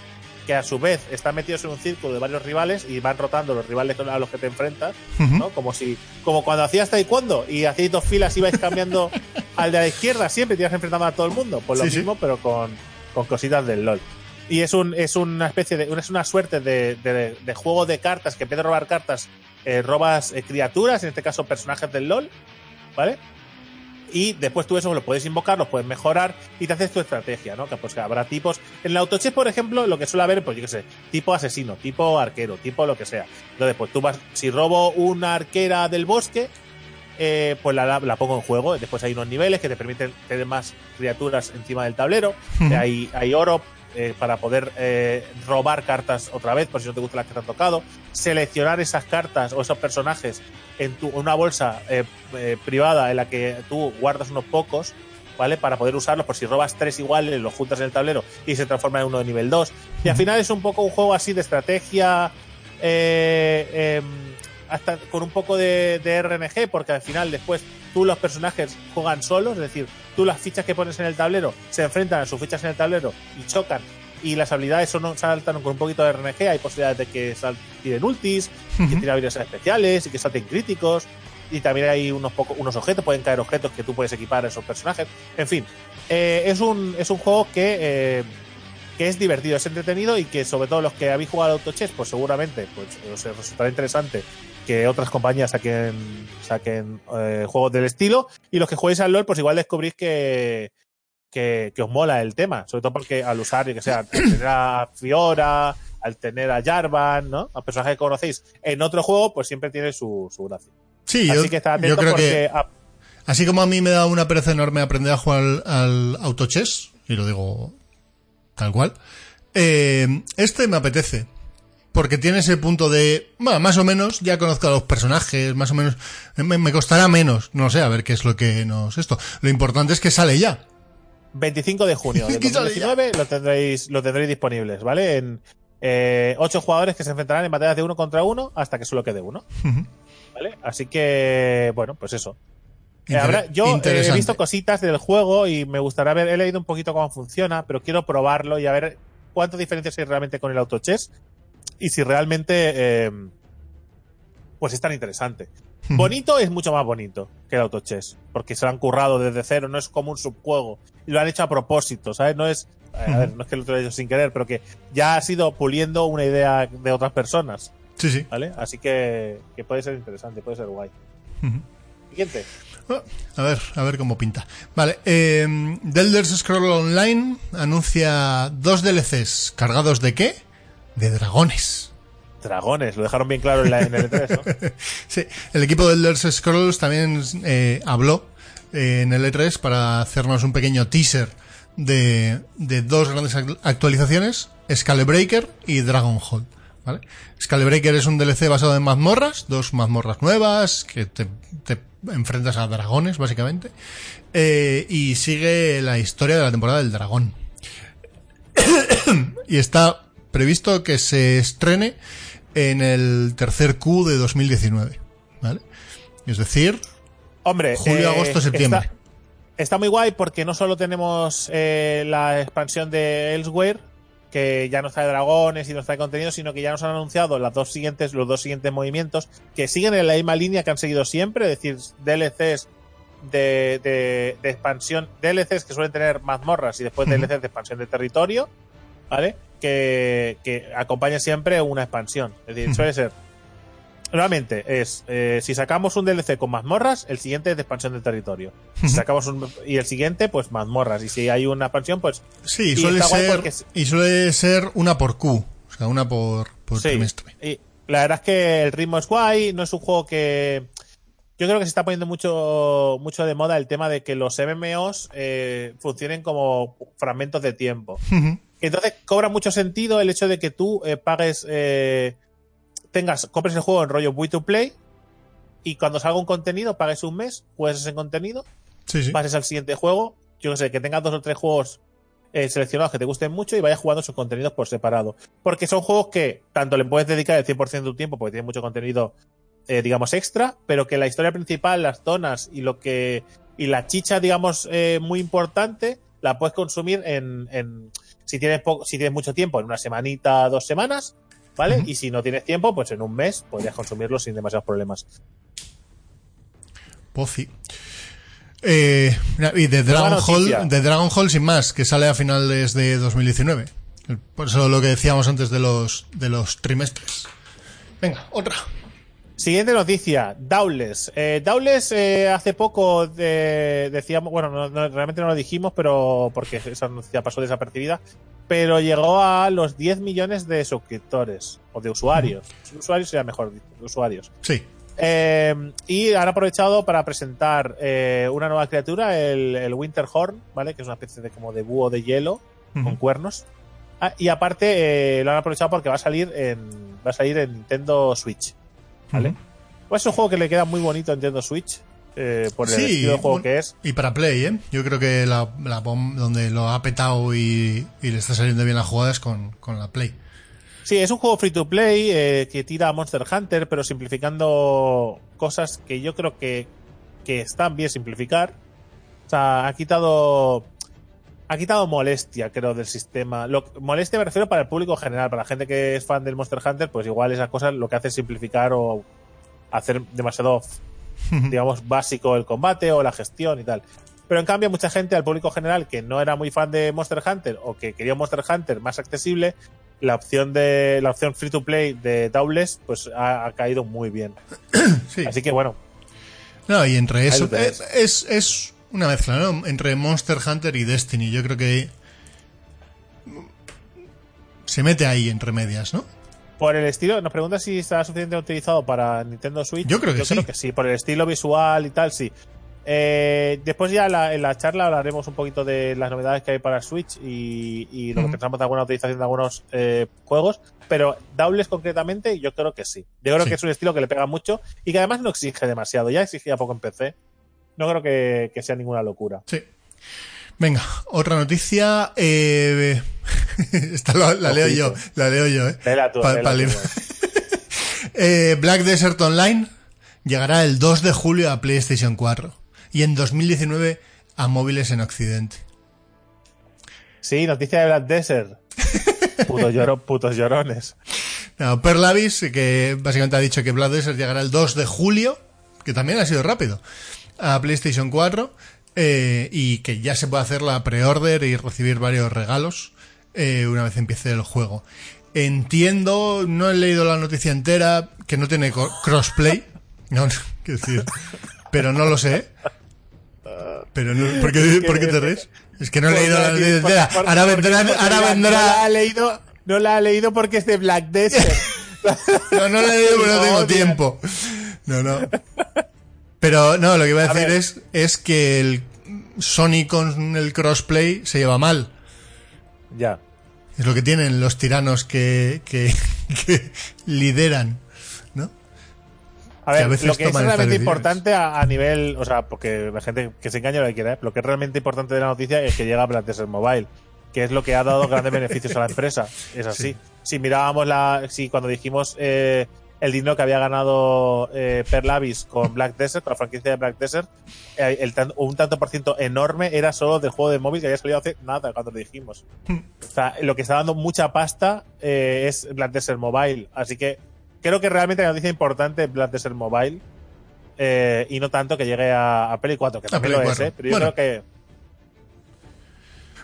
que a su vez están metidos en un círculo de varios rivales y van rotando los rivales a los que te enfrentas. ¿no? Como si, como cuando hacías taekwondo y hacíais dos filas ibais cambiando al de la izquierda siempre, te ibas enfrentando a todo el mundo. Pues lo Sí, sí. mismo, pero con, con cositas del LOL. Y es un, es una especie de, es una suerte de, juego de cartas que en vez de robar cartas, eh, robas eh, criaturas, en este caso personajes del LOL, ¿vale? Y después tú eso lo puedes invocar, los puedes mejorar y te haces tu estrategia, ¿no? Que pues que habrá tipos. En el autochess, por ejemplo, lo que suele haber, pues yo qué sé, tipo asesino, tipo arquero, tipo lo que sea. Entonces, pues tú vas, si robo una arquera del bosque, eh, pues la, la- pongo en juego. Después hay unos niveles que te permiten tener más criaturas encima del tablero. Hay, hay oro eh, para poder eh, robar cartas otra vez, por si no te gustan las que te han tocado. Seleccionar esas cartas o esos personajes en tu, una bolsa eh, privada en la que tú guardas unos pocos. ¿Vale? Para poder usarlos, por si robas tres iguales, los juntas en el tablero y se transforma en uno de nivel 2. Y al final es un poco un juego así de estrategia, eh, em, hasta con un poco de, de RNG, porque al final después tú los personajes juegan solos, es decir, tú las fichas que pones en el tablero se enfrentan a sus fichas en el tablero y chocan. Y las habilidades son, saltan con un poquito de RNG, hay posibilidades de que sal- tiren ultis, que Ujú. tiren habilidades especiales y que salten críticos. Y también hay unos poco, unos objetos, pueden caer objetos que tú puedes equipar a esos personajes. En fin, eh, es, un, es un juego que, eh, que es divertido, es entretenido y que sobre todo los que habéis jugado autochess, pues seguramente pues, os resultará interesante que otras compañías saquen, saquen eh, juegos del estilo. Y los que juguéis al LOL, pues igual descubrís que, que, que os mola el tema. Sobre todo porque al usar, yo que sea, al tener a Fiora, al tener a Jarvan, ¿no? A personajes que conocéis en otro juego, pues siempre tiene su, su gracia. Sí, Así yo, que está yo atento creo porque que a- así como a mí me da una pereza enorme aprender a jugar al, al autochess, y lo digo tal cual, eh, este me apetece. Porque tiene ese punto de, bueno, más o menos, ya conozco a los personajes, más o menos, me, me costará menos, no sé, a ver qué es lo que nos esto. Lo importante es que sale ya. 25 de junio de Que sale 2019 lo tendréis, lo tendréis disponibles, ¿vale? En eh, ocho jugadores que se enfrentarán en batallas de uno contra uno hasta que solo quede uno. ¿vale? Así que, bueno, pues eso. Eh, habrá- yo eh, he visto cositas del juego y me gustaría ver, he leído un poquito cómo funciona, pero quiero probarlo y a ver cuántas diferencias hay realmente con el autochess y si realmente eh, pues es tan interesante. Bonito es mucho más bonito que el autochess, porque se lo han currado desde cero, no es como un subjuego y lo han hecho a propósito, ¿sabes? No es, a ver, no es que lo haya hecho sin querer, pero que ya ha sido puliendo una idea de otras personas, Sí, sí. ¿vale? Así que, que puede ser interesante, puede ser guay. Siguiente. Ah, A ver, a ver cómo pinta. Vale, eh, The Elder Scroll Online anuncia dos DLCs. ¿Cargados de qué? De dragones. Dragones, lo dejaron bien claro en, la, en el E3, ¿no? Sí, el equipo de Elder Scrolls también eh, habló eh, en el E3 para hacernos un pequeño teaser de, de dos grandes act- actualizaciones, Scalebreaker y Dragonhold. ¿vale? Scalebreaker es un DLC basado en mazmorras, dos mazmorras nuevas que te, te enfrentas a dragones, básicamente, eh, y sigue la historia de la temporada del dragón. y está previsto que se estrene en el tercer Q de 2019. ¿Vale? Es decir, Hombre, Julio, eh, agosto, septiembre. Está, está muy guay porque no solo tenemos eh, la expansión de Elsewhere, que ya nos trae dragones y nos trae contenido, sino que ya nos han anunciado las dos siguientes, los dos siguientes movimientos que siguen en la misma línea que han seguido siempre, es decir, DLCs de, de, de expansión, DLCs que suelen tener mazmorras y después. DLCs de expansión de territorio, ¿vale? Que, que acompaña siempre una expansión. Es decir, suele ser Realmente es, eh, si sacamos un DLC con mazmorras, el siguiente es de expansión de territorio. Si sacamos un, y el siguiente, pues mazmorras. Y si hay una expansión, pues sí, Y suele ser, porque y suele ser una por Q, o sea, una por, por sí. trimestre. Y la verdad es que el ritmo es guay, no es un juego que... Yo creo que se está poniendo mucho, mucho de moda el tema de que los MMOs eh, funcionen como fragmentos de tiempo. Ujú. Entonces cobra mucho sentido el hecho de que tú eh, pagues, eh, tengas, compres el juego en rollo Buy to Play y cuando salga un contenido pagues un mes, juegues ese contenido, Sí, sí. pases al siguiente juego yo qué sé, que tengas dos o tres juegos eh, seleccionados que te gusten mucho y vayas jugando sus contenidos por separado. Porque son juegos que tanto le puedes dedicar el 100% de tu tiempo, porque tiene mucho contenido, digamos, extra, pero que la historia principal, las zonas y lo que. y la chicha, digamos, muy importante, la puedes consumir en. en si tienes poco, si tienes mucho tiempo, en una semanita, dos semanas, ¿vale? Y si no tienes tiempo, pues en un mes podrías consumirlo sin demasiados problemas. Pozzi. Eh, mira, y de Dragon Hall, de Dragon Hall sin más, que sale a finales de 2019. Por eso lo que decíamos antes de los, de los trimestres. Venga, otra. Siguiente noticia, Dowless. Eh, eh, hace poco de- decíamos, bueno, no- no- realmente no lo dijimos, pero porque esa noticia pasó desapercibida, pero llegó a los 10 millones de suscriptores o de usuarios. Usuarios sería mejor usuarios. Sí. Eh, y han aprovechado para presentar eh, una nueva criatura, el, el Winterhorn, ¿vale? Que es una especie de como de búho de hielo con cuernos. Ah, y aparte eh, lo han aprovechado porque va a salir en va a salir en Nintendo Switch, ¿vale? Pues es un juego que le queda muy bonito a Nintendo Switch eh, por el Sí, estilo de juego un- que es. Y para Play, ¿eh? Yo creo que la, la donde lo ha petado y, y le está saliendo bien la jugada es con, con la Play. Sí, es un juego free to play eh, que tira a Monster Hunter, pero simplificando cosas que yo creo que, que están bien simplificar. O sea, ha quitado. Ha quitado molestia, creo, del sistema. Lo, molestia me refiero para el público general, para la gente que es fan del Monster Hunter, pues igual esa cosa lo que hace es simplificar o hacer demasiado, digamos, básico el combate o la gestión y tal. Pero en cambio, mucha gente, al público general que no era muy fan de Monster Hunter o que quería un Monster Hunter más accesible, la opción de la opción free to play de Doubles pues ha, ha caído muy bien. Sí. Así que bueno, No, y entre eso es, es, es una mezcla, ¿no? Entre Monster Hunter y Destiny. Yo creo que se mete ahí entre medias, ¿no? por el estilo, nos pregunta si está suficientemente utilizado para Nintendo Switch. Yo creo que sí. creo que sí, por el estilo visual y tal, sí. Eh, después ya la- en la charla hablaremos un poquito de las novedades que hay para Switch y, y lo que Ujú. pensamos de alguna utilización de algunos eh, juegos, pero Doubles concretamente yo creo que sí. Yo creo Sí. que es un estilo que le pega mucho y que además no exige demasiado. Ya exigía poco en PC. No creo que, que sea ninguna locura. Sí. Venga, otra noticia. Eh, esta la, la leo yo, la leo yo, ¿eh? Tú, Pa- pa-. Eh, Black Desert Online llegará el 2 de julio a PlayStation 4 y en 2019 a móviles en Occidente. Sí, noticia de Black Desert. Putos, lloro- putos llorones. No, Pearl Abyss, que básicamente ha dicho que Black Desert llegará el 2 de julio, que también ha sido rápido, a PlayStation 4 eh, y que ya se puede hacer la pre-order y recibir varios regalos eh, una vez empiece el juego. Entiendo, no he leído la noticia entera, que no tiene crossplay. No, no, quiero decir, pero no lo sé. Pero no, ¿por, qué, por qué te ríes? Es que no he leído la noticia entera. Ahora vendrá, ahora No la ha leído, no la ha leído porque es de Black Desert. No, no la he leído porque no tengo tiempo. No, no. Pero no, lo que iba a A decir ver. es, es que el Sony con el crossplay se lleva mal. ya. Es lo que tienen los tiranos que, que, que lideran, ¿no? A ver, a lo que es realmente importante a, a nivel, o sea, porque la gente que se engaña lo que quiera, ¿eh? lo que es realmente importante de la noticia es que llega Black Desert Mobile, que es lo que ha dado grandes beneficios a la empresa. Es así. Sí. Si mirábamos la, si cuando dijimos eh, el dinero que había ganado eh, Pearl Abyss con Black Desert, con la franquicia de Black Desert, eh, el un tanto por ciento enorme era solo del juego de móvil que había salido hace nada cuando lo dijimos. O sea, lo que está dando mucha pasta eh, es Black Desert Mobile. Así que creo que realmente la noticia importante es Black Desert Mobile. eh, y no tanto que llegue a, a Play 4, que A también Play lo es, 4. ¿eh? Pero yo Bueno. creo que.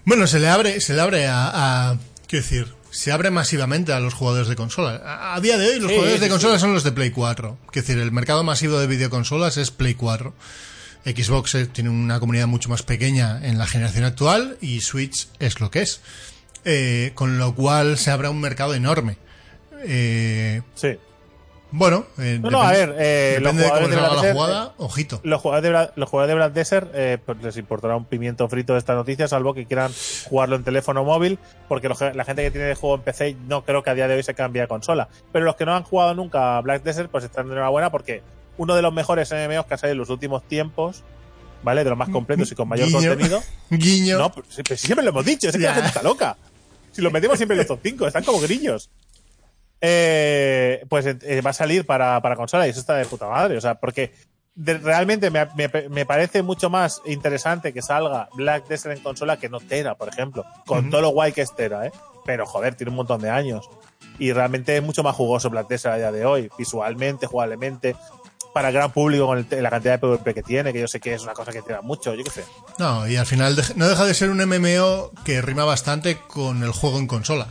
Bueno, se le abre, se le abre a, a- quiero decir, se abre masivamente a los jugadores de consola. A, a día de hoy los Sí, jugadores de consola sí. son los de Play 4. Quiero decir, el mercado masivo de videoconsolas es Play 4. Xbox eh, tiene una comunidad mucho más pequeña en la generación actual y Switch es lo que es. Eh, con lo cual se abre un mercado enorme. Eh, Sí. Bueno, eh, No, no, a ver, eh, los depende de cómo jugadores de Black la Desert, jugada, ojito. Los jugadores de Black, los jugadores de Black Desert eh, pues les importará un pimiento frito de esta noticia, salvo que quieran jugarlo en teléfono móvil, porque los- la gente que tiene el juego en PC no creo que a día de hoy se cambie a consola. Pero los que no han jugado nunca a Black Desert, pues están de enhorabuena porque uno de los mejores MMOs que ha salido en los últimos tiempos ¿vale? De los más completos y con mayor Guiño. contenido. Guiño. No, pero si- pero si siempre lo hemos dicho, es que la gente está loca. Si los metemos siempre en los top 5, están como grillos. Eh, pues eh, va a salir para, para consola y eso está de puta madre. O sea, porque de- realmente me, me- me parece mucho más interesante que salga Black Desert en consola que no Tera, por ejemplo. Con todo lo guay que es Tera, ¿eh? Pero joder, tiene un montón de años. Y realmente es mucho más jugoso Black Desert a día de hoy, visualmente, jugablemente. Para el gran público con el- la cantidad de PvP que tiene, que yo sé que es una cosa que tira mucho, yo qué sé. No, y al final dej- no deja de ser un MMO que rima bastante con el juego en consola.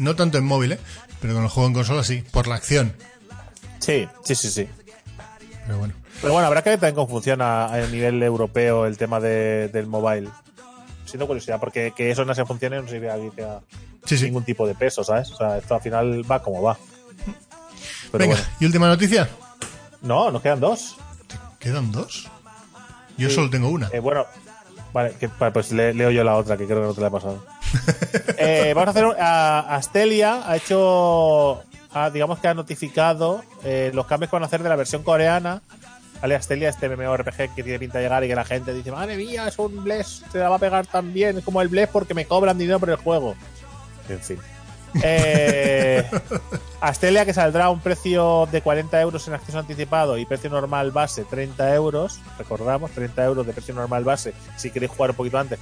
No tanto en móvil, ¿eh? Pero con el juego en consola sí, por la acción. Sí, sí, sí, sí. Pero bueno. Pero bueno, habrá que ver también cómo funciona a nivel europeo el tema de- del mobile. Siento curiosidad, porque que eso no se funcione no que tenga Sí, sí. ningún tipo de peso, ¿sabes? O sea, esto al final va como va. Pero Venga, bueno. y última noticia. No, nos quedan dos. ¿Quedan dos? Yo Sí. solo tengo una. Eh, bueno, vale, que- pues le- leo yo la otra, que creo que no te la he pasado. Eh, vamos a hacer. un- a- Astelia ha hecho. digamos que ha notificado eh, los cambios que van a hacer de la versión coreana. ¿Vale? Astelia, este MMORPG que tiene pinta de llegar y que la gente dice: Madre mía, es un Bless, se la va a pegar tan bien. Es como el Bless porque me cobran dinero por el juego. En fin. Eh, Astelia que saldrá a un precio de 40 euros en acceso anticipado y precio normal base 30 euros. Recordamos, 30 euros de precio normal base. Si queréis jugar un poquito antes,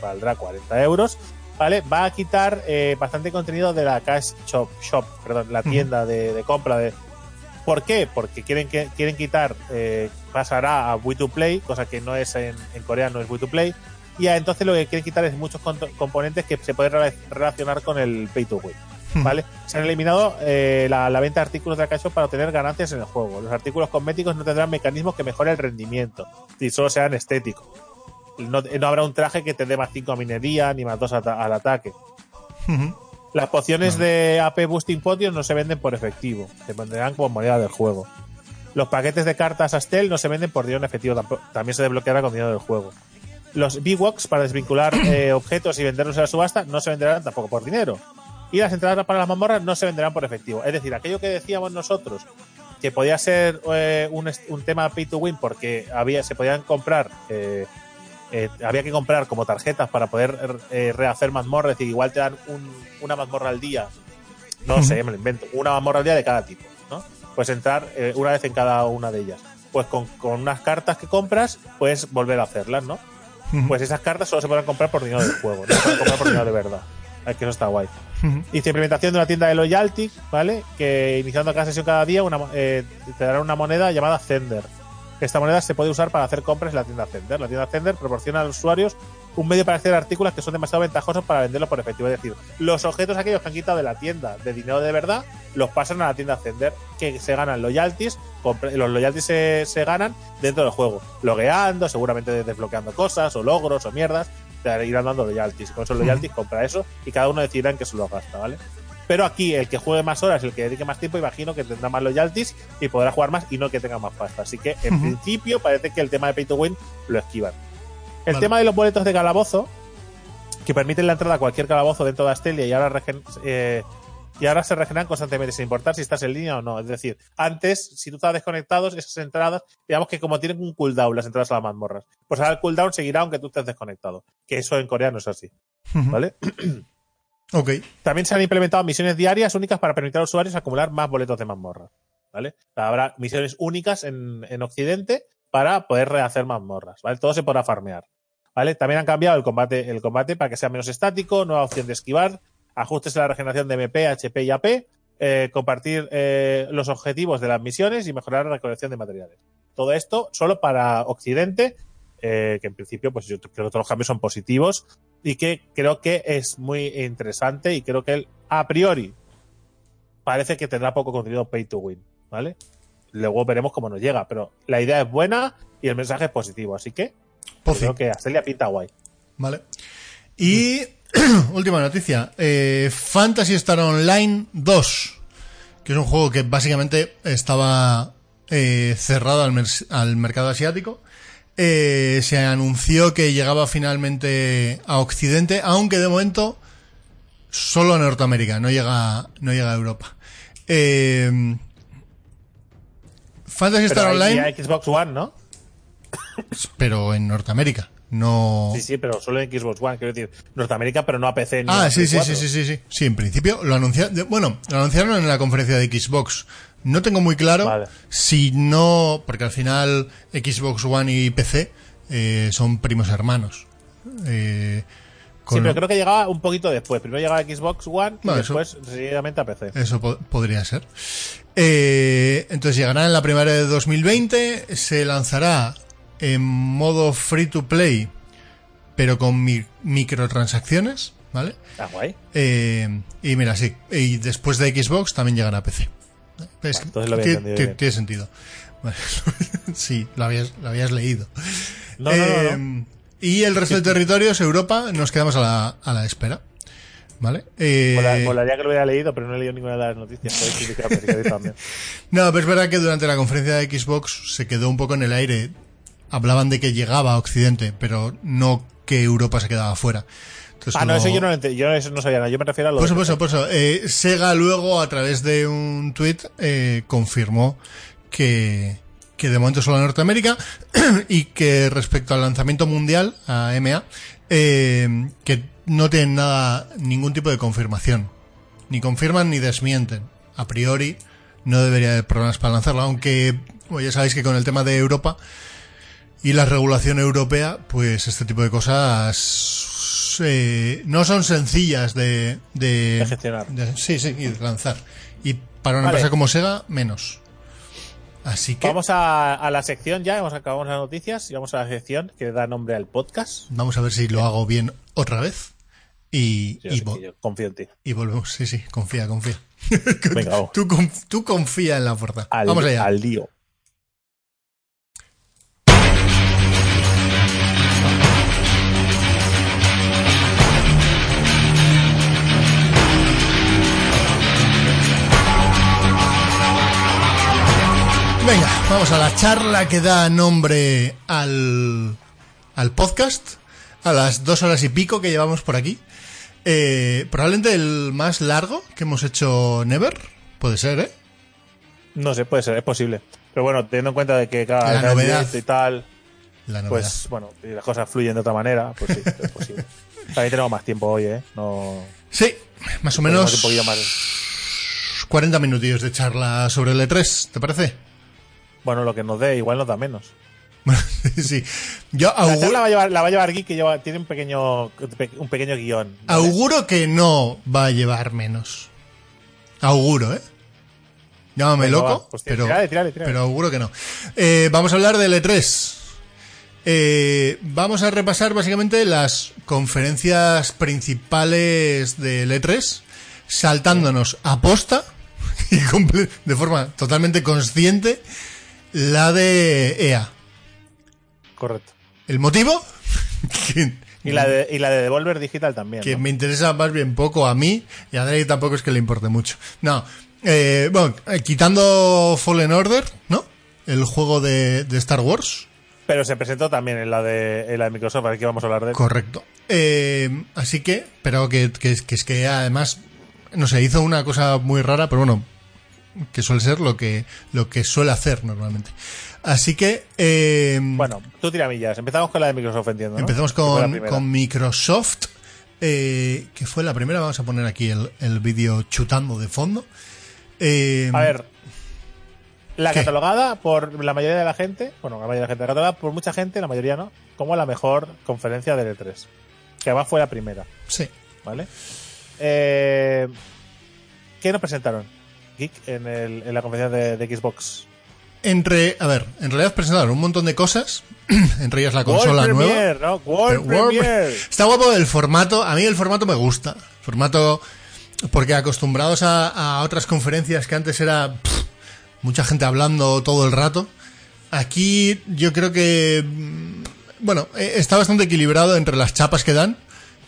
valdrá 40 euros. ¿Vale? Va a quitar eh, bastante contenido de la Cash Shop, Shop perdón, la tienda de, de compra de. ¿Por qué? Porque quieren que quieren quitar, eh, pasará a Wii to Play, cosa que no es en, en Corea, no es Wii to Play. Y entonces lo que quieren quitar es muchos componentes que se pueden rela- relacionar con el Pay to Win. ¿Vale? Se han eliminado eh, la, la venta de artículos de la Cash Shop para obtener ganancias en el juego. Los artículos cosméticos no tendrán mecanismos que mejoren el rendimiento y solo sean estéticos. No, no habrá un traje que te dé más 5 a minería ni más 2 al ataque. Las pociones de AP Boosting Potions no se venden por efectivo, se venderán como moneda del juego. Los paquetes de cartas Astel no se venden por dinero en efectivo, también se desbloqueará con dinero del juego. Los B-Walks para desvincular eh, objetos y venderlos en la subasta no se venderán tampoco por dinero. Y las entradas para las mazmorras no se venderán por efectivo. Es decir, aquello que decíamos nosotros, que podía ser eh, un tema pay to win porque había, se podían comprar eh, eh, había que comprar como tarjetas para poder eh, rehacer mazmorras y igual te dan un- una mazmorra al día. No sé, me lo invento. Una mazmorra al día de cada tipo, ¿no? Pues entrar eh, una vez en cada una de ellas. Pues con, con unas cartas que compras, puedes volver a hacerlas, ¿no? Pues esas cartas solo se podrán comprar por dinero del juego, no se pueden comprar por dinero de verdad. Es que eso está guay. Ujú. Dice implementación de una tienda de loyalty, ¿vale? Que iniciando cada sesión cada día una, eh, te dará una moneda llamada Zender. Esta moneda se puede usar para hacer compras en la tienda Zender. La tienda Zender proporciona a los usuarios un medio para acceder a artículos que son demasiado ventajosos para venderlos por efectivo. Es decir, los objetos aquellos que han quitado de la tienda de dinero de verdad los pasan a la tienda Zender, que se ganan loyalties. Los loyalties se, se ganan dentro del juego, logueando, seguramente desbloqueando cosas o logros o mierdas. Te irán dando loyalties. Con esos loyalties compra eso y cada uno decidirá en qué se lo gasta, ¿vale? Pero aquí el que juegue más horas, el que dedique más tiempo, imagino que tendrá más loyalties y podrá jugar más y no que tenga más pasta. Así que en principio parece que el tema de Pay to Win lo esquivan. El Vale. tema de los boletos de calabozo, que permiten la entrada a cualquier calabozo dentro de Astelia y ahora, eh, y ahora se regeneran constantemente sin importar si estás en línea o no. Es decir, antes, si tú estabas desconectado, esas entradas, digamos que como tienen un cooldown las entradas a las mazmorras, pues ahora el cooldown seguirá aunque tú estés desconectado. Que eso en coreano es así. ¿Vale? También se han implementado misiones diarias únicas para permitir a los usuarios acumular más boletos de mazmorra. ¿Vale? Habrá misiones únicas en, en Occidente para poder rehacer mazmorras. ¿Vale? Todo se podrá farmear. ¿Vale? También han cambiado el combate, el combate para que sea menos estático, nueva opción de esquivar, ajustes a la regeneración de MP, HP y AP, eh, compartir eh, los objetivos de las misiones y mejorar la recolección de materiales. Todo esto solo para Occidente, eh, que en principio, pues yo creo que todos los cambios son positivos y que creo que es muy interesante y creo que él, a priori, parece que tendrá poco contenido pay to win, ¿vale? Luego veremos cómo nos llega, pero la idea es buena y el mensaje es positivo, así que Pozi. creo que Astelia pinta guay. Vale. Y última noticia. Eh, Fantasy Star Online 2. Que es un juego que básicamente estaba eh, cerrado al mercado asiático. Eh, se anunció que llegaba finalmente a Occidente, aunque de momento solo a Norteamérica, no llega, no llega a Europa. Eh, Fantasy Pero Star Online. hay Xbox One, ¿no? pero en Norteamérica. No. Sí, sí, pero solo en Xbox One, quiero decir, Norteamérica, pero no a PC ni Ah, a sí, sí, 4. sí, sí, sí, sí. Sí, en principio lo anunciaron. Bueno, lo anunciaron en la conferencia de Xbox. No tengo muy claro Vale. si no, porque al final Xbox One y PC eh, son primos hermanos. Eh, Sí, pero creo que llegaba un poquito después. Primero llegaba a Xbox One y Bueno, después seguidamente a PC. Eso po- podría ser. Eh, entonces llegará en la primavera de 2020. Se lanzará en modo free to play, pero con mi- microtransacciones, ¿vale? Ah, guay. Eh, y mira, sí. Y después de Xbox también llegará a PC. Es que entonces lo había tiene- entendido tiene- bien. tiene sentido. Sí, lo habías, lo habías leído. No, no, no, Eh, no. Y el resto de territorios, Europa, nos quedamos a la, a la espera. ¿Vale? Eh, Mola- Molaría que lo hubiera leído, pero no he leído ninguna de las noticias. No, pero es verdad que durante la conferencia de Xbox se quedó un poco en el aire. Hablaban de que llegaba a Occidente, pero no que Europa se quedaba fuera. Entonces, Ah, no, eso yo no Yo eso no sabía nada. Yo me refiero a lo de. Eh, Sega luego, a través de un tweet, eh, confirmó que, que de momento solo en Norteamérica y que respecto al lanzamiento mundial, a MA, eh, que no tienen nada, ningún tipo de confirmación. Ni confirman ni desmienten. A priori, no debería haber problemas para lanzarlo, aunque bueno, ya sabéis que con el tema de Europa y la regulación europea, pues este tipo de cosas eh, no son sencillas de, de, De gestionar. de- sí, sí, y de lanzar. Y para una Vale. empresa como Sega, menos. Así que Vamos a, a la sección ya, hemos acabado las noticias y vamos a la sección que da nombre al podcast. vamos a ver si lo hago bien otra vez. Y, yo confío en ti. y volvemos. Sí, sí, confía, confía. Venga, vamos. tú, tú confía en la fuerza. Al, vamos allá. al lío. Venga, vamos a la charla que da nombre al, al podcast, a las dos horas y pico que llevamos por aquí. Eh, probablemente el más largo que hemos hecho Never, puede ser, ¿eh? No sé, puede ser, es posible. Pero bueno, teniendo en cuenta de que cada La novedad. y tal, La novedad. pues bueno, y las cosas fluyen de otra manera, pues sí, es posible. También tenemos más tiempo hoy, ¿eh? No. sí, más o menos un poquillo más. 40 minutillos de charla sobre el E3, ¿te parece? Bueno, lo que nos dé, igual nos da menos. sí. Yo La charla auguro, va a llevar, la va a llevar Geek, que lleva, tiene un pequeño, un pequeño guion. ¿vale? auguro que no va a llevar menos. Auguro, ¿eh? Llámame loco, va, pues pero, tírale, tírale, tírale. pero auguro que no. Eh, vamos a hablar del E3. Eh, vamos a repasar básicamente las conferencias principales del E3, saltándonos a posta y de forma totalmente consciente la de EA. Correcto. ¿El motivo? Y la de, y la de Devolver Digital también. que ¿no? me interesa más bien poco a mí y a Drake tampoco es que le importe mucho. No, eh, bueno, eh, quitando Fallen Order, ¿no? El juego de, de Star Wars. Pero se presentó también en la de, en la de Microsoft, aquí vamos a hablar de él. Correcto. Eh, así que, pero que, que es que además, no sé, hizo una cosa muy rara, pero bueno, que suele ser lo que, lo que suele hacer normalmente. Así que, eh, Bueno, tú tiramillas. Empezamos con la de Microsoft, entiendo. ¿no? Empezamos con, con Microsoft, eh, que fue la primera. Vamos a poner aquí el, el vídeo chutando de fondo. Eh, A ver. La ¿Qué? catalogada por la mayoría de la gente, bueno, la mayoría de la gente, la catalogada por mucha gente, la mayoría no, como la mejor conferencia del E3. Que además fue la primera, Sí. ¿vale? Eh, ¿Qué nos presentaron? Geek en, el- en la conferencia de, de Xbox. Entre, a ver, en realidad presentaron un montón de cosas, entre ellas la consola World nueva. Premiere, ¿no? World World-. Está guapo el formato. A mí el formato me gusta. Formato. Porque acostumbrados a, a otras conferencias que antes era pff, mucha gente hablando todo el rato. Aquí yo creo que. mm, Bueno, eh, está bastante equilibrado entre las chapas que dan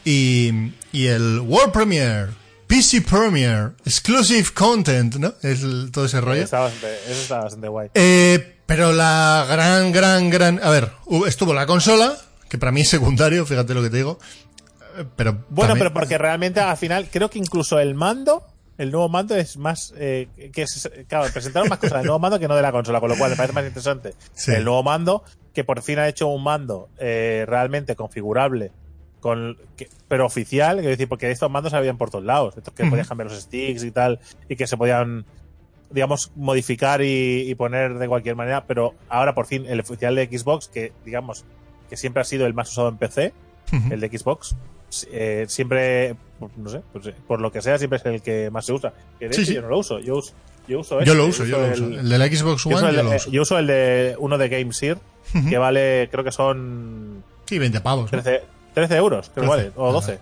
y, y el World Premiere, PC Premiere, Exclusive Content, ¿no? Es el- todo ese rollo. Está bastante- eso está bastante guay. Eh, pero la gran, gran, gran... A ver, estuvo la consola, que para mí es secundario, fíjate lo que te digo. Eh, Pero Bueno, también- pero porque realmente al final creo que incluso el mando, el nuevo mando es más, eh, que es, claro, presentaron más cosas del nuevo mando que no de la consola, con lo cual me parece más interesante Sí. el nuevo mando que por fin ha hecho un mando eh, realmente configurable, con, que- pero oficial, quiero decir, porque estos mandos habían por todos lados, estos que Ujú. podías cambiar los sticks y tal, y que se podían, digamos, modificar y, y poner de cualquier manera, pero ahora por fin el oficial de Xbox, que digamos, que siempre ha sido el más usado en PC, el de Xbox, eh, siempre, no sé, pues, eh, por lo que sea, siempre es el que más se usa. Que de Sí, hecho sí. yo no lo uso, yo uso, yo uso, Yo este, lo uso, yo lo uso. el- de la Xbox yo One el, yo lo uso. yo uso el de uno de GameSear, que vale, creo que son Sí, 20 pavos. ¿no? 13, 13 euros, creo que 13, vale, o ah, 12,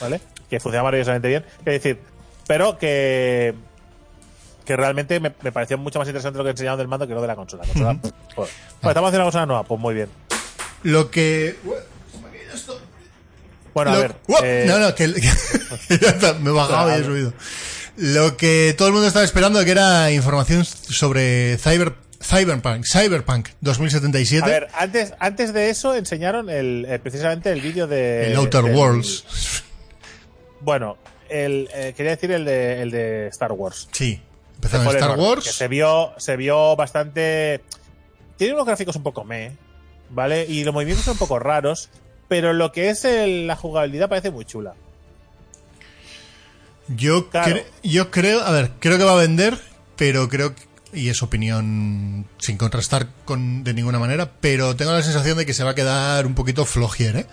¿vale? Que funciona maravillosamente bien. Es decir, pero que que realmente me, me pareció mucho más interesante lo que enseñaron del mando que lo de la consola. La consola, joder. Vale, estamos haciendo una cosa nueva, pues muy bien. Lo que. Bueno, a ver. Eh, No, no, que, que- me he bajado y he subido. Lo que todo el mundo estaba esperando que era información sobre Cyber, Cyberpunk, Cyberpunk 2077, A ver, antes, antes de eso enseñaron el, eh, precisamente el vídeo de. el Outer del- Worlds. Bueno, el, eh, quería decir el de, el de Star Wars. Sí, empezaron Fallen Star Wars. Que se vio, se vio bastante. Tiene unos gráficos un poco meh, ¿vale? Y los movimientos son un poco raros, pero lo que es el- la jugabilidad parece muy chula. Yo, Claro. cre- yo creo, a ver, creo que va a vender, pero creo que, y es opinión sin contrastar con de ninguna manera, pero tengo la sensación de que se va a quedar un poquito flojier, ¿eh?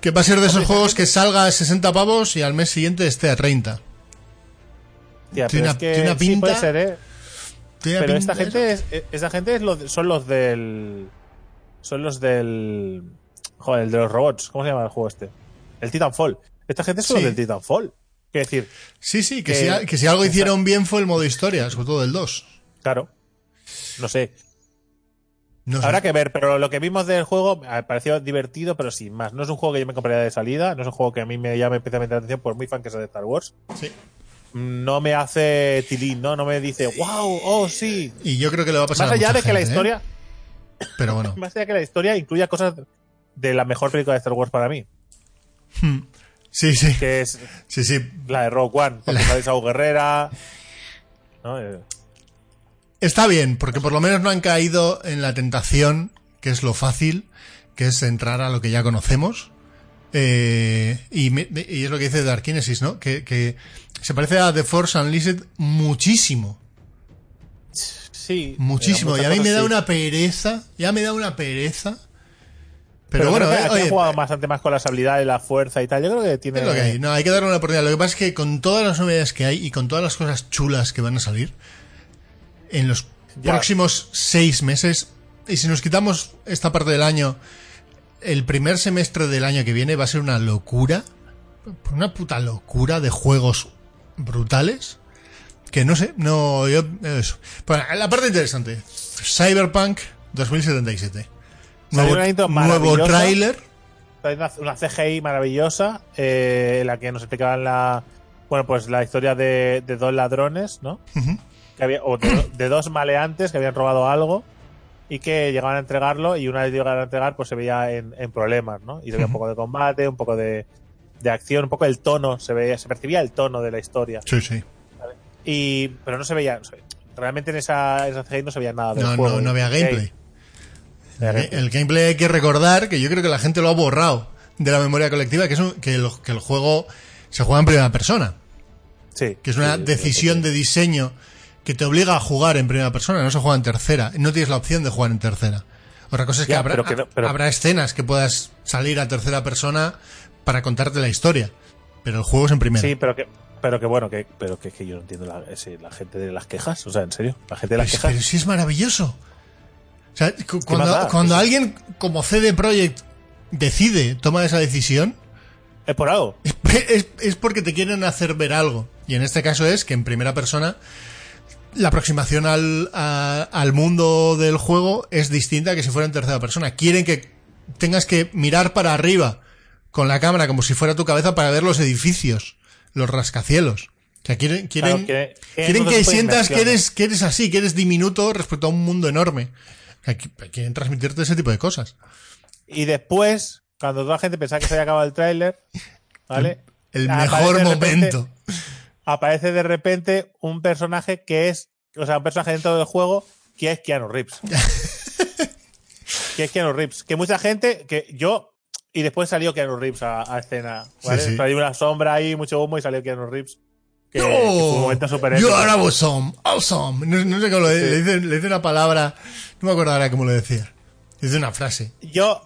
Que va a ser de esos juegos que salga a 60 pavos y al mes siguiente esté a 30. Tía, Tiene una- es que tiene una sí puede pinta- ser, ¿eh? Tiene Pero pinta esta gente es, esta gente es los, son los del. Son los del. Joder, el de los robots. ¿Cómo se llama el juego este? El Titanfall. Esta gente es Sí. los del Titanfall. Quiero decir, Sí, sí, que, que- si, a- que si algo hicieron bien fue el modo historia, sobre todo el 2. Claro. No sé. No sé. Habrá que ver, pero lo que vimos del juego me pareció divertido, pero sin más. No es un juego que yo me compraría de salida, no es un juego que a mí me llame especialmente la atención por muy fan que sea de Star Wars. Sí. No me hace tilín, ¿no? No me dice, wow, oh sí. Y yo creo que le va a pasar Más a allá mucha de que la ¿eh? historia, Pero bueno. más allá de que la historia incluya cosas de la mejor película de Star Wars para mí, Sí, sí. que es Sí, sí. la de Rogue One, porque sale Saúl Guerrera. ¿no? Está bien, porque por lo menos no han caído en la tentación, que es lo fácil, que es entrar a lo que ya conocemos. Eh, y, y es lo que dice Dark Kinesis, ¿no? Que, que se parece a The Force Unleashed muchísimo. sí. Muchísimo. Y a mí me da sí. una pereza. Ya me da una pereza. Pero, Pero bueno, creo que aquí jugado bastante más con las habilidades, la fuerza y tal. Yo creo que tiene. es lo que hay. No, hay que darle una oportunidad. Lo que pasa es que con todas las novedades que hay y con todas las cosas chulas que van a salir en los Ya. próximos seis meses, y si nos quitamos esta parte del año, el primer semestre del año que viene va a ser una locura, una puta locura de juegos brutales. Que no sé, no, yo, eso. Bueno, la parte interesante. Cyberpunk 2077. Salió Nuevo, nuevo tráiler. Una, una CGI maravillosa eh, en la que nos explicaban la bueno pues la historia de, de dos ladrones no Ujú. Que había, o de, de dos maleantes que habían robado algo y que llegaban a entregarlo y una vez llegaban a entregar pues se veía en, en problemas no y se veía un poco de combate un poco de, de acción un poco el tono se veía se percibía el tono de la historia. Sí, sí. y pero no se veía realmente en esa, esa CGI no se veía nada del No, juego no, no había gameplay. El gameplay. hay que recordar que yo creo que la gente lo ha borrado de la memoria colectiva, que es un- que, el, que el juego se juega en primera persona, sí. Que es una sí, decisión de diseño que te obliga a jugar en primera persona, no se juega en tercera, no tienes la opción de jugar en tercera. Otra cosa es que, Ya, habrá, pero que no- pero- habrá escenas que puedas salir a tercera persona para contarte la historia, pero el juego es en primera. Sí, pero que, pero que bueno, que, pero que, que yo no entiendo la, ese- la gente de las quejas. O sea, en serio, la gente de las Pero, quejas. pero sí es maravilloso. O sea, cuando, Pues- alguien como CD Projekt decide, toma esa decisión, Es por algo. es, es porque te quieren hacer ver algo. Y en este caso es que en primera persona la aproximación al, a- al mundo del juego es distinta a que si fuera en tercera persona. Quieren que tengas que mirar para arriba con la cámara como si fuera tu cabeza para ver los edificios, los rascacielos. O sea, quieren, quieren, Claro, que- quieren sientas que eres, que eres así, que eres diminuto respecto a un mundo enorme. O sea, que- quieren transmitirte ese tipo de cosas. Y después, cuando toda la gente pensaba que se había acabado el tráiler, ¿vale? El mejor repente- momento. Aparece de repente un personaje que es, o sea, un personaje dentro del juego que es Keanu Reeves. que es Keanu Reeves. Que mucha gente, que yo, y después salió Keanu Reeves a, a escena. ¿vale? Sí, sí. Salió una sombra ahí, mucho humo y salió Keanu Reeves. Que, que fue un momento súper You are awesome, awesome. No, no sé cómo lo Sí. le dice, le dice una palabra, no me acuerdo ahora cómo lo decía. Dice una frase. Yo,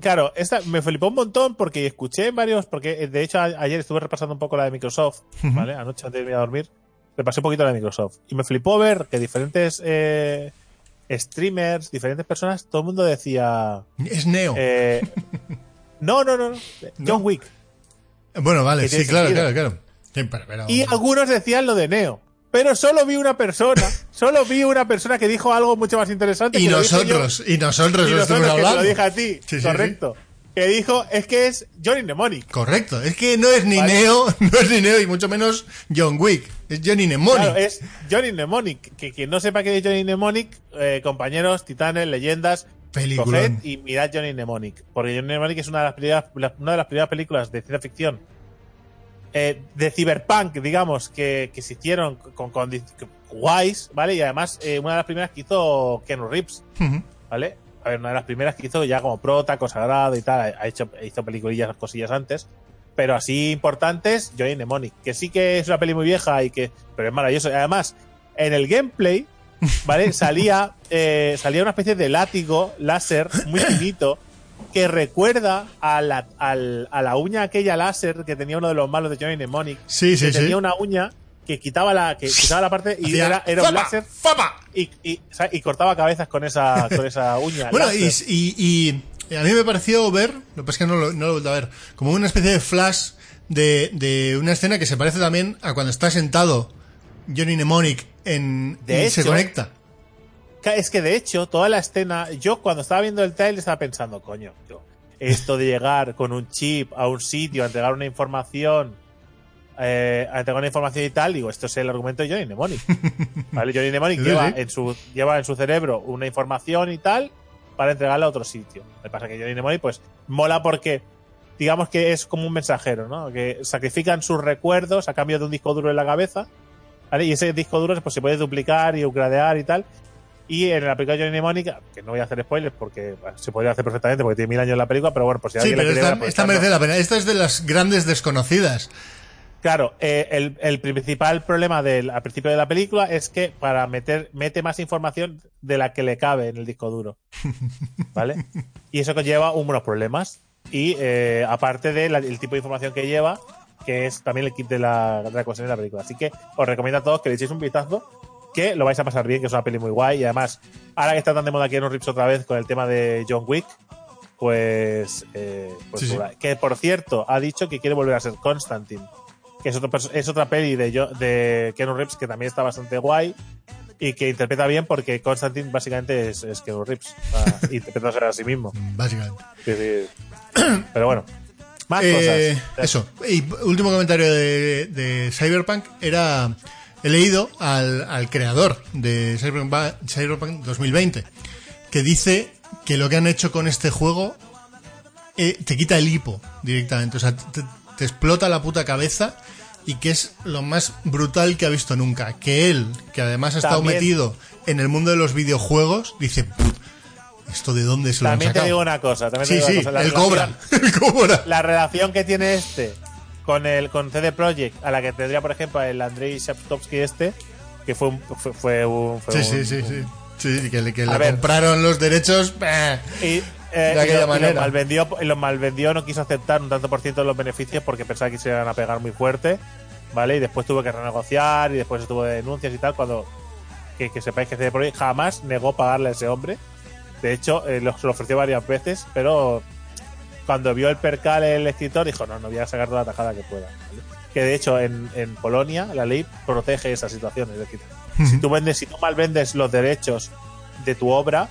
claro, esta me flipó un montón porque escuché varios, porque eh, de hecho a- ayer estuve repasando un poco la de Microsoft, ¿vale? Anoche antes de irme a dormir, repasé un poquito la de Microsoft. Y me flipó ver que diferentes eh, streamers, diferentes personas, todo el mundo decía... Es Neo. eh, no, no, no, no, John Wick. bueno, vale, sí, claro, claro, claro. Pero- Y algunos decían lo de Neo. Pero solo vi una persona, solo vi una persona que dijo algo mucho más interesante. y que dije yo. nosotros, y nosotros y lo nosotros estuvimos que te hablando. lo dije a ti, Sí, sí, correcto. Que dijo, es que es Johnny Mnemonic. Correcto, es que no es ni Vale. Neo, no es ni Neo y mucho menos John Wick, es Johnny Mnemonic. Claro, es Johnny Mnemonic. Que quien no sepa qué es Johnny Mnemonic, eh, compañeros, titanes, leyendas, coged y mirad Johnny Mnemonic. Porque Johnny Mnemonic es una de las primeras, la- una de las primeras películas de ciencia ficción eh, de cyberpunk, digamos, que, que se hicieron con, con, guays, ¿vale? Y además, eh, una de las primeras que hizo Ken Reeves, Ujú. ¿vale? A ver, una de las primeras que hizo ya como prota, consagrado y tal, ha hecho, hizo peliculillas, cosillas antes, pero así importantes, Johnny Mnemonic, que sí que es una peli muy vieja y que, pero es maravilloso. Y Además, en el gameplay, ¿vale? salía, eh, salía una especie de látigo láser muy finito que recuerda a la, al- a la uña aquella láser que tenía uno de los malos de Johnny Mnemonic. Sí, sí, que sí. tenía una uña que quitaba la, que quitaba la parte y Hacía era, era un láser ¡fapa! y, y, o sea, y cortaba cabezas con esa, con esa uña. Bueno, y, a mí me pareció ver, lo que pasa es que no lo, no lo he vuelto a ver, como una especie de flash de, de una escena que se parece también a cuando está sentado Johnny Mnemonic en, De y se conecta. Es que de hecho, toda la escena, yo cuando estaba viendo el trailer estaba pensando, coño, yo, esto de llegar con un chip a un sitio, a entregar una información, eh, a entregar una información y tal, digo, esto es el argumento de Johnny Mnemonic. ¿Vale? Johnny Mnemonic lleva, en su, lleva en su cerebro una información y tal para entregarla a otro sitio. Lo que pasa es que Johnny Mnemonic, pues, mola porque, digamos que es como un mensajero, ¿no? Que sacrifican sus recuerdos a cambio de un disco duro en la cabeza, ¿vale? Y ese disco duro pues, se puede duplicar y upgradear y tal. Y en la película de Johnny Mnemonic, que no voy a hacer spoilers porque bueno, se podría hacer perfectamente porque tiene mil años la película, pero bueno, por si Sí, alguien la pero quiere esta, pues, esta merece la pena. Esta es de las grandes desconocidas. Claro, eh, el, el principal problema del, al principio de la película es que para meter mete más información de la que le cabe en el disco duro. ¿Vale? Y eso conlleva unos problemas. Y eh, aparte del tipo de información que lleva, que es también el kit de la, de la cuestión de la película. Así que os recomiendo a todos que le echéis un vistazo, que lo vais a pasar bien, que es una peli muy guay. Y además, ahora que está tan de moda Keanu Reeves otra vez con el tema de John Wick, pues, eh, pues Sí, sí. chula. que por cierto ha dicho que quiere volver a ser Constantine que es, otro es otra peli de, de Keanu Reeves que también está bastante guay y que interpreta bien porque Constantine básicamente es, es Keanu Reeves interpretándose a sí mismo Básicamente. Sí, sí. pero bueno más Eh, cosas Eso. Y último comentario de, de Cyberpunk era. He leído al, al creador de Cyberpunk, Cyberpunk 2020 que dice que lo que han hecho con este juego eh, te quita el hipo directamente. O sea, te, te explota la puta cabeza y que es lo más brutal que ha visto nunca. Que él, que además ha estado También- metido en el mundo de los videojuegos, dice: "Pff, ¿Esto de dónde se lo han también te sacado?". digo una cosa también te Sí, digo sí, una cosa, la el relación- cobra. El cobra. la relación que tiene este con el con CD Projekt a la que tendría por ejemplo el Andrei Shaptovsky este que fue un fue, fue un fue Sí, un- sí, sí, sí. Sí, que le, que compraron los derechos. bah. Y, eh, De aquella y lo, y lo manera. malvendió, y lo malvendió, no quiso aceptar un tanto por ciento de los beneficios porque pensaba que se iban a pegar muy fuerte, ¿vale? Y después tuvo que renegociar y después estuvo de denuncias y tal. Cuando que, que sepáis que CD Projekt jamás negó pagarle a ese hombre. De hecho, eh, lo, se lo ofreció varias veces, pero cuando vio el percal el escritor dijo: No, no voy a sacar toda la tajada que pueda. ¿vale? Que de hecho, en, en Polonia la ley protege esa situación. Es decir, si tú vendes, si tú mal vendes los derechos de tu obra,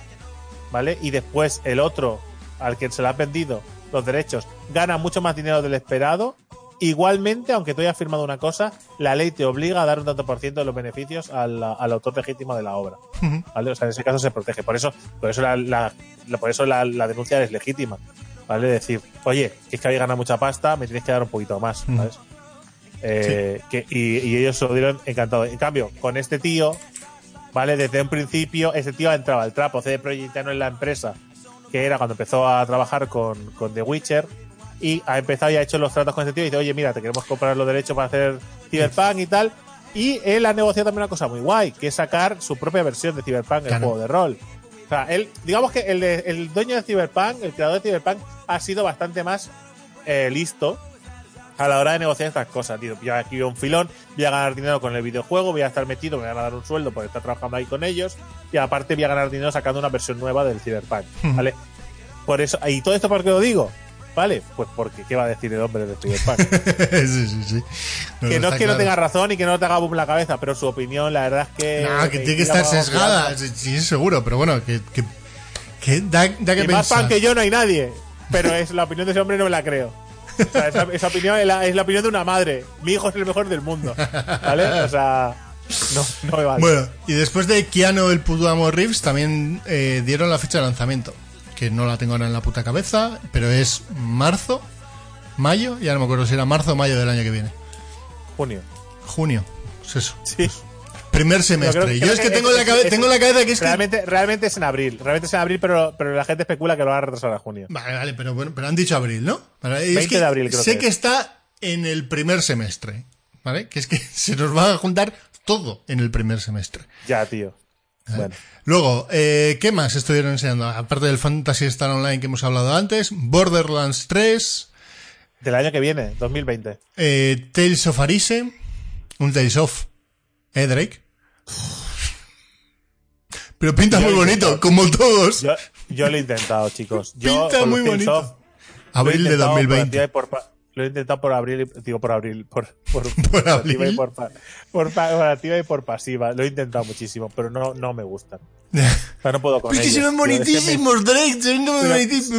¿vale? Y después el otro al que se le ha vendido los derechos gana mucho más dinero del esperado. Igualmente, aunque tú hayas firmado una cosa, la ley te obliga a dar un tanto por ciento de los beneficios al, al autor legítimo de la obra. ¿Vale? O sea, en ese caso se protege. Por eso, por eso la, la- la- por eso la, la denuncia es legítima. ¿Vale? Decir, oye, es que habéis ganado mucha pasta, me tienes que dar un poquito más, ¿sabes? Eh, que, y, y ellos se lo dieron encantado. En cambio, con este tío, ¿vale? Desde un principio, este tío ha entrado al trapo. CD Projekt es la empresa que era cuando empezó a trabajar con, con The Witcher y ha empezado y ha hecho los tratos con este tío y dice, oye, mira, te queremos comprar los derechos para hacer Cyberpunk y tal. Y él ha negociado también una cosa muy guay, que es sacar su propia versión de Cyberpunk, el Claro. juego de rol. O sea, él, digamos que el, de- el dueño de Cyberpunk, el creador de Cyberpunk, ha sido bastante más eh, listo a la hora de negociar estas cosas, tío. Yo aquí un filón, voy a ganar dinero con el videojuego, voy a estar metido, me van a dar un sueldo por estar trabajando ahí con ellos, y aparte voy a ganar dinero sacando una versión nueva del Cyberpunk, ¿vale? Por eso, y todo esto por qué lo digo, ¿vale? Pues porque, ¿qué va a decir el hombre de Cyberpunk? sí, sí, sí. que no es que no claro. tenga razón y que no te haga boom la cabeza, pero su opinión, la verdad es que. No, que tiene que estar sesgada, sí, seguro, pero bueno, que, que, que da, da que Y más fan que yo no hay nadie. Pero es la opinión de ese hombre no me la creo. O sea, esa, esa opinión es la, es la opinión de una madre. Mi hijo es el mejor del mundo. ¿Vale? O sea, no, no me vale. Bueno, y después de Keanu el puto amo Reeves también eh, dieron la fecha de lanzamiento, que no la tengo ahora en la puta cabeza, pero es marzo, mayo, ya no me acuerdo si era marzo o mayo del año que viene. Junio. Junio, es eso. Sí. Primer semestre. creo- Yo creo es que que tengo, es- la tengo cabeza que es que... Realmente, es en abril. Realmente es en abril, pero, pero la gente especula que lo van a retrasar a junio. Vale, vale, pero bueno, pero han dicho abril, ¿no? Vale, es 20 que de abril creo sé que que, es. está en el primer semestre, ¿vale? Que es que se nos va a juntar todo en el primer semestre. Ya, tío. Bueno. Luego, eh, ¿qué más estuvieron enseñando? Aparte del Fantasy Star Online que hemos hablado antes, Borderlands 3, Del año que viene, 2020. eh, Tales of Arise, un Tales of, ¿eh, Drake? Pero pinta muy bonito, como todos. Yo, yo lo he intentado, chicos. Yo, Pinta muy bonito. Abril de intentado por activa 2020. y por Lo he intentado por abril, y- digo por abril, por, por, Por activa abril. y por, pa- por, pa- por activa y por pasiva. Lo he intentado muchísimo, pero no, no me gustan. O sea, no puedo con que ellos, se ven. Es que me- bonitísimos, Drake, se ven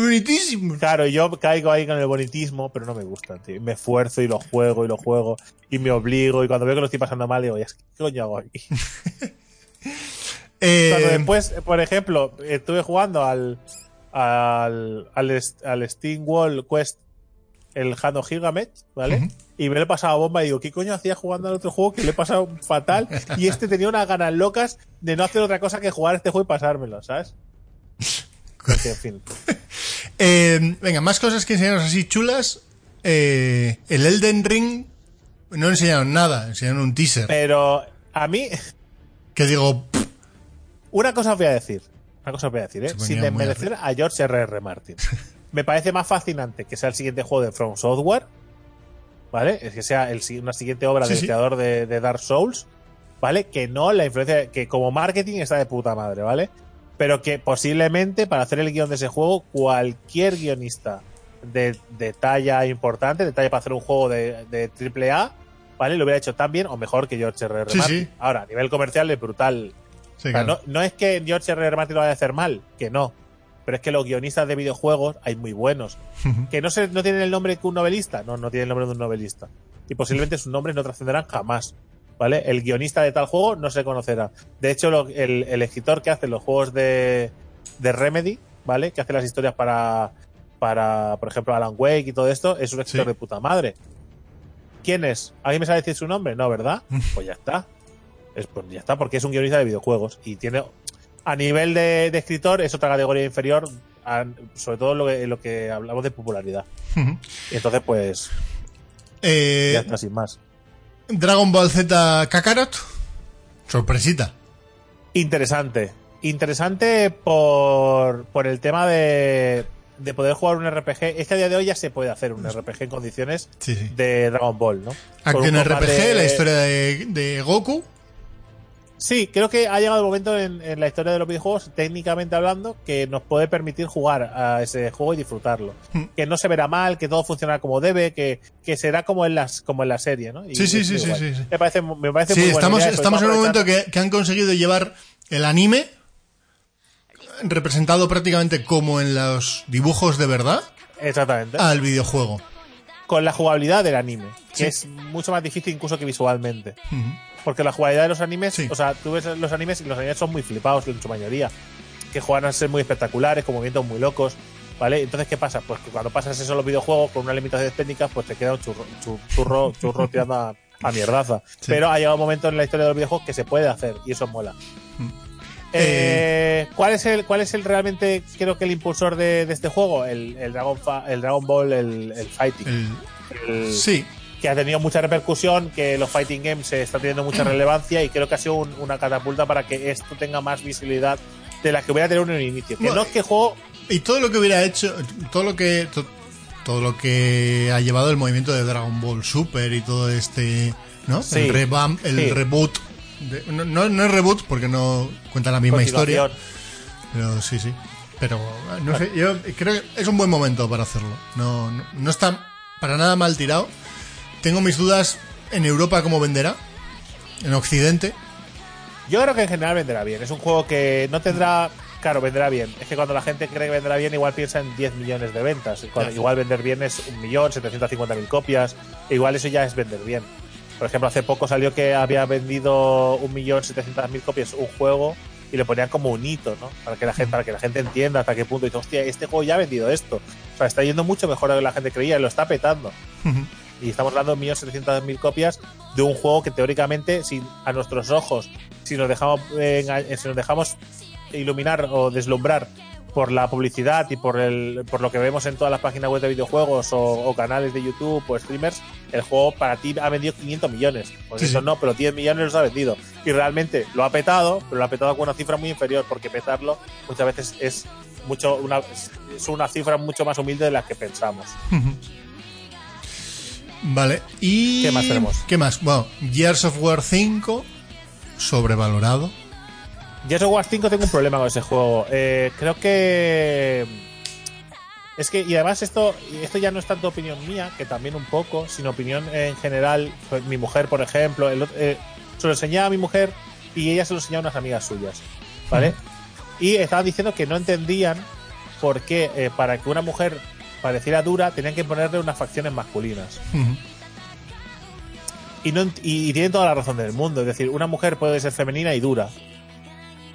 bonitísimos. Claro, yo caigo ahí con el bonitismo, pero no me gustan, tío. Me esfuerzo y lo juego y lo juego y me obligo y cuando veo que lo estoy pasando mal digo, ¿qué coño hago aquí? Cuando Eh, después, por ejemplo, estuve jugando al al, al, al Steam Wall Quest, el Hano Gilgamesh, ¿vale? Y me lo he pasado bomba y digo, ¿qué coño hacía jugando al otro juego que le he pasado fatal? Y este tenía unas ganas locas de no hacer otra cosa que jugar este juego y pasármelo, ¿sabes? Porque, en fin. eh, venga, más cosas que enseñaron así chulas. Eh, el Elden Ring no enseñaron nada, enseñaron un teaser. Pero a mí, Que digo, pff, Una cosa os voy a decir. Una cosa os voy a decir, ¿eh? Sin desmerecer a George R.R. Martin. Me parece más fascinante que sea el siguiente juego de From Software. ¿Vale? Es que sea el, una siguiente obra Sí, del sí. creador de, de Dark Souls. ¿Vale? Que no la influencia. Que como marketing está de puta madre, ¿vale? Pero que posiblemente para hacer el guion de ese juego, cualquier guionista de, de talla importante, de talla para hacer un juego de, de AAA, ¿vale? Lo hubiera hecho tan bien o mejor que George R.R. Sí, Martin. sí. Ahora, a nivel comercial es brutal sí, o sea, claro. no, no es que George R. R. Martin lo vaya a hacer mal, que no. Pero es que los guionistas de videojuegos hay muy buenos. Que no, se, no tienen el nombre que un novelista. No, no tienen el nombre de un novelista. Y posiblemente sus nombres no trascenderán jamás. ¿Vale? El guionista de tal juego no se conocerá. De hecho, lo- el, el escritor que hace los juegos de, de Remedy, ¿vale? Que hace las historias para, para, por ejemplo, Alan Wake y todo esto, es un escritor Sí. de puta madre. ¿Quién es? ¿Alguien me sabe decir su nombre? No, ¿verdad? Pues ya está. Es, pues ya está, porque es un guionista de videojuegos y tiene a nivel de, de escritor es otra categoría inferior, a- sobre todo en lo que, lo que hablamos de popularidad. Y entonces, pues, Eh, ya está, sin más. Dragon Ball Z Kakarot. Sorpresita. Interesante. Interesante por, por el tema de, de poder jugar un RPG. Es que a día de hoy ya se puede hacer un RPG en condiciones Sí, sí. de Dragon Ball, ¿no? Un RPG, la historia de, de Goku. Sí, creo que ha llegado el momento en, en la historia de los videojuegos, técnicamente hablando, que nos puede permitir jugar a ese juego y disfrutarlo. Mm. Que no se verá mal, que todo funcionará como debe, que, que será como en las como en la serie, ¿no? Y Sí, sí, sí, sí, sí, sí. Me parece, me parece Sí, muy estamos, estamos en un momento que, que han conseguido llevar el anime representado prácticamente como en los dibujos de verdad Exactamente. al videojuego. Con la jugabilidad del anime, que es mucho más difícil incluso que visualmente. Ujú. Porque la jugabilidad de los animes, Sí. o sea, tú ves los animes y los animes son muy flipados en su mayoría. Que juegan a ser muy espectaculares, con movimientos muy locos, ¿vale? Entonces, ¿qué pasa? Pues que cuando pasas eso en los videojuegos con unas limitaciones técnicas, pues te queda un churro, chu- churro, churro tirando a, a mierdaza. Sí. Pero ha llegado un momento en la historia de los videojuegos que se puede hacer y eso mola. Eh, ¿cuál, es el, ¿Cuál es el realmente, creo que el impulsor de, de este juego? El, el, Dragon, Fa- el Dragon Ball, el, el Fighting. El- sí, que ha tenido mucha repercusión, que los fighting games se está teniendo mucha relevancia y creo que ha sido un- una catapulta para que esto tenga más visibilidad de la que hubiera tenido en un inicio. Que Bueno, no es que juego Y todo lo que hubiera hecho, todo lo que to- todo lo que ha llevado el movimiento de Dragon Ball Super y todo este, ¿no? Sí. El revamp, el Sí. reboot. de- no, no, no es reboot porque no cuenta la misma historia, pero sí, sí. Pero no sé, yo creo que es un buen momento para hacerlo. No, no, no está para nada mal tirado. Tengo mis dudas en Europa cómo venderá, en Occidente. Yo creo que en general vendrá bien. Es un juego que no tendrá. Claro, vendrá bien. Es que cuando la gente cree que vendrá bien, igual piensa en 10 millones de ventas. Cuando-. Igual vender bien es 1.750.000 copias. Igual eso ya es vender bien. Por ejemplo, hace poco salió que había vendido 1.700.000 copias un juego y le ponían como un hito, ¿no? Para que la gente, para que la gente entienda hasta qué punto. Y dice, hostia, este juego ya ha vendido esto. O sea, está yendo mucho mejor de lo que la gente creía lo está petando. Y estamos hablando de 1.700.000 copias de un juego que teóricamente, si a nuestros ojos, si nos dejamos, eh, eh, si nos dejamos iluminar o deslumbrar por la publicidad y por el por lo que vemos en todas las páginas web de videojuegos o, o canales de YouTube o streamers, el juego para ti ha vendido 500 millones. Pues Sí, eso sí. no, pero 10 millones los ha vendido. Y realmente lo ha petado, pero lo ha petado con una cifra muy inferior, porque petarlo muchas veces es mucho una, es una cifra mucho más humilde de la que pensamos. Vale, y... ¿Qué más tenemos? ¿Qué más? Bueno, Gears of War 5, sobrevalorado. Gears of War 5 tengo un problema con ese juego. Eh, creo que. Es que, y además esto, esto ya no es tanto opinión mía, que también un poco, sino opinión en general. Pues, mi mujer, por ejemplo, el, eh, se lo enseñaba a mi mujer y ella se lo enseñaba a unas amigas suyas. ¿Vale? Y estaban diciendo que no entendían por qué, eh, para que una mujer pareciera dura, tenían que ponerle unas facciones masculinas. Y, no, y, y tienen toda la razón del mundo. Es decir, una mujer puede ser femenina y dura.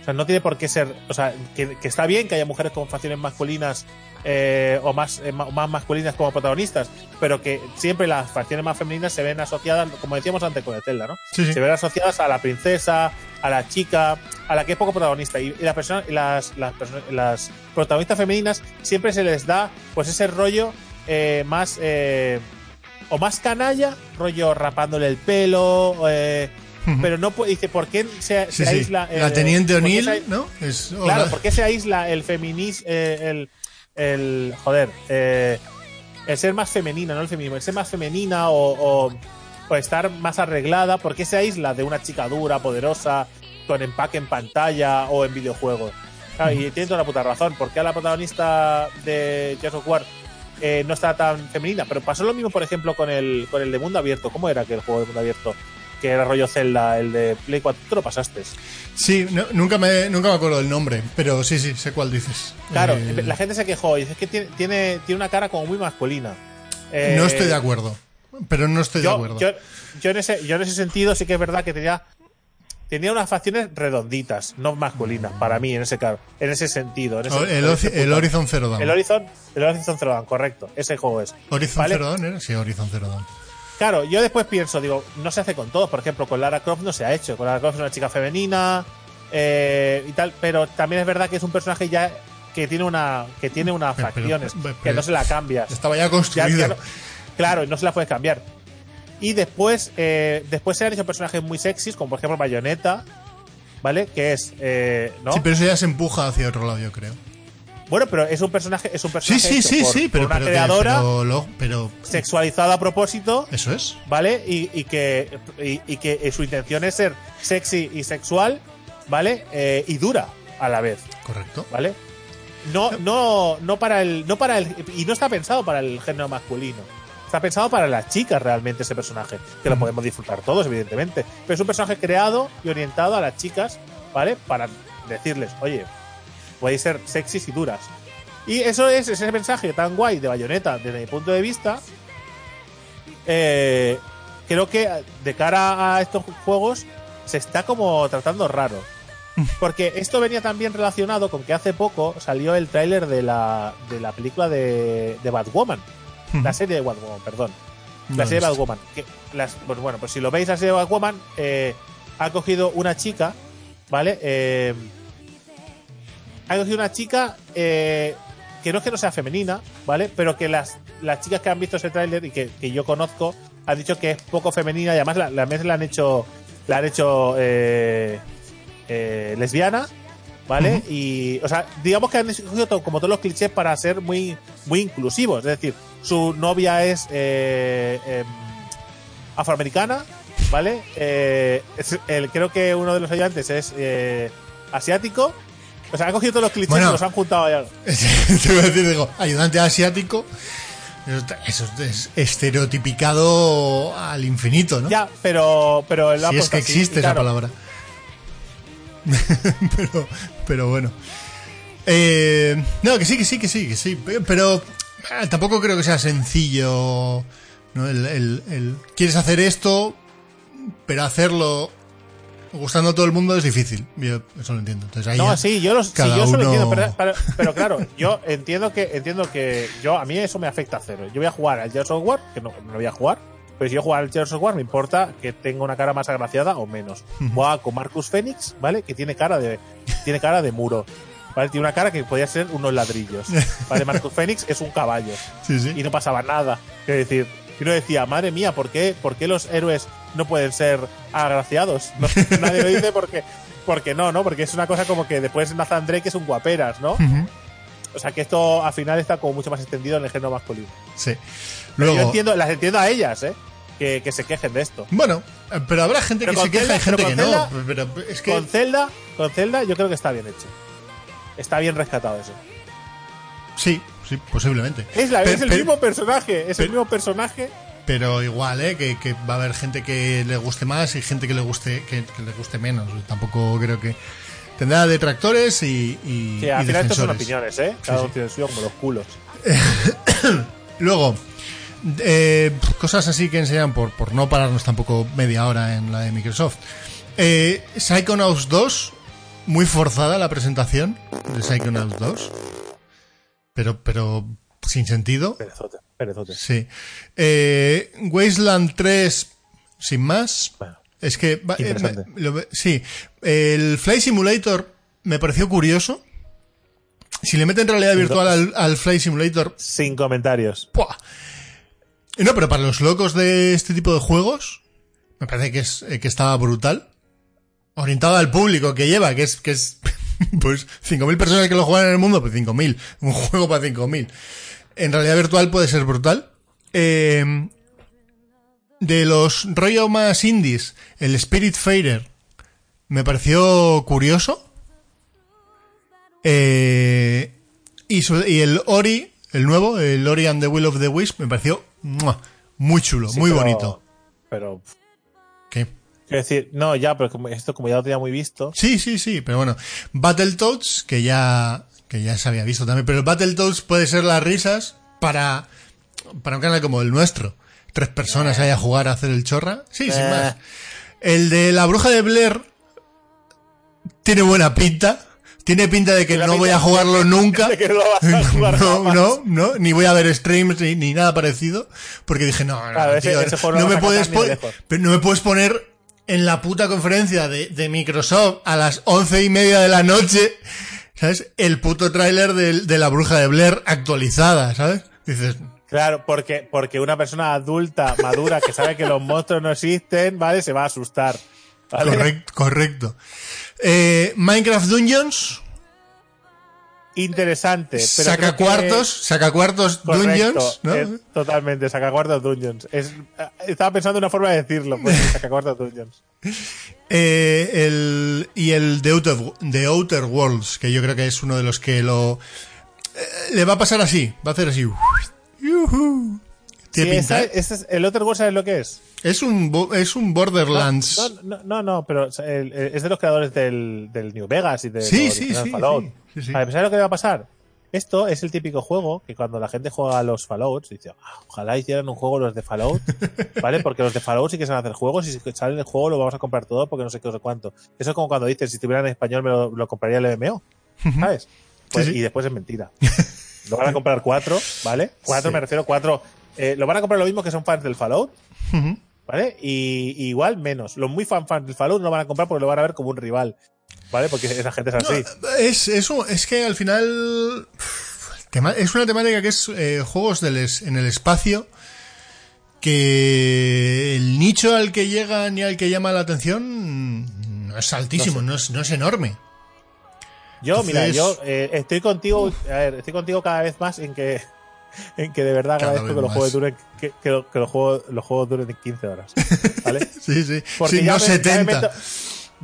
O sea, no tiene por qué ser. O sea, que, que está bien que haya mujeres con facciones masculinas eh, o más, eh, más masculinas como protagonistas, pero que siempre las facciones más femeninas se ven asociadas, como decíamos antes con el Zelda, ¿no? Sí, sí. Se ven asociadas a la princesa, a la chica, a la que es poco protagonista. Y, y la persona, y las, las, las protagonistas femeninas siempre se les da pues ese rollo eh, más. eh, o más canalla, rollo rapándole el pelo, eh, pero no puede, dice, ¿por qué se, Sí, se aísla? eh, la Teniente qué O'Neill, ¿no? Es, Claro, la- ¿por qué se aísla el feminismo, el, el, joder, eh, el ser más femenina, no el feminismo, el ser más femenina o, o, o estar más arreglada, ¿por qué se aísla de una chica dura, poderosa, con empaque en pantalla o en videojuegos? Claro, y tiene toda la puta razón, ¿por qué a la protagonista de Gears of War eh, no está tan femenina? Pero pasó lo mismo, por ejemplo, con el, con el de mundo abierto. ¿Cómo era aquel juego de mundo abierto? Que era rollo Zelda, el de Play 4. Tú lo pasaste. Sí, no- nunca, me, nunca me acuerdo del nombre, pero sí, sí, sé cuál dices. Claro, Eh, la gente se quejó y dice "Es que tiene, tiene, tiene una cara como muy masculina. Eh, no estoy de acuerdo, pero no estoy de acuerdo. yo, yo en ese, yo en ese sentido sí que es verdad que tenía, tenía unas facciones redonditas, no masculinas, para mí, en ese, caso, en ese sentido. en ese- O- el, en Oci- ese el punto. Horizon Zero Dawn. El Horizon, el Horizon Zero Dawn, correcto. Ese juego es. Horizon ¿vale? Zero Dawn era? Sí, Horizon Zero Dawn. Claro, yo después pienso, digo, no se hace con todos. Por ejemplo, con Lara Croft no se ha hecho. Con Lara Croft es una chica femenina eh, y tal, pero también es verdad que es un personaje ya que tiene una que tiene unas Pero- facciones pero- que no se la cambias. Estaba ya ya no- claro, no se las puedes cambiar. Y después, eh, después se han hecho personajes muy sexys, como por ejemplo Bayonetta, ¿vale? Que es, eh, ¿no? Sí, pero eso ya se empuja hacia otro lado, yo creo. Bueno, pero es un personaje, es un Sí, personaje sí, hecho sí, por, sí, pero, por una pero, creadora pero, lo- pero sexualizada a propósito, eso es. ¿vale? Y, y que y, y que su intención es ser sexy y sexual, ¿vale? Eh, y dura a la vez, Correcto. ¿vale? No, no, no para el, no para el, y no está pensado para el género masculino. Está pensado para las chicas realmente ese personaje, que lo podemos disfrutar todos, evidentemente. Pero es un personaje creado y orientado a las chicas, ¿vale? Para decirles, oye, podéis ser sexys y duras. Y eso es ese mensaje tan guay de Bayonetta, desde mi punto de vista. eh, creo que de cara a estos juegos se está como tratando raro. Porque esto venía también relacionado con que hace poco salió el tráiler de la, de la película de, de Batwoman. La serie de Batwoman, perdón. La serie de. Batwoman. Que las, pues bueno, pues si lo veis, la serie de Batwoman eh, ha cogido una chica, ¿vale? Eh, ha cogido una chica eh, que no es que no sea femenina, ¿vale? Pero que las, las chicas que han visto ese tráiler y que, que yo conozco han dicho que es poco femenina y además la, la, la han hecho, la han hecho eh, eh, lesbiana, ¿vale? Y, o sea, digamos que han escogido como todos los clichés para ser muy, muy inclusivos. Es decir, su novia es eh, em, afroamericana, ¿vale? Es- el, creo que uno de los ayudantes es asiático. O sea, han cogido todos los clichés Bueno. y los han juntado allá. Te voy a decir, digo, ayudante asiático. Eso, es estereotipicado al infinito, ¿no? Ya, pero, pero si es que existe esa claro, palabra. pero, pero bueno. Eh, no, que sí, que sí, que sí, que sí. Pero ah, tampoco creo que sea sencillo. ¿no? El, el- el- quieres hacer esto, pero hacerlo gustando a todo el mundo es difícil. Yo eso lo entiendo. Entonces ahí No, sí, yo, los, sí, yo eso lo entiendo, pero, pero- pero claro, yo entiendo que entiendo que yo a mí eso me afecta cero. Yo voy a jugar al Gears of War, que no, no voy a jugar, pero si yo juego al Gears of War me importa que tenga una cara más agraciada o menos. Juega con Marcus Phoenix, ¿vale? Que tiene cara de tiene cara de muro. ¿Vale? Tiene una cara que podría ser unos ladrillos. ¿Vale? Marcus Phoenix es un caballo Sí, sí. y no pasaba nada. Es decir, y uno decía, madre mía, ¿por qué, por qué los héroes no pueden ser agraciados? No, nadie lo dice porque, porque no, ¿no? Porque es una cosa como que después Nathan Drake es un guaperas, ¿no? O sea que esto al final está como mucho más extendido en el género masculino. Sí. Luego, yo entiendo, las entiendo a ellas, ¿eh? Que, que se quejen de esto. Bueno, pero habrá gente Pero que se queja y gente que no. Pero es que Con Zelda, con Zelda yo creo que está bien hecho. Está bien rescatado eso. sí, sí, posiblemente. Es, la, es el mismo personaje, es el mismo personaje. Pero igual, ¿eh? Que, que va a haber gente que le guste más y gente que le guste que, que le guste menos. Tampoco creo que tendrá detractores y, y, Sí, al y final estos son defensores. opiniones, ¿eh? Cada Sí, sí. tiene como los culos. Luego, eh, cosas así que enseñan por, por no pararnos tampoco media hora en la de Microsoft. Eh, Psychonauts 2, muy forzada la presentación de Psychonauts 2. Pero, pero sin sentido. Perezote, perezote. Sí. Eh, Wasteland 3, sin más. Bueno. Es que. va- eh, me- lo sí. El Fly Simulator me pareció curioso. Si le meten realidad virtual al, al Fly Simulator. Sin comentarios. ¡buah! No, pero para los locos de este tipo de juegos, me parece que, es, eh, que estaba brutal. Orientado al público que lleva, que es, que es pues 5.000 personas que lo juegan en el mundo, pues 5.000. Un juego para 5.000. En realidad virtual puede ser brutal. Eh, de los rollo más indies, el Spirit Fader me pareció curioso. Eh, y, su- y el Ori, el nuevo, el Ori and the Will of the Wisp, me pareció muy chulo, Sí, muy pero- bonito. Pero, ¿Qué? quiero decir, no, ya, pero como esto como ya lo tenía muy visto. Sí, sí, sí, pero bueno. Battletoads, que ya, que ya se había visto también, pero el Battletoads puede ser las risas para, para un canal como el nuestro. Tres personas ahí a jugar a hacer el chorra. Sí, sin Eh. más. El de la bruja de Blair tiene buena pinta. Tiene pinta de que no voy a jugarlo nunca. de que no a jugar no, no, no, ni voy a ver streams ni, ni nada parecido, porque dije, no, no, Claro, tío, ese me puedes no me poner en la puta conferencia de, de Microsoft a las once y media de la noche, ¿sabes? El puto tráiler de, la bruja de Blair actualizada, ¿sabes? Dices, Claro, porque, porque una persona adulta, madura, que sabe que los monstruos no existen, ¿vale? Se va a asustar. ¿vale? correcto, correcto. Eh, Minecraft Dungeons, Interesante. Pero saca que- cuartos, saca cuartos Correcto, Dungeons, ¿no? totalmente, sacacuartos Dungeons. Es, eh, estaba pensando en una forma de decirlo, pues sacacuartos Dungeons. Eh, el, y el The Outer, The Outer Worlds, que yo creo que es uno de los que lo... eh, le va a pasar así, va a hacer así. Sí, pinta, esa- es- el otro ¿sabes lo que es? Es un, es un Borderlands. No, no, no, no, pero el- el- es de los creadores del, del New Vegas y de Sí, sí, sí, Fallout. sí, sí, sí. A pesar de lo que va a pasar, esto es el típico juego que cuando la gente juega a los Fallouts dice, "Ah, ojalá hicieran un juego los de Fallout, ¿vale? Porque los de Fallout sí que se van a hacer juegos y si salen el juego lo vamos a comprar todo porque no sé qué, sé cuánto. Eso es como cuando dices, si estuviera en español me lo, lo compraría el MMO, ¿sabes? Pues. Y después es mentira. lo van a comprar cuatro, ¿vale? Cuatro me refiero a cuatro. eh, lo van a comprar lo mismo que son fans del Fallout, Ujú. ¿Vale? Y, y igual menos. Los muy fan fans del Fallout no van a comprar porque lo van a ver como un rival. ¿vale? Porque esa gente es así. Es, eso, es que al final es una temática que es eh, juegos del es- en el espacio que el nicho al que llegan y al que llama la atención no es altísimo, no, es, no es enorme. Yo, mira, yo eh, estoy contigo, a ver, estoy contigo cada vez más en que, en que de verdad Cada agradezco que los juegos duren, que, que lo- que los juegos, los juegos duren 15 horas, ¿vale? Sí, sí. Porque Sí, ya, no me, ya, me 70. meto,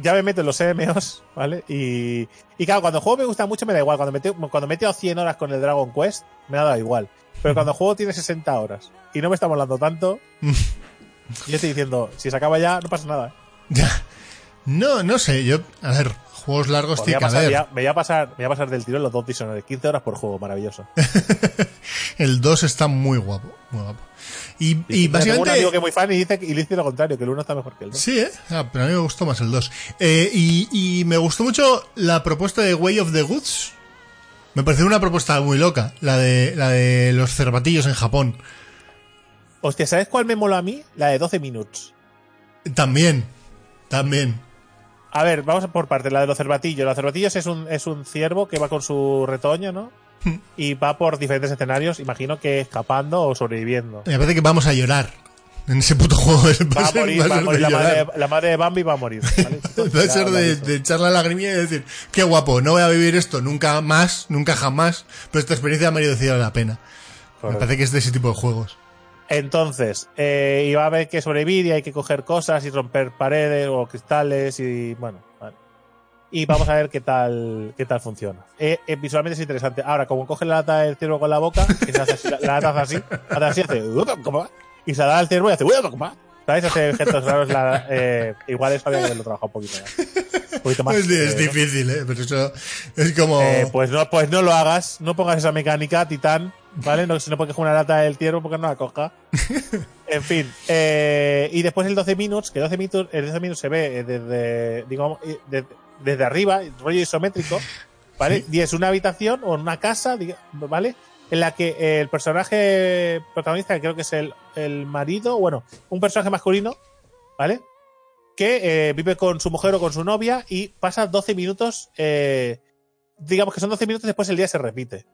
ya me meto en los MMOs, ¿vale? Y, y claro, cuando el juego me gusta mucho me da igual. Cuando me, te- cuando metido 100 horas con el Dragon Quest, me ha dado igual. Pero cuando el juego tiene 60 horas y no me está molando tanto, yo estoy diciendo, si se acaba ya, no pasa nada. ¿eh? Ya. No, no sé, yo, a ver, juegos largos Pues tiene me, que voy a pasar, me voy a pasar, del tiro los dos Dishonored. 15 horas por juego, maravilloso. El 2 está muy guapo, muy guapo. Y, y Tengo un básicamente... amigo que es muy fan y dice, y dice lo contrario, que el 1 está mejor que el 2. Sí, ¿eh? Ah, pero a mí me gustó más el 2. Eh, y, y me gustó mucho la propuesta de Way of the Goods. Me pareció una propuesta muy loca, la de, la de los cervatillos en Japón. Hostia, ¿sabes cuál me mola a mí? La de 12 minutos. También, también. A ver, vamos por parte, la de los cervatillos. Los cervatillos es un, es un ciervo que va con su retoño, ¿no? Y va por diferentes escenarios, imagino que escapando o sobreviviendo. Me parece que vamos a llorar en ese puto juego. Va Va a morir, va a morir de la, madre, la madre de Bambi va a morir. ¿vale? Va a ser de, echar la lagrimilla y decir, qué guapo, no voy a vivir esto nunca más, nunca jamás, pero esta experiencia me ha merecido la pena. Me parece que es de ese tipo de juegos. Entonces, eh, y va a haber que sobrevivir y hay que coger cosas y romper paredes o cristales y bueno, vale. Y vamos a ver qué tal qué tal funciona. Eh, eh, visualmente es interesante. Ahora, como coge la lata del ciervo con la boca, que se hace así, la, la lata hace así, hace así, hace y se la da al ciervo y hace. ¿Sabes? Hace gestos raros. La, eh, igual eso había que haberlo trabajado un poquito más. Un poquito más. es, es eh, difícil, ¿eh? Pero eso es como... Pues no, pues no lo hagas, no pongas esa mecánica, titán, ¿vale? No, si no puedes coger una lata del tiervo porque no la coja. En fin, eh, y después el 12 minutos, que 12 minutos, el 12 minutos se ve eh, desde, digamos, eh, de- desde arriba, rollo isométrico, ¿vale? Y es una habitación o una casa, ¿vale? En la que el personaje protagonista, que creo que es el, el marido, bueno, un personaje masculino, ¿vale? Que eh, vive con su mujer o con su novia y pasa 12 minutos, eh, digamos que son 12 minutos, después el día se repite.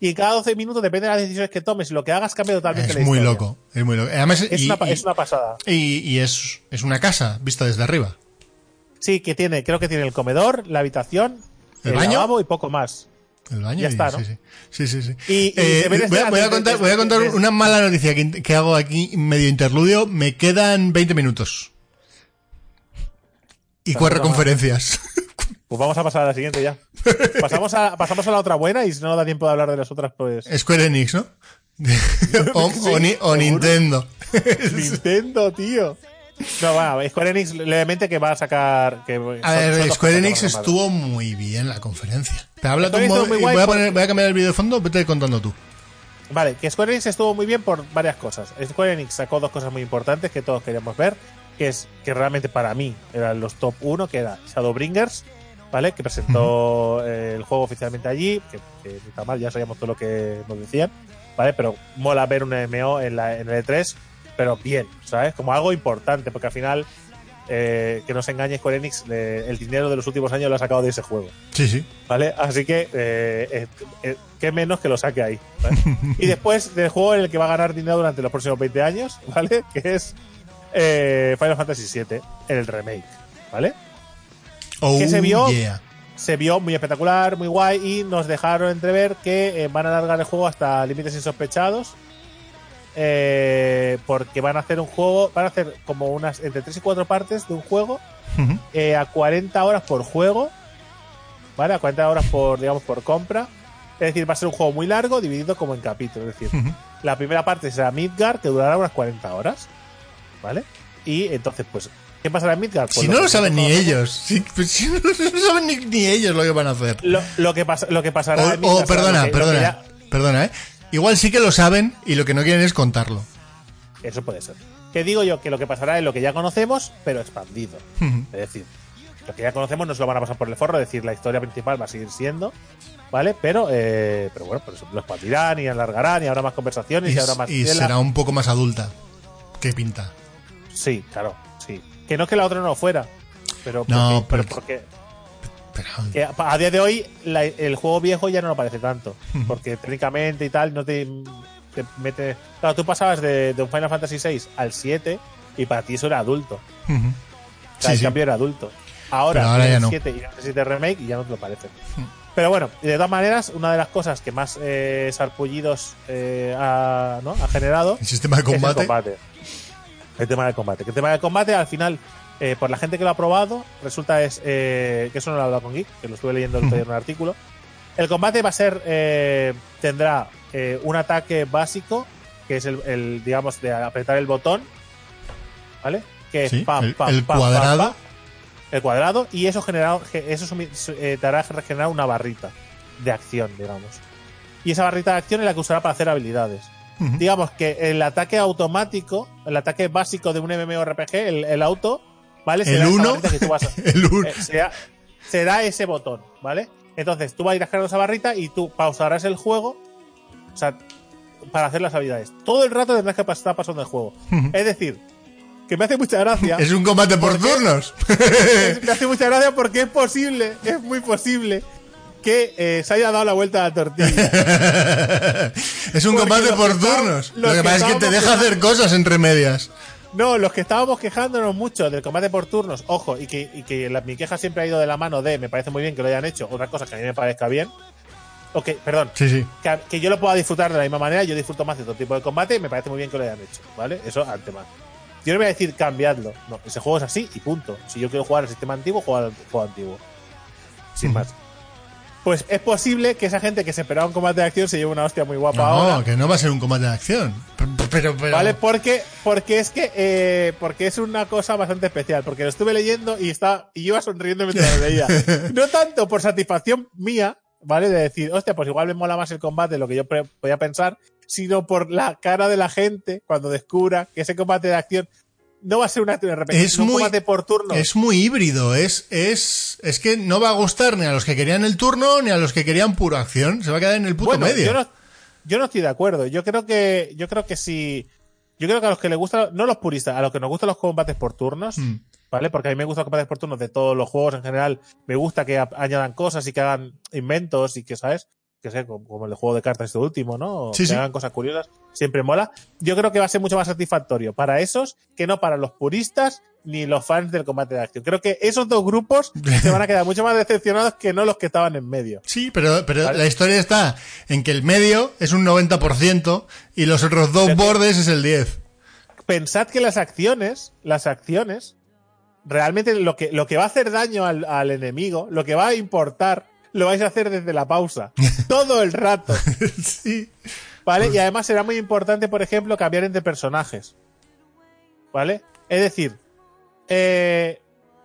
Y cada 12 minutos, depende de las decisiones que tomes lo que hagas, cambia totalmente la es muy historia. loco, es muy loco. Además, Es, y, una, y- es una pasada. y- y es, es una casa vista desde arriba. Sí, que tiene, creo que tiene el comedor, la habitación, ¿El el, baño? lavabo y poco más. El baño. Ya está, ¿no? sí, sí. Sí, sí, sí. Y- Eh, voy, a, voy a contar, voy a contar una mala noticia que, que hago aquí medio interludio. Me quedan 20 minutos. Y cuatro conferencias. Pues vamos a pasar a la siguiente ya. Pasamos a, pasamos a la otra buena y si no da tiempo de hablar de las otras, pues. Square Enix, ¿no? o, Sí, o ni- o seguro. Nintendo. Nintendo, tío. No, bueno, Square Enix levemente que va a sacar. Que A ver, Square Enix estuvo muy bien la conferencia. Pero habla tú guay voy a, poner, voy a cambiar el vídeo de fondo, vete contando tú. Vale, que Square Enix estuvo muy bien por varias cosas. Square Enix sacó dos cosas muy importantes que todos queríamos ver, que es que realmente para mí eran los top 1, que era Shadowbringers, ¿vale? Que presentó eh, el juego oficialmente allí, que, está mal, ya sabíamos todo lo que nos decían, ¿vale? Pero mola ver un MMO en, la, en el E3, pero bien, ¿sabes? Como algo importante, porque al final, eh, que no se engañe Square Enix, el dinero de los últimos años lo ha sacado de ese juego. Sí, sí. ¿Vale? Así que, eh, qué menos que lo saque ahí. ¿vale? y después del juego en el que va a ganar dinero durante los próximos 20 años, ¿vale? Que es Final Fantasy VII, el remake, ¿vale? Oh, ¿Qué se vio? yeah. Se vio muy espectacular, muy guay y nos dejaron entrever que eh, van a alargar el juego hasta límites insospechados. eh, porque van a hacer un juego, van a hacer como unas entre 3 y 4 partes de un juego eh, a 40 horas por juego, ¿vale? A 40 horas por, digamos, por compra. Es decir, va a ser un juego muy largo, dividido como en capítulos. Es decir, la primera parte será Midgar, que durará unas 40 horas, ¿vale? Y entonces, pues, ¿qué pasará en Midgar? Pues Si no lo saben ni ellos. Si, si no, no saben ni, ni ellos lo que van a hacer. Lo, lo que pasa, lo que pasará en O, Midgar o, perdona, que- perdona. ya- Perdona, ¿eh? Igual sí que lo saben y lo que no quieren es contarlo. Eso puede ser. Que digo yo que lo que pasará es lo que ya conocemos, pero expandido. Es decir, lo que ya conocemos no se lo van a pasar por el forro, es decir, la historia principal va a seguir siendo, ¿vale? Pero, eh, pero bueno, pues lo expandirán y alargarán y habrá más conversaciones y, Y, habrá más y tela. será un poco más adulta. ¿Qué pinta? Sí, claro, sí. Que no es que la otra no lo fuera, pero No, porque, pero pero- porque Que a día de hoy la- el juego viejo ya no lo parece tanto. Porque técnicamente y tal no te, te mete. Claro, tú pasabas de, de un Final Fantasy VI al 7 y para ti eso era adulto. O sea, Sí, el sí. cambio era adulto. Ahora, ahora no. el 7 y el 7 remake y ya no te lo parece. Pero bueno, de todas maneras, una de las cosas que más eh, sarpullidos eh, ha, ¿no? ha generado El sistema de es el combate. El tema del combate. Que el tema del combate, al final, eh, por la gente que lo ha probado, resulta es eh, que eso no lo he hablado con Geek, que lo estuve leyendo el otro día en un artículo. El combate va a ser, eh, tendrá un ataque básico, que es el, el, digamos, de apretar el botón, ¿vale? Que es Sí, pam, el- pam, el pam, pam, cuadrado. el cuadrado, y eso, genera, ge- eso te hará regenerar una barrita de acción, digamos. Y esa barrita de acción es la que usará para hacer habilidades Digamos que el ataque automático, el ataque básico de un MMORPG, el, el auto, ¿vale? El esa uno. barrita que tú vas a- El uno. eh, será, será ese botón, ¿vale? Entonces tú vas a ir generando esa barrita y tú pausarás el juego, o sea, para hacer las habilidades. Todo el rato tendrás que estar pasando el juego. Es decir, que me hace mucha gracia. Es un combate por turnos. Me hace mucha gracia porque es posible, es muy posible que eh, se haya dado la vuelta a la tortilla. es un Porque combate por turnos. Lo que que pasa es que te deja quejando- hacer cosas entre medias. No, los que estábamos quejándonos mucho del combate por turnos, ojo, y que, y que la- mi queja siempre ha ido de la mano de me parece muy bien que lo hayan hecho, otra cosa que a mí me parezca bien. Ok, perdón, Sí, sí. que, que yo lo pueda disfrutar de la misma manera, yo disfruto más de todo tipo de combate y me parece muy bien que lo hayan hecho, ¿vale? Eso antemano. Yo no voy a decir cambiadlo, no, ese juego es así y punto. Si yo quiero jugar al sistema antiguo, juego al juego antiguo. Sin más. Pues es posible que esa gente que se esperaba un combate de acción se lleve una hostia muy guapa No, ahora. que no va a ser un combate de acción. Pero, ¿Vale? Porque, porque es que eh, porque es una cosa bastante especial. Porque lo estuve leyendo y está y iba sonriendo mientras lo leía. No tanto por satisfacción mía, ¿vale? De decir, hostia, pues igual me mola más el combate de lo que yo podía pensar, sino por la cara de la gente cuando descubra que ese combate de acción no va a ser una RPG, Es un muy- combate por turno. Es muy híbrido, es, es, es que no va a gustar ni a los que querían el turno ni a los que querían puro acción. Se va a quedar en el puto bueno, medio. Yo no, yo no estoy de acuerdo. Yo creo que, yo creo que si, yo creo que a los que les gustan, no los puristas, a los que nos gustan los combates por turnos, Mm. ¿vale? Porque a mí me gustan los combates por turnos de todos los juegos en general. Me gusta que añadan cosas y que hagan inventos y que, ¿sabes? Que sé, como, el juego de cartas este último, ¿no? Sí, que sí. hagan cosas curiosas. Siempre mola. Yo creo que va a ser mucho más satisfactorio para esos que no para los puristas ni los fans del combate de acción. Creo que esos dos grupos se van a quedar mucho más decepcionados que no los que estaban en medio. Sí, pero, pero ¿Vale? la historia está en que el medio es un 90% y los otros dos Pero que- bordes es el 10%. pensad que las acciones, las acciones, realmente lo que, lo que va a hacer daño al, al enemigo, lo que va a importar, lo vais a hacer desde la pausa. Todo el rato. sí. ¿Vale? Y además será muy importante, por ejemplo, cambiar entre personajes. ¿Vale? Es decir, eh,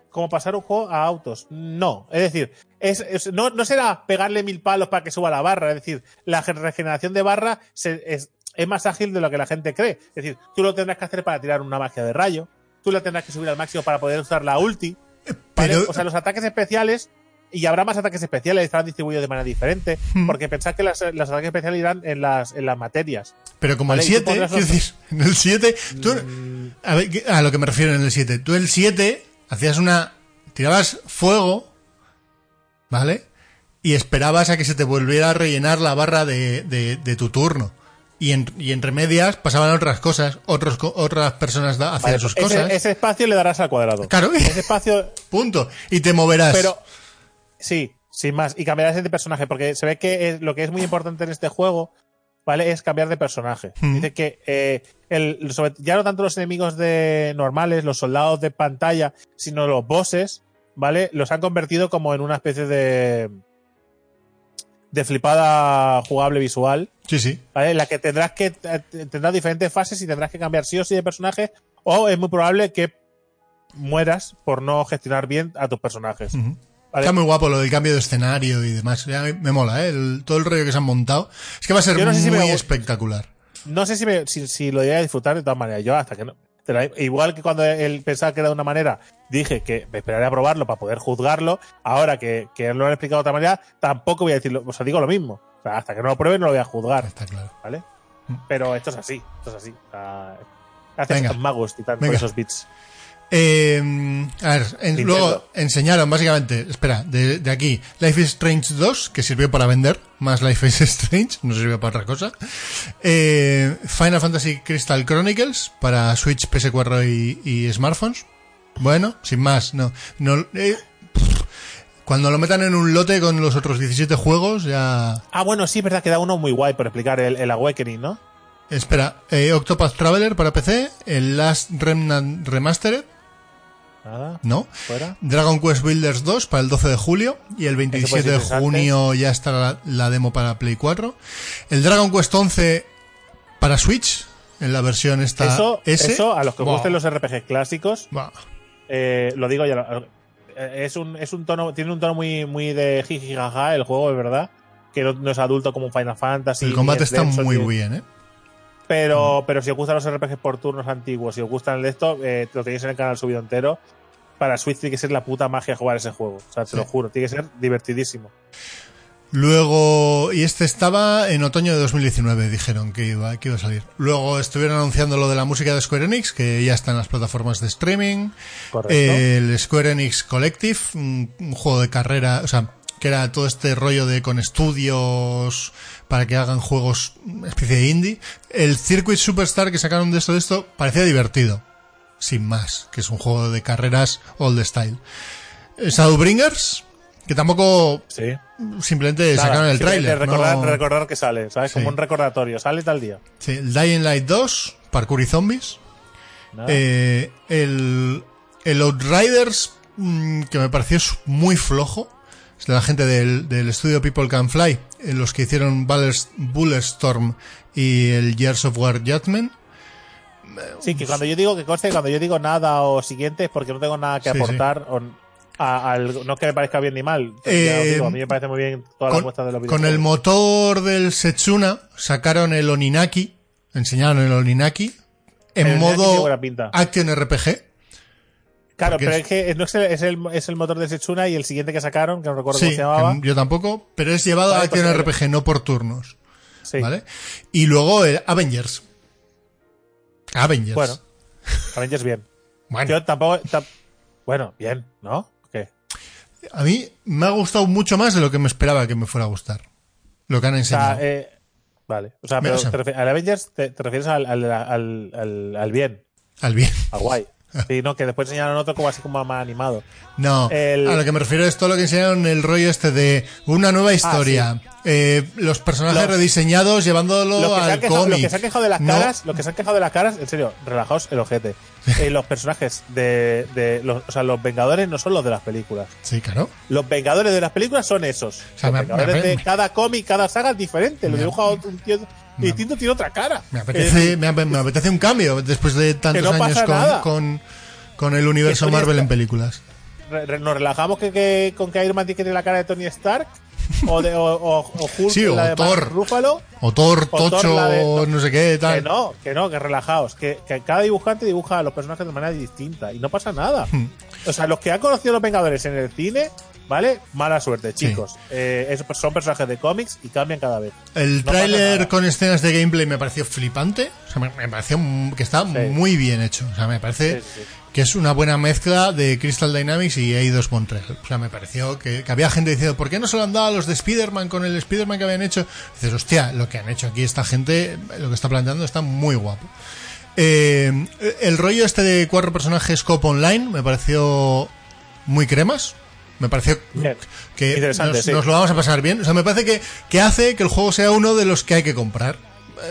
como pasar un juego a autos. No. Es decir, es, es- no, no será pegarle mil palos para que suba la barra. Es decir, la ge- regeneración de barra se- es, es más ágil de lo que la gente cree. Es decir, tú lo tendrás que hacer para tirar una magia de rayo. Tú la tendrás que subir al máximo para poder usar la ulti. ¿vale? Pero- O sea, los ataques especiales. Y habrá más ataques especiales, estarán distribuidos de manera diferente. Hmm. Porque pensad que las- los ataques especiales irán en las, en las materias. Pero como Vale, el y tú 7, pondrás quiero los- decir, en el 7, tú, Mm, a, ver, ¿qué- a lo que me refiero en el 7, tú el 7 hacías una, tirabas fuego, ¿vale? Y esperabas a que se te volviera a rellenar la barra de, de- de tu turno. Y, en, y entre medias pasaban otras cosas, otros, otras personas hacían Vale, sus ese, cosas. ese espacio le darás al cuadrado. Claro, Ese espacio, punto. Y te moverás. pero sí, sin más. Y cambiarás de personaje, porque se ve que es- lo que es muy importante en este juego, ¿vale? Es cambiar de personaje. Dice que eh, el, sobre- ya no tanto los enemigos de normales, los soldados de pantalla, sino los bosses, ¿vale? Los han convertido como en una especie de de flipada jugable visual, Sí, sí. ¿vale? En la que tendrás que eh, tendrás diferentes fases y tendrás que cambiar sí o sí de personaje o es muy probable que mueras por no gestionar bien a tus personajes. ¿Vale? Está muy guapo lo del cambio de escenario y demás. Ya me, mola, ¿eh? El- todo el rollo que se han montado. Es que va a ser no si muy me espectacular. No sé si, me- si, si lo iba a disfrutar de todas maneras. Yo hasta que no. igual que cuando él pensaba que era de una manera, dije que me esperaría a probarlo para poder juzgarlo. Ahora que, que él lo han explicado de otra manera, tampoco voy a decirlo. O sea, digo lo mismo. O sea, hasta que no lo pruebe no lo voy a juzgar. Está claro. ¿Vale? Mm. Pero esto es así. Esto es así. O sea, Gracias a magos, por Venga. esos bits. Eh, a ver, en- luego enseñaron básicamente, espera, de, de aquí, Life is Strange 2, que sirvió para vender, más Life is Strange, no sirvió para otra cosa. Eh, Final Fantasy Crystal Chronicles para Switch, PS4 y, y smartphones. Bueno, sin más, no. no eh, pff, cuando lo metan en un lote con los otros 17 juegos, ya. Ah, bueno, sí, es verdad, queda uno muy guay por explicar el, el Awakening, ¿no? Espera, eh, Octopath Traveler para PC, el Last Remnant Remastered, Nada, ¿no? fuera. Dragon Quest Builders 2 para el 12 de julio y el 27 de junio ya está la, demo para Play 4. El Dragon Quest 11 para Switch en la versión esta Eso, S. eso, a los que Buah, gusten los RPG clásicos, buah. eh, lo digo ya. eh, Es un, es un tono, tiene un tono muy, muy de jiji jaja el juego, es verdad. Que no, no es adulto como un Final Fantasy. El combate es está muy bien, ¿eh? Pero, pero si os gustan los RPGs por turnos antiguos, si os gustan el de esto, eh, lo tenéis en el canal subido entero. Para Switch tiene que ser la puta magia jugar ese juego. O sea, te Sí. lo juro, tiene que ser divertidísimo. Luego, y este estaba en otoño de 2019, dijeron que iba, que iba a salir. Luego estuvieron anunciando lo de la música de Square Enix, que ya está en las plataformas de streaming. Correcto. El Square Enix Collective, un, un juego de carrera, o sea, que era todo este rollo de con estudios para que hagan juegos especie de indie. El Circuit Superstar que sacaron de esto de esto parecía divertido, sin más, que es un juego de carreras old style. Eh, Shadowbringers, que tampoco sí. simplemente Nada, sacaron el tráiler. Recordar, no- recordar que sale, ¿sabes? Sí. Como un recordatorio. Sale tal día. Sí, el Dying Light 2, Parkour y Zombies. Eh, el, el Outriders, mm, que me pareció muy flojo. La gente del, del estudio People Can Fly, eh, los que hicieron Bullets- Bulletstorm y el Years of War Judgment. sí, que cuando yo digo que conste, cuando yo digo nada o siguiente es porque no tengo nada que Sí, aportar. o- a- al, no es que me parezca bien ni mal. Eh, digo, a mí me parece muy bien todas las muestras de los con el motor del Setsuna sacaron el Oninaki, enseñaron el Oninaki en El modo. Action RPG. Claro, pero es- es que no es, el, es, el, es el motor de Setsuna y el siguiente que sacaron, que no recuerdo Sí, cómo se llamaba. yo tampoco, pero es llevado Vale, a Action pues, RPG, no por turnos. Sí. ¿Vale? Y luego el Avengers. Avengers. Bueno, Avengers bien. Bueno, Yo tampoco. tam- bueno, bien, ¿no? ¿Qué? a mí me ha gustado mucho más de lo que me esperaba que me fuera a gustar. Lo que han O enseñado. sea, eh, vale. O sea, pero o sea- te refi- al Avengers te, te refieres al, al, al, al- al bien, Al bien. al guay. Sí, no, que después enseñaron otro como así como más animado. No, El- a lo que me refiero es todo lo que enseñaron el rollo este de una nueva historia. eh, los personajes Los- rediseñados llevándolo Lo que, se al quejado, lo cómic. que se han quejado de las No, caras, lo que se han quejado de las caras, en serio, relajaos el ojete. Eh, los personajes de, de los, o sea, los Vengadores no son los de las películas. Sí, claro. Los Vengadores de las películas son esos. sea, los me- Vengadores me- de cada cómic, cada saga es diferente. Lo dibuja un tío distinto, tiene otra cara. Me apetece, Eh, me, ap- me apetece un cambio después de tantos no años con, con, con el universo Marvel en películas. nos relajamos que, que- con que Iron Man tiene la cara de Tony Stark o de o, o- o Hulk Sí, o la de Thor. Ruffalo. O Thor, O Thor, Tocho, la de- no, no, sé qué, tal. Que no, que no, que relajaos. Que, que cada dibujante dibuja a los personajes de manera distinta y no pasa nada. Hmm. O sea, los que han conocido a los Vengadores en el cine, ¿vale? Mala suerte, chicos. Eh, esos son personajes de cómics y cambian cada vez. El No tráiler con escenas de gameplay me pareció flipante. O sea, me, me pareció que está muy bien hecho. O sea, me parece Sí, sí, sí. que es una buena mezcla de Crystal Dynamics y Eidos Montreal. O sea, me pareció que, que había gente diciendo, ¿por qué no se lo han dado a los de Spider-Man con el Spider-Man que habían hecho? dices, hostia, lo que han hecho aquí esta gente, lo que está planteando está muy guapo. Eh, el rollo este de cuatro personajes cop online me pareció muy cremas. Me pareció Bien. que Interesante, nos, sí. nos lo vamos a pasar bien. O sea, me parece que, que hace que el juego sea uno de los que hay que comprar.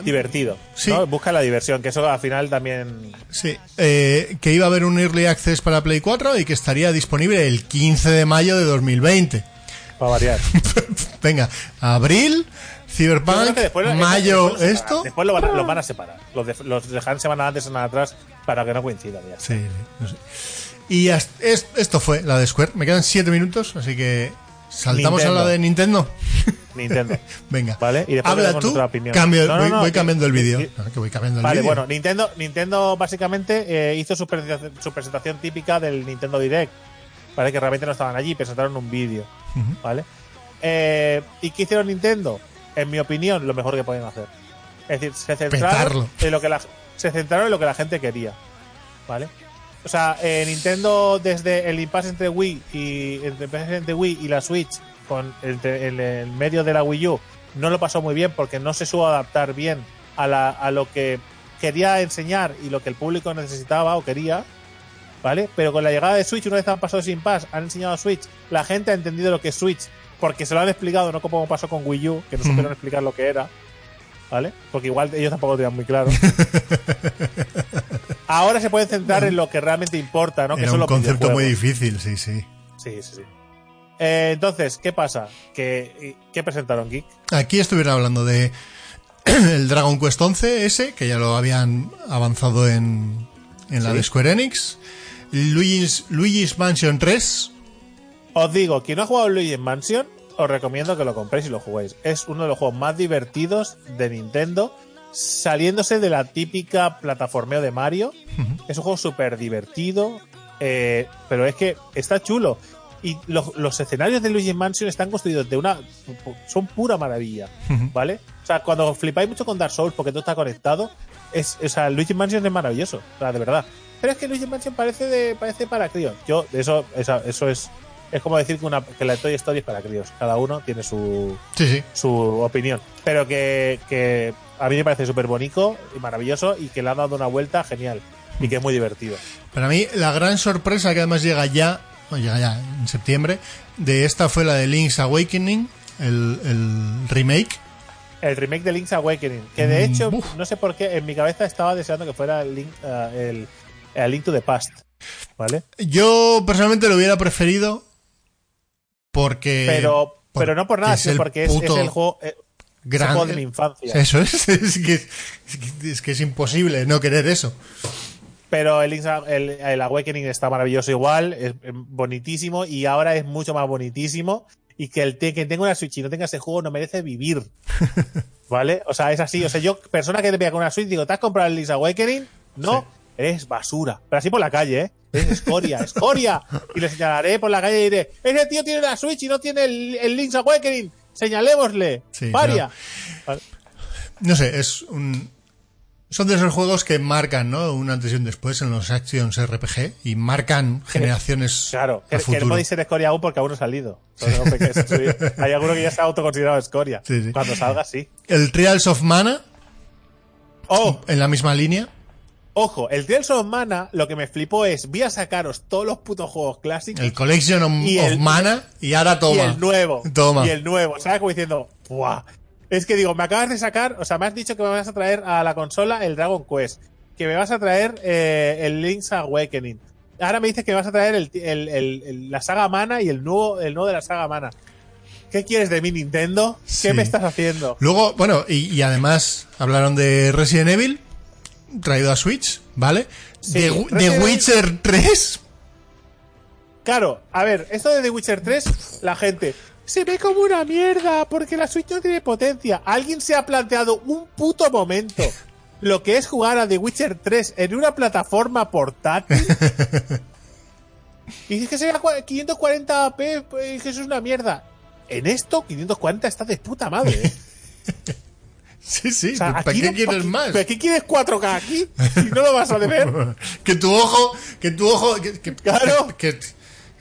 Divertido. Sí. ¿no? Busca la diversión, que eso al final también. Sí, eh, que iba a haber un Early Access para Play 4 y que estaría disponible el 15 de mayo de 2020. Va a variar. Venga, abril, Cyberpunk, después- mayo, después lo esto. Después lo van, a- los van a separar. Los, de, los dejan semana antes, semana atrás, para que no coincidan. Ya. Sí, no sé. Y esto fue la de Square. Me quedan 7 minutos, así que saltamos Nintendo. a la de Nintendo. Nintendo. Venga, Vale, y después habla tú, opinión. cambio, No, no, voy, no, voy que- cambiando el vídeo. que- que voy cambiando el Vale, vídeo. bueno, Nintendo, Nintendo básicamente eh, hizo su presentación, su presentación típica del Nintendo Direct. Vale, que realmente no estaban allí, presentaron un vídeo. ¿Vale? Eh, ¿Y qué hicieron Nintendo? En mi opinión, lo mejor que pueden hacer. Es decir, se Petarlo. centraron, en lo que la, se centraron en lo que la gente quería. ¿Vale? O sea, eh, Nintendo desde el impasse entre Wii y entre, entre Wii y la Switch con el, el, el, medio de la Wii U no lo pasó muy bien porque no se supo adaptar bien a, la, a lo que quería enseñar y lo que el público necesitaba o quería, ¿vale? Pero con la llegada de Switch, una vez han pasado sin pas, han enseñado a Switch, la gente ha entendido lo que es Switch porque se lo han explicado, no como pasó con Wii U, que no supieron mm. explicar lo que era. ¿Vale? Porque igual ellos tampoco lo tenían muy claro. Ahora se pueden centrar en lo que realmente importa, ¿no? Era que un concepto muy difícil, sí, sí. Sí, sí, sí. Eh, entonces, ¿qué pasa? ¿Qué, ¿Qué, presentaron, Geek? Aquí estuvieron hablando de el Dragon Quest 11 ese, que ya lo habían avanzado en, en la ¿Sí? de Square Enix. Luigi's, Luigi's Mansion 3. Os digo, quien no ha jugado Luigi's Mansion, os recomiendo que lo compréis y lo juguéis. Es uno de los juegos más divertidos de Nintendo, saliéndose de la típica plataformeo de Mario. Uh -huh. Es un juego súper divertido, eh, pero es que está chulo. Y los, los, escenarios de Luigi Mansion están construidos de una. son pura maravilla, uh -huh. ¿vale? O sea, cuando flipáis mucho con Dark Souls porque todo está conectado, es, o sea, Luigi Mansion es maravilloso, o sea, de verdad. Pero es que Luigi Mansion parece de parece para críos. Yo, eso, eso, eso es es como decir que, una, que la Toy Story es para críos. Cada uno tiene su, sí, sí. su opinión. Pero que, que a mí me parece súper bonito y maravilloso y que le han dado una vuelta genial y que es muy divertido. Para mí, la gran sorpresa que además llega ya, no, llega ya en septiembre, de esta fue la de Link's Awakening, el, el remake. El remake de Link's Awakening, que de hecho, Uf. no sé por qué, en mi cabeza estaba deseando que fuera el Link, uh, el, el Link to the Past. ¿Vale? Yo personalmente lo hubiera preferido porque. Pero, pero no por nada, sino porque es, es, el juego. Eh, gran, juego de mi infancia. Eso es, es que, es que, es que es imposible no querer eso. Pero el, el, el, Awakening está maravilloso igual, es bonitísimo y ahora es mucho más bonitísimo. Y que el que tenga una Switch y no tenga ese juego no merece vivir. ¿Vale? O sea, es así. O sea, yo, persona que te vea con una Switch, digo, ¿te has comprado el Link's Awakening? No, sí. eres basura. Pero así por la calle, ¿eh? Es escoria, escoria. Y le señalaré por la calle y diré, ese tío tiene la Switch y no tiene el, el Link's Awakening. Señalémosle. Sí, Varia. Vale. No sé, es un... Son de esos juegos que marcan, ¿no? Un antes y un después en los actions RPG y marcan generaciones. Claro, que, que no podéis ser escoria aún porque aún no ha salido. Sí. Hay alguno que ya se ha autoconsiderado escoria. Sí. Cuando salga, sí. El Trials of Mana. Oh. En la misma línea. Ojo, el Trials of Mana lo que me flipó es, voy a sacaros todos los putos juegos clásicos. El Collection of, y el, of Mana y ahora toma. Y el nuevo. Toma. Y el nuevo. ¿Sabes? Como diciendo, ¡buah! Es que digo, me acabas de sacar, o sea, me has dicho que me vas a traer a la consola el Dragon Quest, que me vas a traer eh, el Link's Awakening. Ahora me dices que me vas a traer el, el, el, la saga Mana y el nuevo, el nuevo de la saga Mana. ¿Qué quieres de mi Nintendo? ¿Qué sí. me estás haciendo? Luego, bueno, y, y además hablaron de Resident Evil, traído a Switch, ¿vale? Sí, de, de Witcher 3. Claro, a ver, esto de The Witcher 3, la gente se ve como una mierda porque la Switch no tiene potencia. ¿Alguien se ha planteado un puto momento lo que es jugar a The Witcher 3 en una plataforma portátil? y dices que sería 540p, pues, que eso es una mierda. En esto, 540 está de puta madre, ¿eh? Sí, sí, o sea, ¿para qué quieres más? ¿Para qué quieres 4K aquí? Si no lo vas a ver. que tu ojo, que tu ojo, que, que claro. Que,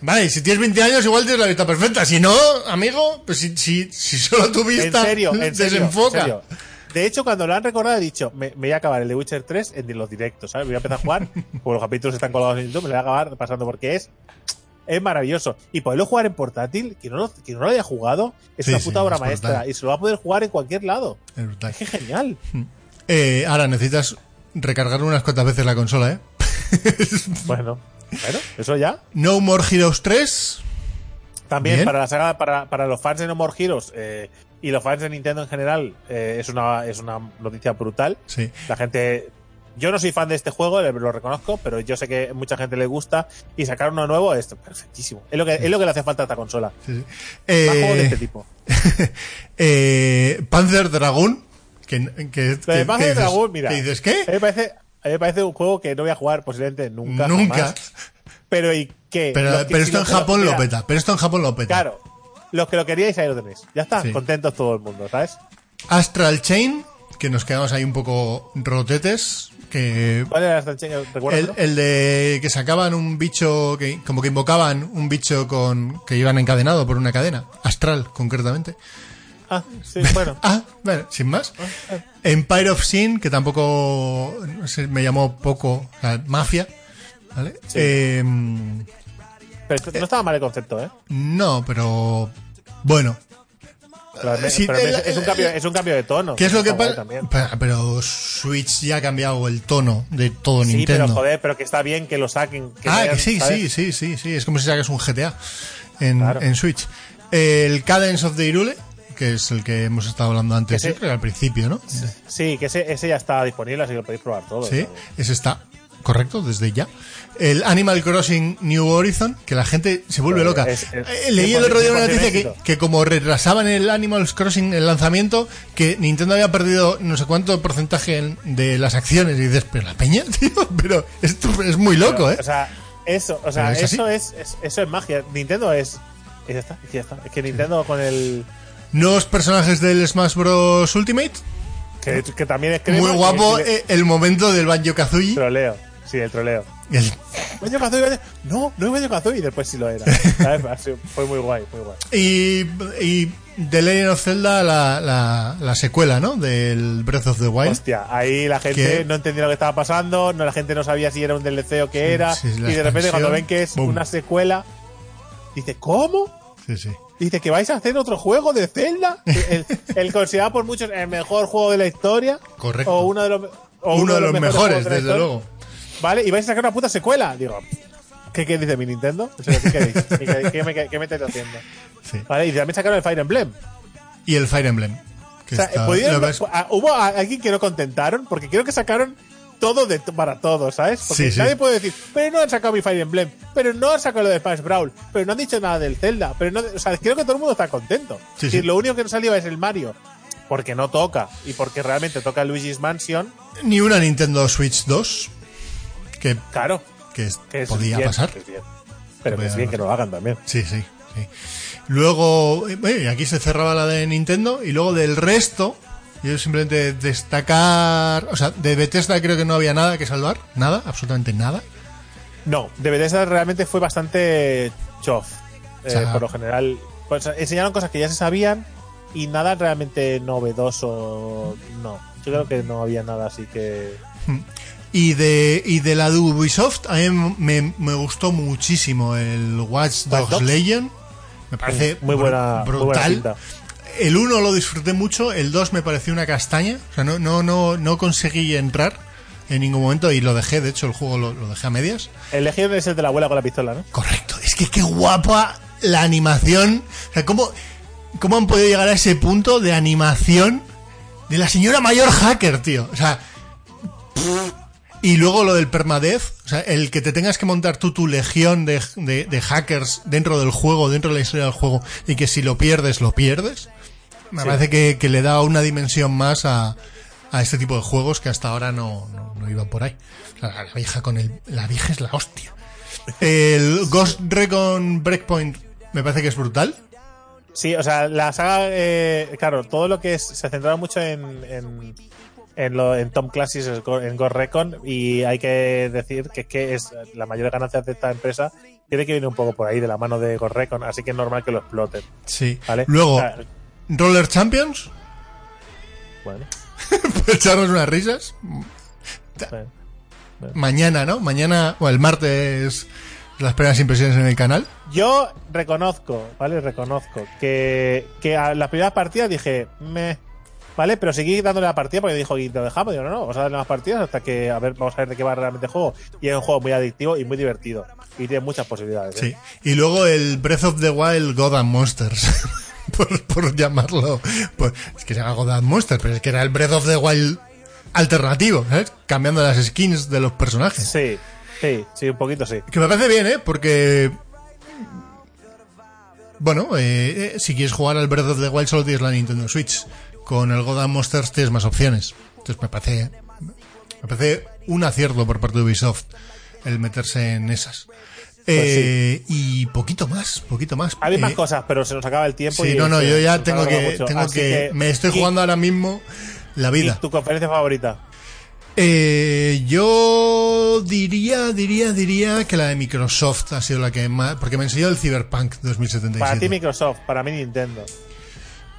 vale, si tienes 20 años igual tienes la vista perfecta. Si no, amigo, pues si, si, si solo tu vista en serio, en desenfoca. Serio, en serio. De hecho, cuando lo han recordado, he dicho, me, me, voy a acabar el de Witcher 3 en los directos, ¿sabes? Voy a empezar a jugar, como los capítulos están colgados en YouTube, me lo voy a acabar pasando porque es es maravilloso. Y poderlo jugar en portátil, que no lo, que no lo haya jugado, es sí, una puta sí, obra maestra. Brutal. Y se lo va a poder jugar en cualquier lado. Es brutal. Es genial. Eh, ahora necesitas recargar unas cuantas veces la consola, ¿eh? bueno, bueno, eso ya. No More Heroes 3. También Bien. para la saga, para, para los fans de No More Heroes eh, y los fans de Nintendo en general, eh, es, una, es una noticia brutal. Sí. La gente yo no soy fan de este juego, lo reconozco, pero yo sé que mucha gente le gusta y sacar uno nuevo es perfectísimo. Es lo que, es lo que le hace falta a esta consola. Sí, sí. Eh, de este tipo. eh, Panzer Dragoon. Que, que, que, Panzer dices, Dragoon, mira. ¿Qué dices qué? A mí, me parece, a mí me parece un juego que no voy a jugar posiblemente nunca. Nunca. Jamás. Pero ¿y qué? Pero, que, pero si esto en Japón lo, lo peta. Pero esto en Japón lo peta. Claro. Los que lo queríais ahí lo tenéis. Ya está. Contentos todo el mundo, ¿sabes? Astral Chain que nos quedamos ahí un poco rotetes. Que ¿Cuál era el, el de que sacaban un bicho, que como que invocaban un bicho con que iban encadenado por una cadena, astral concretamente. Ah, sí, bueno. Ah, bueno, sin más. Empire of Sin, que tampoco no sé, me llamó poco, o sea, Mafia, ¿vale? Sí. Eh, Pero no estaba mal el concepto, ¿eh? no, pero bueno, sí, pero me- el- es, un cambio, es un cambio de tono. ¿qué es lo que pasa? Pero, Switch ya ha cambiado el tono de todo Sí, Nintendo. pero joder, pero que está bien que lo saquen. Que ah, que sí, ¿sabes? sí, sí, sí, sí, es como si sacas un GTA en, Claro. en Switch. El Cadence of the Irule, que es el que hemos estado hablando antes, sí. al principio, ¿no? Sí, que ese, ese ya está disponible, así que lo podéis probar todo. Sí, ¿sabes? ese está correcto desde ya. El Animal Crossing New Horizon, que la gente se vuelve Pero loca. es- es- Eh, Leí el otro día una noticia que, como retrasaban el Animal Crossing el lanzamiento, que Nintendo había perdido no sé cuánto porcentaje en- de las acciones. Y dices, pero la peña, tío, pero esto es muy loco, ¿eh? O sea, eso, o sea, es eso es, es- eso es magia. Nintendo es. y ya está, y ya está. Es que Nintendo con el. Nuevos personajes del Smash Bros. Ultimate. Que, que también es Muy guapo el eh, el momento del Banjo Kazooie. troleo. Sí, el troleo. El- Banjo Kazooie, Banjo- no, no es Banjo Kazooie, y después sí lo era. Fue muy guay, muy guay. Y, y The Legend of Zelda, la, la, la secuela, ¿no? Del Breath of the Wild. Hostia, ahí la gente no entendía lo que estaba pasando, no la gente no sabía si era un DLC o qué era, sí, la y de repente cuando ven que es boom. una secuela, dice, ¿cómo? Sí, sí. Dice que vais a hacer otro juego de Zelda, el, el considerado por muchos el mejor juego de la historia, Correcto. o uno de los, o Uno, de los mejores, desde luego. ¿Vale? Y vais a sacar una puta secuela. Digo, ¿qué, qué dice mi Nintendo? O sea, ¿Qué, queréis? ¿Qué, qué- me, qué me estáis haciendo? Sí. Vale, y también sacaron el Fire Emblem. Y el Fire Emblem. que O sea, está- pudieron- ah, hubo a- alguien que no contentaron porque creo que sacaron todo de, para todos, ¿sabes? Porque Sí, sí. nadie puede decir, pero no han sacado mi Fire Emblem, pero no han sacado lo de Smash Brawl, pero no han dicho nada del Zelda, pero no, o sea, creo que todo el mundo está contento. Sí, Si sí. lo único que no salió es el Mario, porque no toca y porque realmente toca Luigi's Mansion, Ni una Nintendo Switch 2. Que, claro, que que podía bien, pasar. que. Pero que es bien que pasar. lo hagan también. Sí, sí, sí. Luego, eh, aquí se cerraba la de Nintendo. Y luego del resto, yo simplemente destacar. O sea, de Bethesda creo que no había nada que salvar. Nada, absolutamente nada. No, de Bethesda realmente fue bastante chof. Eh, O sea- por lo general, pues, enseñaron cosas que ya se sabían y nada realmente novedoso. No, yo creo que no había nada así que. Y de, y de la de Ubisoft, a mí me, me gustó muchísimo el Watch Dogs, Dogs. Legion. Me parece muy buena, muy buena brutal. el 1 lo disfruté mucho, el 2 me pareció una castaña. O sea, no, no, no, no conseguí entrar en ningún momento y lo dejé. De hecho, el juego lo, lo dejé a medias. El Legion es el de la abuela con la pistola, ¿no? Correcto. Es que qué guapa la animación. O sea, ¿cómo, cómo han podido llegar a ese punto de animación de la señora mayor hacker, tío? O sea. Y luego lo del permadeath, o sea, el que te tengas que montar tú tu legión de, de- de hackers dentro del juego, dentro de la historia del juego, y que si lo pierdes, lo pierdes. Me Sí. parece que, que le da una dimensión más a, a este tipo de juegos que hasta ahora no, no, no iban por ahí. Sea, la vieja con el. La vieja es la hostia. El Ghost Recon Breakpoint me parece que es brutal. Sí, o sea, la saga, eh, claro, todo lo que es, se centraba mucho en, en, en, lo, en Tom Clancy's en Ghost Recon y hay que decir que es que es la mayor ganancia de esta empresa tiene que venir un poco por ahí de la mano de Ghost Recon, así que es normal que lo exploten, Sí. ¿vale? Luego, O sea, Roller Champions. bueno, Para echarnos unas risas. bueno. Mañana, ¿no? Mañana, o el martes, las primeras impresiones en el canal. Yo reconozco, ¿vale? Reconozco que, que a las primeras partidas dije, me, ¿vale? Pero seguí dándole la partida porque dijo, y lo dejamos. Digo, no, no, vamos a darle más partidas hasta que, a ver, vamos a ver de qué va realmente el juego. Y es un juego muy adictivo y muy divertido. Y tiene muchas posibilidades. ¿eh? Sí. Y luego el Breath of the Wild God and Monsters. por, por llamarlo. Pues, es que se llama God and Monsters, pero es que era el Breath of the Wild alternativo, ¿sabes? Cambiando las skins de los personajes. Sí, sí, sí, un poquito sí. Que me parece bien, ¿eh? Porque. Bueno, eh, eh, si quieres jugar al Breath of the Wild solo tienes la Nintendo Switch. Con el and Monsters tienes más opciones. Entonces me parece. Me parece un acierto por parte de Ubisoft el meterse en esas. Eh, Y poquito más, poquito más. Hay más Eh, cosas, pero se nos acaba el tiempo. Sí, y no, no, yo ya tengo que, tengo que, me estoy jugando ahora mismo La vida. ¿Y tu conferencia favorita? Eh, yo diría, diría, diría que la de Microsoft ha sido la que más... Porque me enseñó el Cyberpunk 2077. Para ti Microsoft, para mí Nintendo.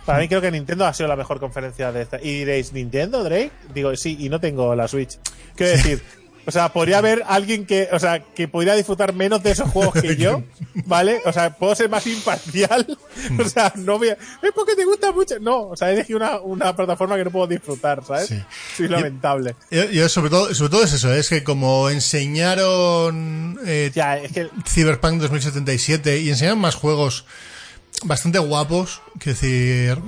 Para mí creo que Nintendo ha sido la mejor conferencia de esta. Y diréis, ¿Nintendo, Drake? Digo, sí, y no tengo la Switch. Quiero decir, o sea, podría haber alguien que, o sea, que pudiera disfrutar menos de esos juegos que yo, ¿vale? O sea, puedo ser más imparcial. O sea, no voy a, es porque te gusta mucho. No, o sea, he elegido una, una plataforma que no puedo disfrutar, ¿sabes? Sí. Soy lamentable. Yo, yo sobre todo, sobre todo es eso, es que como enseñaron eh, Ya, es que Cyberpunk 2077 y enseñaron más juegos bastante guapos, que decir,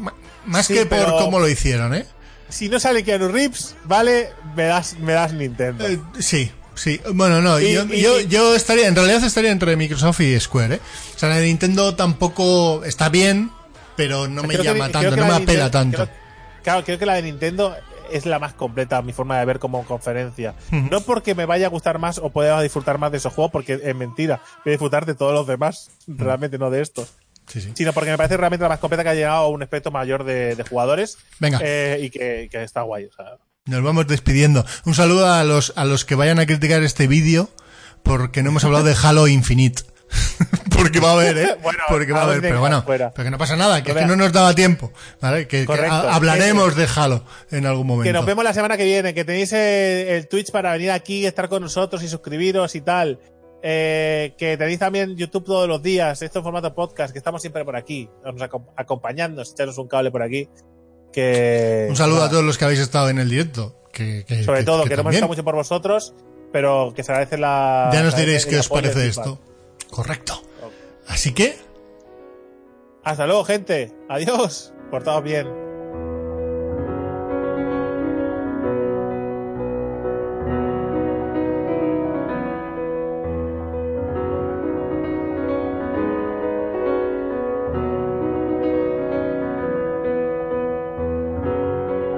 más Sí, que por cómo lo hicieron, ¿eh? si no sale Keanu Reeves, ¿vale? Me das, me das Nintendo. Eh, sí, sí. Bueno, no, Y- yo, y- yo, estaría, en realidad estaría entre Microsoft y Square, ¿eh? O sea, la de Nintendo tampoco está bien, pero no me que- llama tanto, no me apela Nintendo- tanto. creo- claro, creo que la de Nintendo es la más completa, mi forma de ver como conferencia. No porque me vaya a gustar más o pueda disfrutar más de esos juegos, porque es mentira. Voy a disfrutar de todos los demás, realmente no de estos. Sí, sí. Sino porque me parece realmente la más completa que ha llegado a un espectro mayor de, de jugadores. Venga. eh, y que, que está guay. O sea, Nos vamos despidiendo. Un saludo a los, a los que vayan a criticar este vídeo, porque no hemos hablado de Halo Infinite. porque va a haber, ¿eh? Bueno, porque va a haber, pero bueno, fuera. pero que no pasa nada, que es Pero que no nos daba tiempo, ¿vale? Que, Correcto. hablaremos de Halo en algún momento. Que nos vemos la semana que viene, que tenéis eh, el Twitch para venir aquí, estar con nosotros y suscribiros y tal. Eh, que tenéis también YouTube todos los días, esto en formato podcast, que estamos siempre por aquí, nos acom- acompañándonos, echaros un cable por aquí. Que, Un saludo nada, a todos los que habéis estado en el directo. Que, que- Sobre todo, que, no hemos estado mucho por vosotros, pero que se agradece la. Ya nos diréis qué os parece esto. Correcto. Así que, Hasta luego, gente. Adiós. Portaos bien.